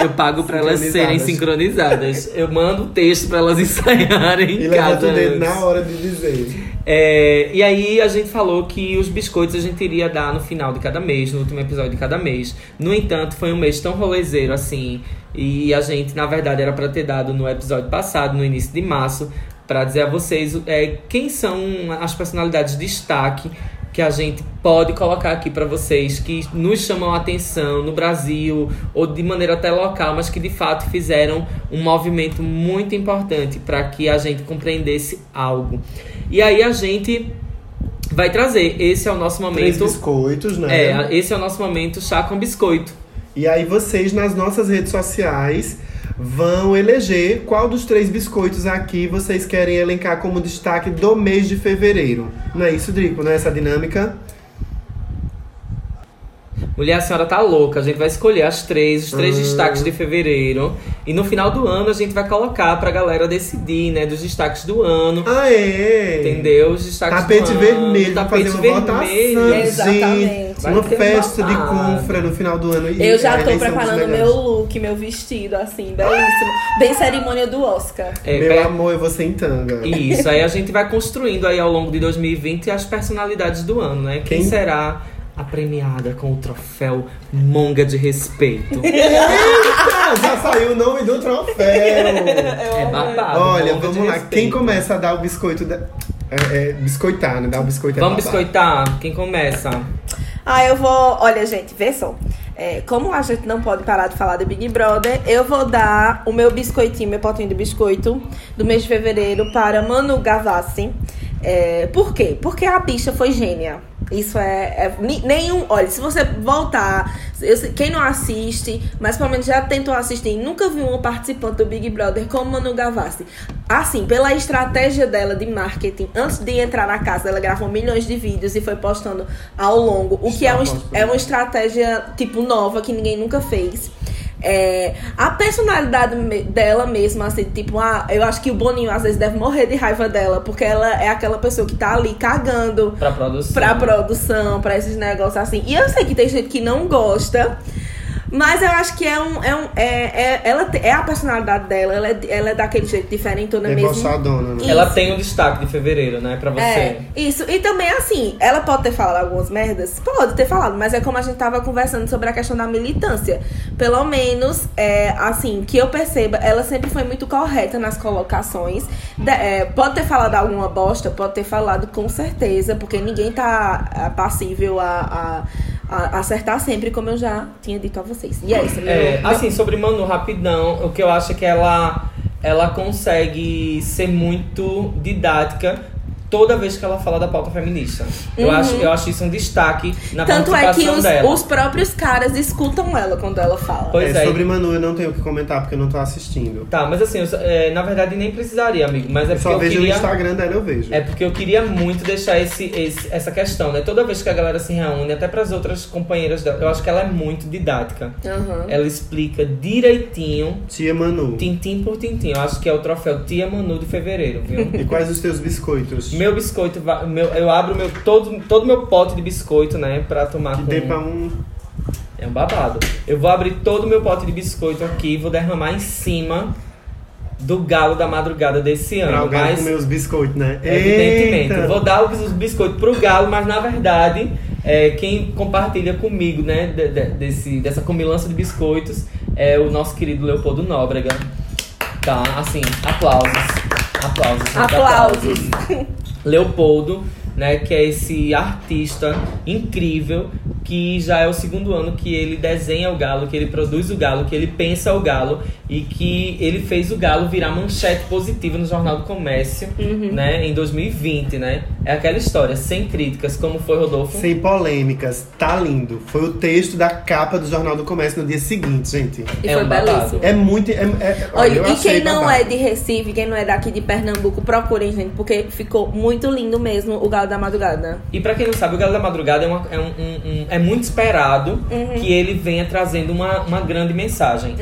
Eu pago pra elas serem Sincronizadas. sincronizadas. Eu mando o texto pra elas ensaiarem. E levanta o dedo na hora de dizer. É, e aí a gente falou que os biscoitos a gente iria dar no final de cada mês, no último episódio de cada mês. No entanto, foi um mês tão rolezeiro assim. E a gente, na verdade, era pra ter dado no episódio passado, no início de março, pra dizer a vocês é, quem são as personalidades de destaque que a gente pode colocar aqui pra vocês, que nos chamam a atenção no Brasil ou de maneira até local, mas que de fato fizeram um movimento muito importante para que a gente compreendesse algo. E aí a gente vai trazer. Esse é o nosso Três momento. biscoitos, né? É, esse é o nosso momento chá com biscoito. E aí vocês, nas nossas redes sociais, vão eleger qual dos três biscoitos aqui vocês querem elencar como destaque do mês de fevereiro. Não é isso, Drico? Não é essa dinâmica? Mulher, a senhora tá louca. A gente vai escolher as três, os três Hum. destaques de fevereiro. E no final do ano a gente vai colocar pra galera decidir, né? Dos destaques do ano. Ah, é? Entendeu? Os destaques Tapete do ano. vermelho, pra tapete fazer uma vermelho. votação, Exatamente. Vai Uma festa de confra no final do ano. E Eu já tô preparando meu look, meu vestido, assim, belíssimo. Bem cerimônia do Oscar. É, Meu amor, eu vou sem tanga. Isso, aí a gente vai construindo aí ao longo de 2020 as personalidades do ano, né? Quem, Quem? será a premiada com o troféu Monga de Respeito? Ah, já saiu o nome do troféu. é babado. Olha, Monga de vamos lá. Respeito. Quem começa a dar o biscoito da... é, é, biscoitar, né? Dar o biscoito é Vamos babado. biscoitar? Quem começa? Ah, eu vou. Olha, gente, vê só. É, como a gente não pode parar de falar do Big Brother, eu vou dar o meu biscoitinho, meu potinho de biscoito do mês de fevereiro para Manu Gavassi. É, por quê? Porque a bicha foi gênia. Isso é, é nenhum. Olha, se você voltar, eu quem não assiste, mas pelo menos já tentou assistir, e nunca viu uma participante do Big Brother como Manu Gavassi. Assim, pela estratégia dela de marketing, antes de entrar na casa, ela gravou milhões de vídeos e foi postando ao longo, o que é, um, é uma estratégia tipo nova que ninguém nunca fez. É, a personalidade dela mesma, assim, tipo, ah, eu acho que o Boninho às vezes deve morrer de raiva dela, porque ela é aquela pessoa que tá ali cagando Pra produção. pra produção, pra esses negócios assim. E eu sei que tem gente que não gosta, mas eu acho que é um. É, um, é, é, ela é a personalidade dela, ela é, ela é daquele jeito diferentona É mesmo. né? Isso. Ela tem um destaque de fevereiro, né? Pra você. É, isso. E também, assim, ela pode ter falado algumas merdas? Pode ter falado, mas é como a gente tava conversando sobre a questão da militância. Pelo menos, é, assim, que eu perceba, ela sempre foi muito correta nas colocações. De- é, pode ter falado alguma bosta, pode ter falado com certeza, porque ninguém tá ah, passível a, a acertar sempre, como eu já tinha dito a vocês. E é isso. É, meu- assim, sobre Manu, rapidão, o que eu acho é que ela, ela consegue ser muito didática toda vez que ela fala da pauta feminista. Eu, Uhum. acho, eu acho isso um destaque na Tanto é que participação os, dela. os próprios caras escutam ela quando ela fala. Pois é, é. sobre Manu eu não tenho o que comentar porque eu não tô assistindo. Tá, mas assim, eu é, na verdade nem precisaria, amigo. Mas é Eu porque só eu vejo queria... no Instagram dela, eu vejo. É porque eu queria muito deixar esse, esse- essa questão, né? Toda vez que a galera se reúne, até para as outras companheiras dela, eu acho que ela é muito didática. Aham. Ela explica direitinho, Tia Manu. tintim por tintim. Eu acho que é o troféu Tia Manu de fevereiro, viu? E quais os teus biscoitos? Meu biscoito, meu, eu abro meu, todo, todo meu pote de biscoito, né? Pra tomar Que com... dê pra um. É um babado. Eu vou abrir todo o meu pote de biscoito aqui e vou derramar em cima do galo da madrugada desse Pra ano. alguém Mas comer os biscoitos, né? Evidentemente. Eita! Vou dar os biscoitos pro galo, mas na verdade, é, quem compartilha comigo, né, de- de- desse, dessa comilança de biscoitos é o nosso querido Leopoldo Nóbrega. Tá, assim, aplausos. Aplausos. gente, Aplausos. Leopoldo, né, que é esse artista incrível que já é o segundo ano que ele desenha o galo, que ele produz o galo, que ele pensa o galo e que ele fez o galo virar manchete positiva no Jornal do Comércio, né, em 2020, né? É aquela história, sem críticas, como foi Rodolfo? Sem polêmicas, tá lindo. Foi o texto da capa do Jornal do Comércio no dia seguinte, gente. E É foi um belíssimo. É muito. É, é- Olha, eu e quem não babado. é de Recife, quem não é daqui de Pernambuco, procurem, gente, porque ficou muito lindo mesmo o Galo da Madrugada. E pra quem não sabe, o Galo da Madrugada é, uma- é um- um- um- é muito esperado que ele venha trazendo uma, uma grande mensagem.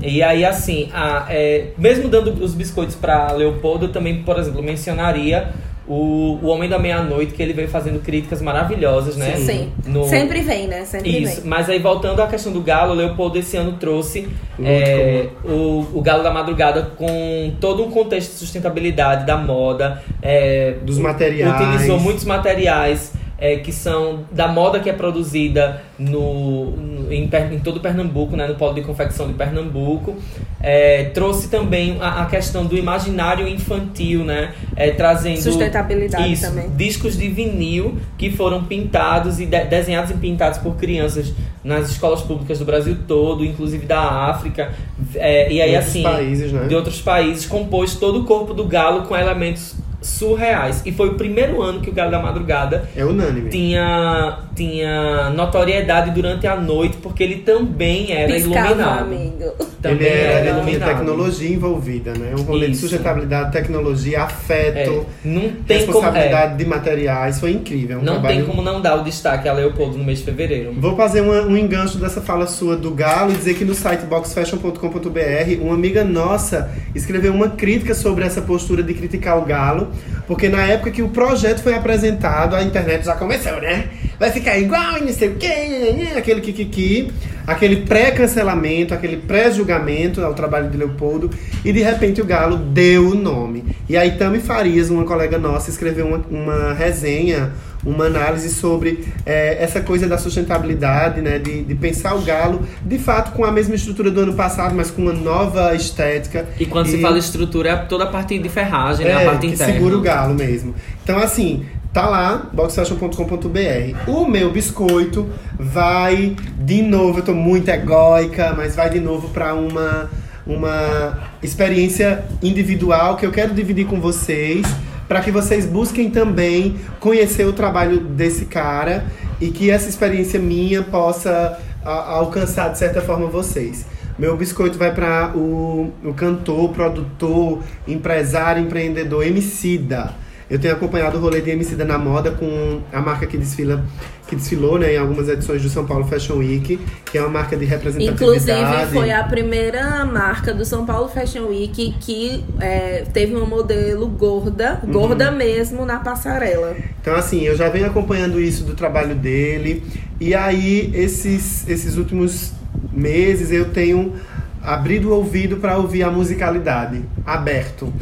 E aí, assim, a- é, mesmo dando os biscoitos pra Leopoldo, eu também, por exemplo, mencionaria o, o Homem da Meia-Noite, que ele veio fazendo críticas maravilhosas, né? Sim. No- Sempre vem, né? Sempre Isso, vem. mas aí voltando à questão do Galo, o Leopoldo esse ano trouxe é, o, o Galo da Madrugada com todo um contexto de sustentabilidade da moda. é, Dos materiais. Utilizou muitos materiais é, que são da moda que é produzida no, no- em, em todo Pernambuco, né, no polo de confecção de Pernambuco. É, trouxe também a, a questão do imaginário infantil, né? é, trazendo Sustentabilidade isso, também. discos de vinil que foram pintados e de- desenhados e pintados por crianças nas escolas públicas do Brasil todo, inclusive da África. É, e aí, De outros assim, países, né? de outros países, compôs todo o corpo do galo com elementos surreais. E foi o primeiro ano que o Galo da Madrugada É unânime. tinha, tinha notoriedade durante a noite, porque ele também era Piscava, iluminado. amigo. Também ele era, era ele tinha iluminado. tecnologia envolvida, né? Um rolê de Isso. sustentabilidade, tecnologia, É, afeto, não tem como. responsabilidade é, de materiais. Foi incrível. é um não trabalho tem como não dar o destaque a Leopoldo no mês de fevereiro. Vou fazer uma- um engancho dessa fala sua do Galo e dizer que no site boxfashion.com.br uma amiga nossa escreveu uma crítica sobre essa postura de criticar o Galo, porque na época que o projeto foi apresentado, a internet já começou, né? Vai ficar igual e não sei o quê, aquele kikiki, aquele pré-cancelamento, aquele pré-julgamento ao trabalho de Leopoldo, e de repente o Galo deu o nome. E aí Tami Farias, uma colega nossa, escreveu uma, uma resenha uma análise sobre é, essa coisa da sustentabilidade, né? De, de pensar o galo, de fato, com a mesma estrutura do ano passado, mas com uma nova estética. E quando se fala estrutura, é toda a parte de ferragem, né? é, A parte que interna. segura o galo mesmo. Então, assim, tá lá, boxfashion.com.br. O meu biscoito vai de novo, eu tô muito egóica, mas vai de novo para uma, uma experiência individual que eu quero dividir com vocês para que vocês busquem também conhecer o trabalho desse cara e que essa experiência minha possa a- alcançar de certa forma vocês. Meu biscoito vai para o, o cantor, produtor, empresário, empreendedor Emicida. Eu tenho acompanhado o rolê de Emicida na moda com a marca que desfila que desfilou né, em algumas edições do São Paulo Fashion Week, que é uma marca de representatividade. Inclusive, foi a primeira marca do São Paulo Fashion Week que é, teve uma modelo gorda, Uhum. gorda mesmo, na passarela. Então, assim, eu já venho acompanhando isso do trabalho dele. E aí, esses, esses últimos meses, eu tenho abrido o ouvido para ouvir a musicalidade. Aberto.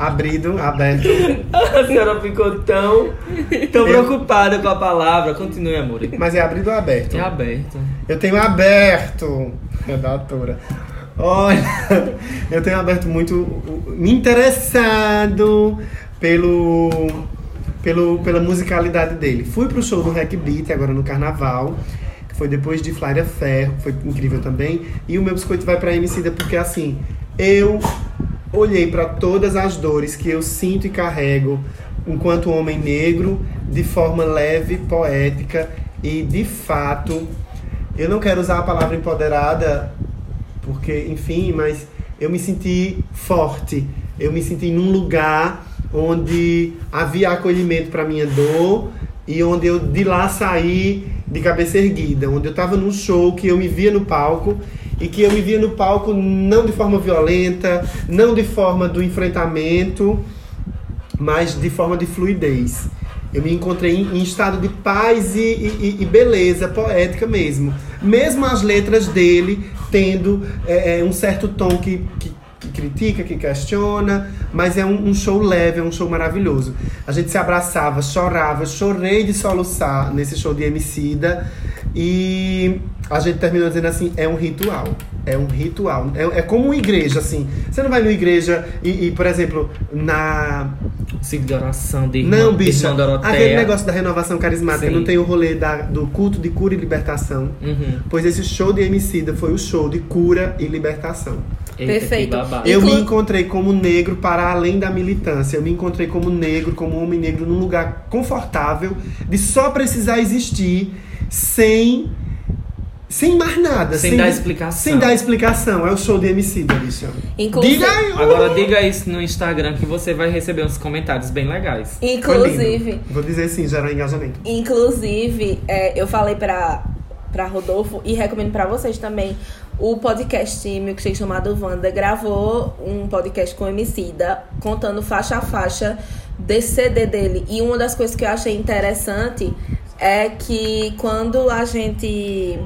Abrido, aberto. A senhora ficou tão, tão Eu- preocupada com a palavra. Continue, amor. Mas é abrido ou aberto? É aberto. Eu tenho aberto. Redatora. Olha, eu tenho aberto muito. Me interessado pelo, pelo, pela musicalidade dele. Fui pro show do Hack Beat agora no carnaval. que Foi depois de Flávia Ferro, foi incrível também. E o meu biscoito vai pra Emicida porque assim, eu olhei para todas as dores que eu sinto e carrego enquanto homem negro, de forma leve, poética e de fato, eu não quero usar a palavra empoderada, porque, enfim, mas eu me senti forte, eu me senti num lugar onde havia acolhimento para minha dor e onde eu de lá saí de cabeça erguida, onde eu estava num show que eu me via no palco e que eu me via no palco não de forma violenta, não de forma do enfrentamento, mas de forma de fluidez. Eu me encontrei em, em estado de paz e, e- e beleza poética mesmo. Mesmo as letras dele tendo é, é, um certo tom que, que- que critica, que questiona, mas é um, um show leve, é um show maravilhoso. A gente se abraçava, chorava, chorei de soluçar nesse show de Emicida e a gente terminou dizendo assim, é um ritual. É um ritual. É, é como uma igreja, assim. Você não vai numa igreja e, e, por exemplo, na Ciclo de oração de irmã, não, Doroteia. Aquele negócio da renovação carismática Sim. não tem o rolê da- do culto de cura e libertação. Uhum. Pois esse show de Emicida foi o show de cura e libertação. Eita, Perfeito. Eu me encontrei como negro para além da militância. Eu me encontrei como negro, como homem negro, num lugar confortável de só precisar existir sem. Sem mais nada. Sem dar explicação. Sem dar explicação. É o show de Emicida, bicha. Inclusive, Diga aí! Agora diga isso no Instagram que você vai receber uns comentários bem legais. Inclusive, Vou dizer sim, gerar engajamento. Inclusive, é, eu falei pra, pra Rodolfo e recomendo pra vocês também. O podcast Milkshake chamado Wanda gravou um podcast com o Emicida, contando faixa a faixa desse CD dele. E uma das coisas que eu achei interessante é que quando a gente.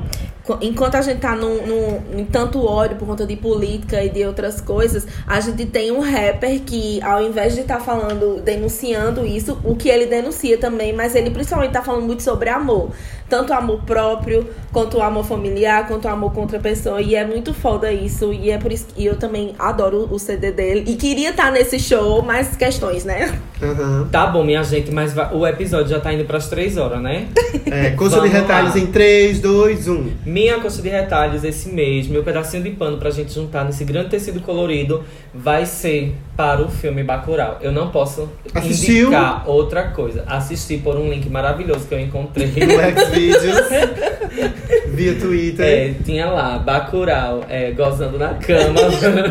Qu- Enquanto a gente tá num, num- em tanto ódio por conta de política e de outras coisas, a gente tem um rapper que, ao invés de estar falando, denunciando isso, o que ele denuncia também, mas ele principalmente tá falando muito sobre amor. Tanto amor próprio, quanto amor familiar, quanto amor contra a pessoa. E é muito foda isso. E é por isso que eu também adoro o CD dele. E queria estar nesse show, mas questões, né? Aham. Tá bom, minha gente, mas o episódio já tá indo pras três horas, né? É, Vamos retalhos lá. em 3, 2, 1. Minha coxa de retalhos esse mês, meu pedacinho de pano pra gente juntar nesse grande tecido colorido, vai ser para o filme Bacurau. Eu não posso Assistiu? indicar outra coisa. Assisti por um link maravilhoso que eu encontrei. No Xvideos, via Twitter. É, tinha lá, Bacurau, é, gozando na cama.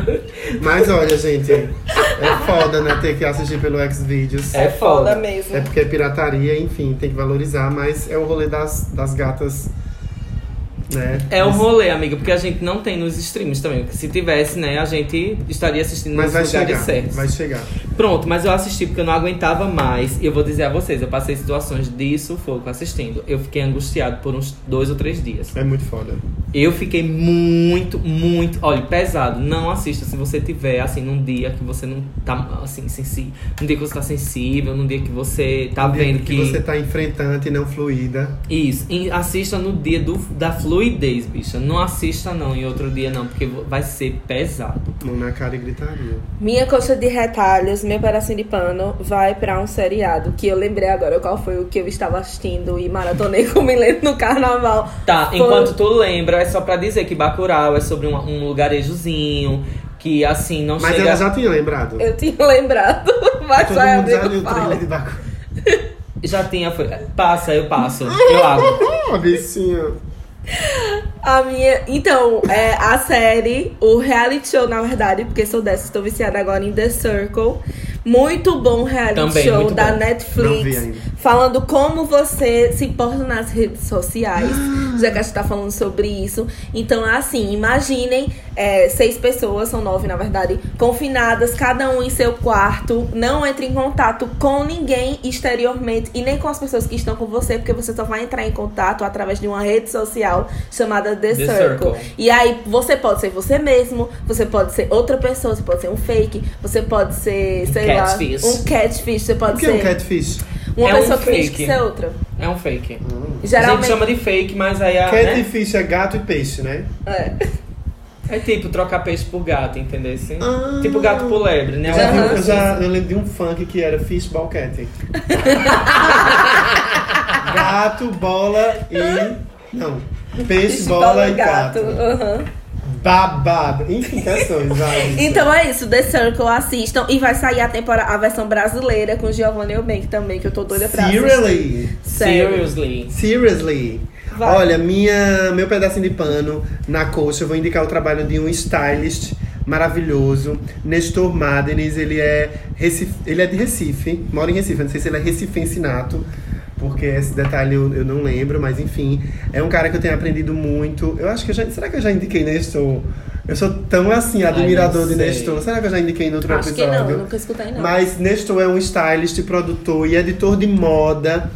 Mas olha, gente, é foda, né, ter que assistir pelo Xvideos. É foda. mesmo. É porque é pirataria, enfim, tem que valorizar, mas é o rolê das, das gatas, né? É um rolê, amiga, porque a gente não tem nos streams também. Se tivesse, né, a gente estaria assistindo Mas nos vai lugares chegar, certos. vai chegar. Pronto, mas eu assisti porque eu não aguentava mais. E eu vou dizer a vocês, eu passei situações de sufoco assistindo. Eu fiquei angustiado por uns dois ou três dias. É muito foda. Eu fiquei muito, muito. Olha, pesado. Não assista se você tiver, assim, num dia que você não tá, assim, sensível. Num dia que você tá sensível, num dia que você tá vendo que, você tá enfrentando e não fluida. Isso. E assista no dia do, da fluidez, bicha. Não assista, não, em outro dia, não, porque vai ser pesado. Mão na cara e gritaria. Minha coxa de retalhos, meu pedacinho de pano, vai pra um seriado que eu lembrei agora qual foi o que eu estava assistindo e maratonei com o Milene no carnaval. Tá, Foi- enquanto tu lembra, é só pra dizer que Bacurau é sobre um, um lugarejozinho, que assim, não Mas chega... ela já tinha lembrado. Eu tinha lembrado. Vai, Todo vai, mundo já o trailer de Baku. Já tinha. Foi... Passa, eu passo. Eu abro. Ah, bichinho. A minha. Então, é, a série, o reality show, na verdade, porque sou dessa, estou viciada agora em The Circle. Muito bom reality Também, show da bom. Netflix. Falando como você se porta nas redes sociais. já que a gente tá falando sobre isso. Então, assim, imaginem é, seis pessoas, são nove na verdade, confinadas, cada um em seu quarto. Não entre em contato com ninguém exteriormente e nem com as pessoas que estão com você, porque você só vai entrar em contato através de uma rede social chamada The, The Circle. Circle. E aí você pode ser você mesmo, você pode ser outra pessoa, você pode ser um fake, você pode ser, sei catfish. um catfish, você pode O que ser é um catfish? uma É um pessoa que finge fake. que ser outra. É um fake. A Geralmente gente chama de fake, mas aí a. Né? Catfish é gato e peixe, né? é. É tipo trocar peixe por gato, entendeu? Assim? Ah. Tipo gato por lebre, né? Eu já vi- Aham. eu, já, eu lembro de um funk que era Fishball Cat. gato, bola e. Não. Peixe, bola e gato. Aham. Babado. Enfim, questões, vai. Então é isso, The Circle, assistam. E vai sair a temporada, a versão brasileira com Giovanni Eubank também, que eu tô doida pra assistir. Seriously. Seriously. Seriously. Vai. Olha, minha, meu pedacinho de pano na coxa, eu vou indicar o trabalho de um stylist maravilhoso, Nestor Madenes, ele é, Recife, ele é de Recife, mora em Recife, não sei se ele é recifense nato, porque esse detalhe eu, eu não lembro, mas enfim, é um cara que eu tenho aprendido muito. Eu acho que eu já, será que eu já indiquei Nestor? Eu sou tão assim, admirador não de. Nestor. Será que eu já indiquei no outro Acho que episódio? não, eu nunca escutei não. Mas Nestor é um stylist, produtor e editor de moda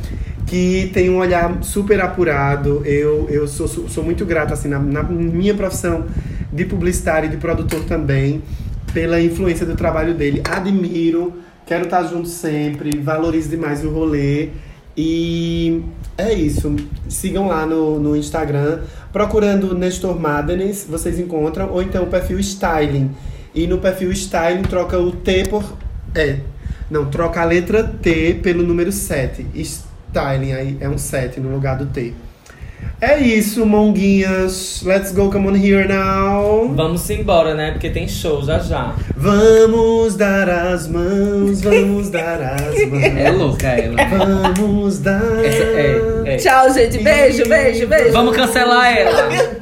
que tem um olhar super apurado. Eu, eu sou, sou, sou muito grato, assim, na, na minha profissão de publicitário e de produtor também, pela influência do trabalho dele. Admiro, quero estar junto sempre, valorizo demais o rolê. E é isso. Sigam lá no, no Instagram, procurando Nestor Madenes, vocês encontram, ou então o perfil Styling. E no perfil Styling troca o T por. É. Não, troca a letra T pelo número 7. Styling, aí é um 7 no lugar do T. É isso, monguinhas. Let's go, come on here now. Vamos embora, né? Porque tem show já já. Vamos dar as mãos, vamos dar as mãos. É louca ela. Vamos dar. Essa é, é. Tchau, gente. Beijo, beijo, beijo. Vamos cancelar ela.